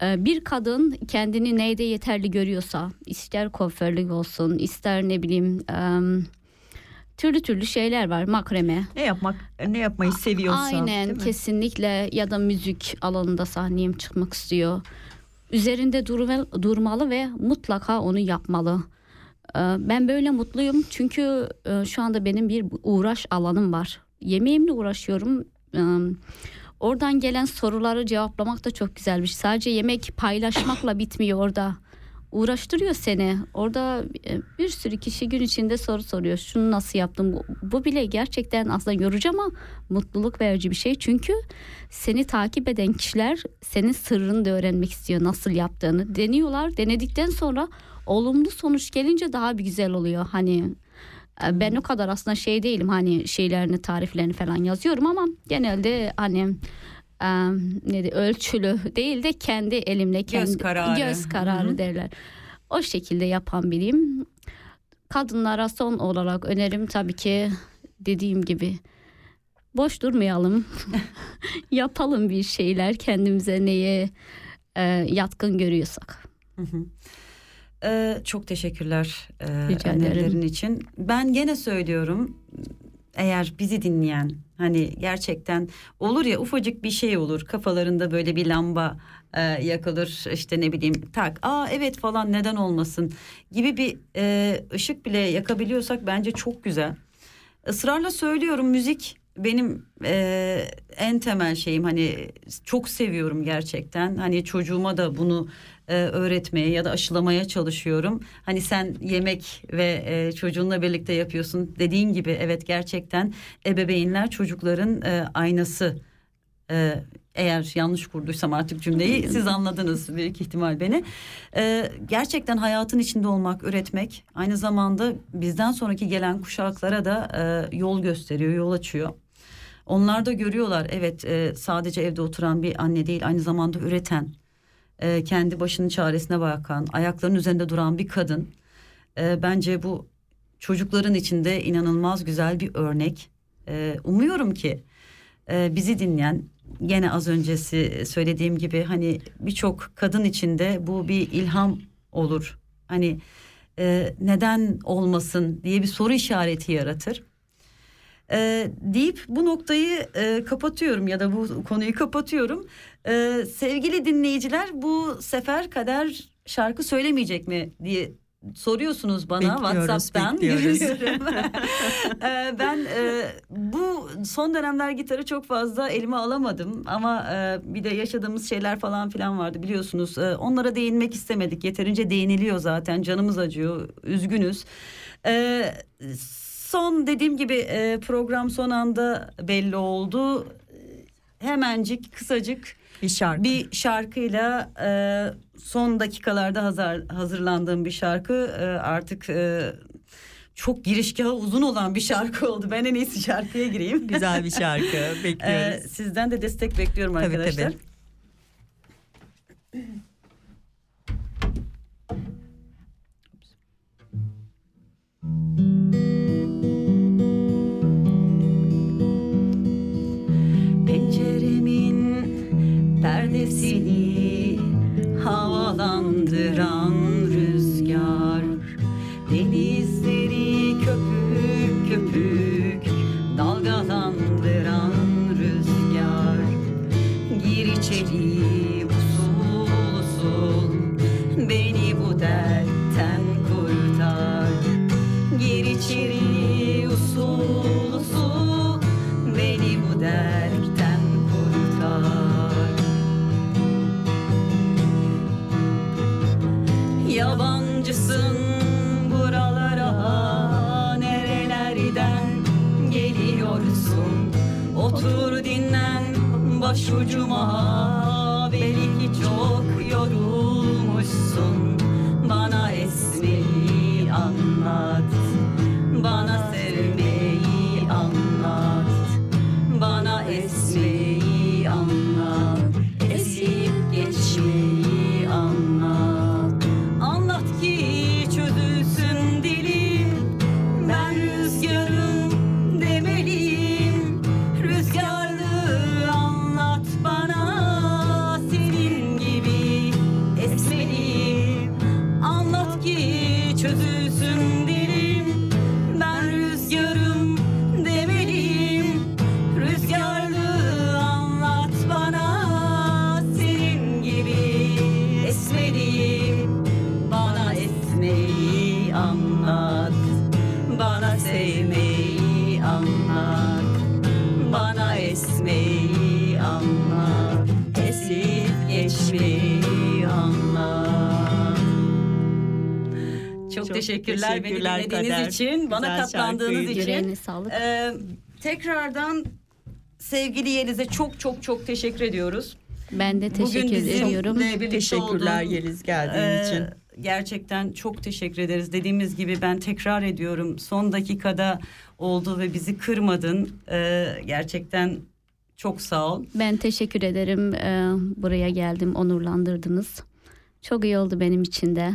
S10: Ee, Bir kadın kendini neyde yeterli görüyorsa ister kuaförlük olsun ister ne bileyim türlü türlü şeyler var makreme.
S9: Ne yapmak ne yapmayı seviyorsa.
S10: Aynen kesinlikle ya da müzik alanında sahneye çıkmak istiyor. Üzerinde durma- durmalı ve mutlaka onu yapmalı. Ee, Ben böyle mutluyum çünkü e, şu anda benim bir uğraş alanım var. Yemeğimle uğraşıyorum. Oradan gelen soruları cevaplamak da çok güzel bir şey. Sadece yemek paylaşmakla bitmiyor orada. Uğraştırıyor seni. Orada e, bir sürü kişi gün içinde soru soruyor. Şunu nasıl yaptın? Bu, bu bile gerçekten aslında yorucu ama mutluluk verici bir şey. Çünkü seni takip eden kişiler senin sırrını da öğrenmek istiyor. Nasıl yaptığını. Deniyorlar. Denedikten sonra olumlu sonuç gelince daha bir güzel oluyor. Hani ben o kadar aslında şey değilim hani şeylerini tariflerini falan yazıyorum ama genelde hani e, ne de ölçülü değil de kendi elimle kendi
S8: kararı.
S10: göz kararı
S8: Hı hı.
S10: derler. O şekilde yapan biriyim. Kadınlara son olarak önerim tabii ki dediğim gibi boş durmayalım. Yapalım bir şeyler kendimize neye e, yatkın görüyorsak.
S8: Hı hı. Ee, çok teşekkürler e,
S10: Rica
S8: önerilerin
S10: ederim.
S8: için. Ben gene söylüyorum eğer bizi dinleyen hani gerçekten olur ya ufacık bir şey olur kafalarında böyle bir lamba e, yakılır işte ne bileyim tak aa evet falan neden olmasın gibi bir e, ışık bile yakabiliyorsak bence çok güzel. Israrla söylüyorum müzik benim e, en temel şeyim hani çok seviyorum gerçekten hani çocuğuma da bunu e, öğretmeye ya da aşılamaya çalışıyorum. Hani sen yemek ve e, çocuğunla birlikte yapıyorsun dediğin gibi evet gerçekten ebeveynler çocukların e, aynası. E, eğer yanlış kurduysam artık cümleyi siz anladınız büyük ihtimal beni. E, gerçekten hayatın içinde olmak, üretmek aynı zamanda bizden sonraki gelen kuşaklara da e, yol gösteriyor, yol açıyor. Onlar da görüyorlar evet e, sadece evde oturan bir anne değil aynı zamanda üreten, e, kendi başının çaresine bakan, ayaklarının üzerinde duran bir kadın. E, bence bu çocukların içinde inanılmaz güzel bir örnek. E, umuyorum ki e, bizi dinleyen gene az öncesi söylediğim gibi hani birçok kadın içinde bu bir ilham olur. Hani e, neden olmasın diye bir soru işareti yaratır. E, deyip bu noktayı e, kapatıyorum ya da bu konuyu kapatıyorum. E, sevgili dinleyiciler bu sefer kader şarkı söylemeyecek mi diye soruyorsunuz bana
S9: Bekliyoruz,
S8: WhatsApp'tan.
S9: bekliyoruz.
S8: Görüyorum. E, ben e, bu son dönemler gitarı çok fazla elime alamadım ama e, bir de yaşadığımız şeyler falan filan vardı biliyorsunuz. E, onlara değinmek istemedik. Yeterince değiniliyor zaten. Canımız acıyor. Üzgünüz. E, son dediğim gibi e, program son anda belli oldu. Hemencik kısacık
S9: bir şarkı
S8: bir şarkıyla e, son dakikalarda hazır, hazırlandığım bir şarkı e, artık çok girişgahı uzun olan bir şarkı oldu. Ben en iyisi şarkıya gireyim.
S9: Güzel bir şarkı, bekliyoruz.
S8: Sizden de destek bekliyorum
S9: Tabii,
S8: arkadaşlar.
S9: tabii.
S8: Penceremin perdesini havalandıran başucuma geçmeyi anlat çok,
S9: Çok
S8: teşekkürler,
S9: teşekkürler
S8: beni dinlediğiniz
S9: Kader.
S8: için, bana
S9: Güzel
S8: katlandığınız için.
S10: Yüreğine sağlık.
S8: Ee, tekrardan sevgili Yeliz'e çok çok çok teşekkür ediyoruz.
S10: Ben de
S8: Bugün
S10: teşekkür ediyorum.
S8: bizimle birlikte
S9: Teşekkürler
S8: olduğun,
S9: Yeliz geldiğin
S8: e,
S9: için.
S8: Gerçekten çok teşekkür ederiz. Dediğimiz gibi ben tekrar ediyorum. Son dakikada oldu ve bizi kırmadın. Ee, gerçekten Çok sağ ol.
S10: Ben teşekkür ederim. Ee, buraya geldim, onurlandırdınız. Çok iyi oldu benim için de.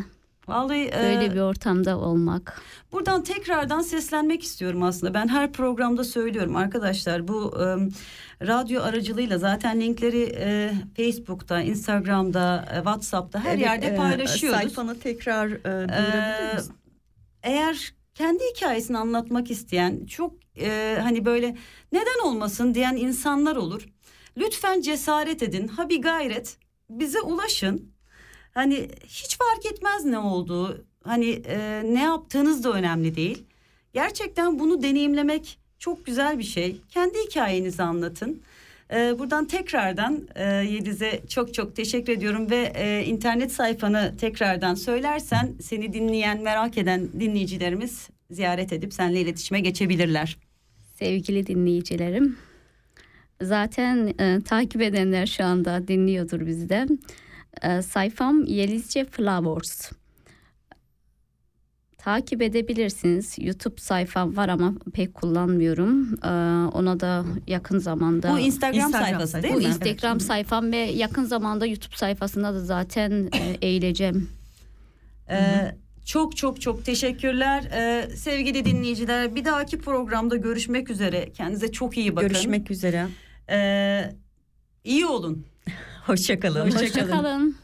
S8: Vallahi
S10: Böyle
S8: e,
S10: bir ortamda olmak.
S8: Buradan tekrardan seslenmek istiyorum aslında. Ben her programda söylüyorum arkadaşlar bu e, radyo aracılığıyla zaten linkleri e, Facebook'ta, Instagram'da, e, WhatsApp'ta her
S9: Evet,
S8: yerde
S9: e,
S8: paylaşıyoruz.
S9: sayfanı tekrar e, duyurabilir
S8: Ee,
S9: misin?
S8: eğer kendi hikayesini anlatmak isteyen çok e, hani böyle neden olmasın diyen insanlar olur. Lütfen cesaret edin. Ha bir gayret bize ulaşın. Hani hiç fark etmez ne olduğu. Hani e, ne yaptığınız da önemli değil. Gerçekten bunu deneyimlemek çok güzel bir şey. Kendi hikayenizi anlatın. Ee, buradan tekrardan e, Yeliz'e çok çok teşekkür ediyorum ve e, internet sayfanı tekrardan söylersen seni dinleyen merak eden dinleyicilerimiz ziyaret edip seninle iletişime geçebilirler.
S10: Sevgili dinleyicilerim. Zaten e, takip edenler şu anda dinliyordur bizi de. E, sayfam Yelizce Flowers. Takip edebilirsiniz. YouTube sayfam var ama pek kullanmıyorum. E, ona da yakın zamanda...
S8: Bu Instagram sayfası değil
S10: Bu
S8: mi?
S10: Instagram sayfam ve yakın zamanda YouTube sayfasında da zaten e, eğileceğim.
S8: Ee, çok çok çok teşekkürler Ee, sevgili dinleyiciler. Bir dahaki programda görüşmek üzere. Kendinize çok iyi bakın.
S9: Görüşmek üzere.
S8: Ee, iyi olun.
S9: Hoşçakalın.
S10: Hoşçakalın.
S14: Dudağında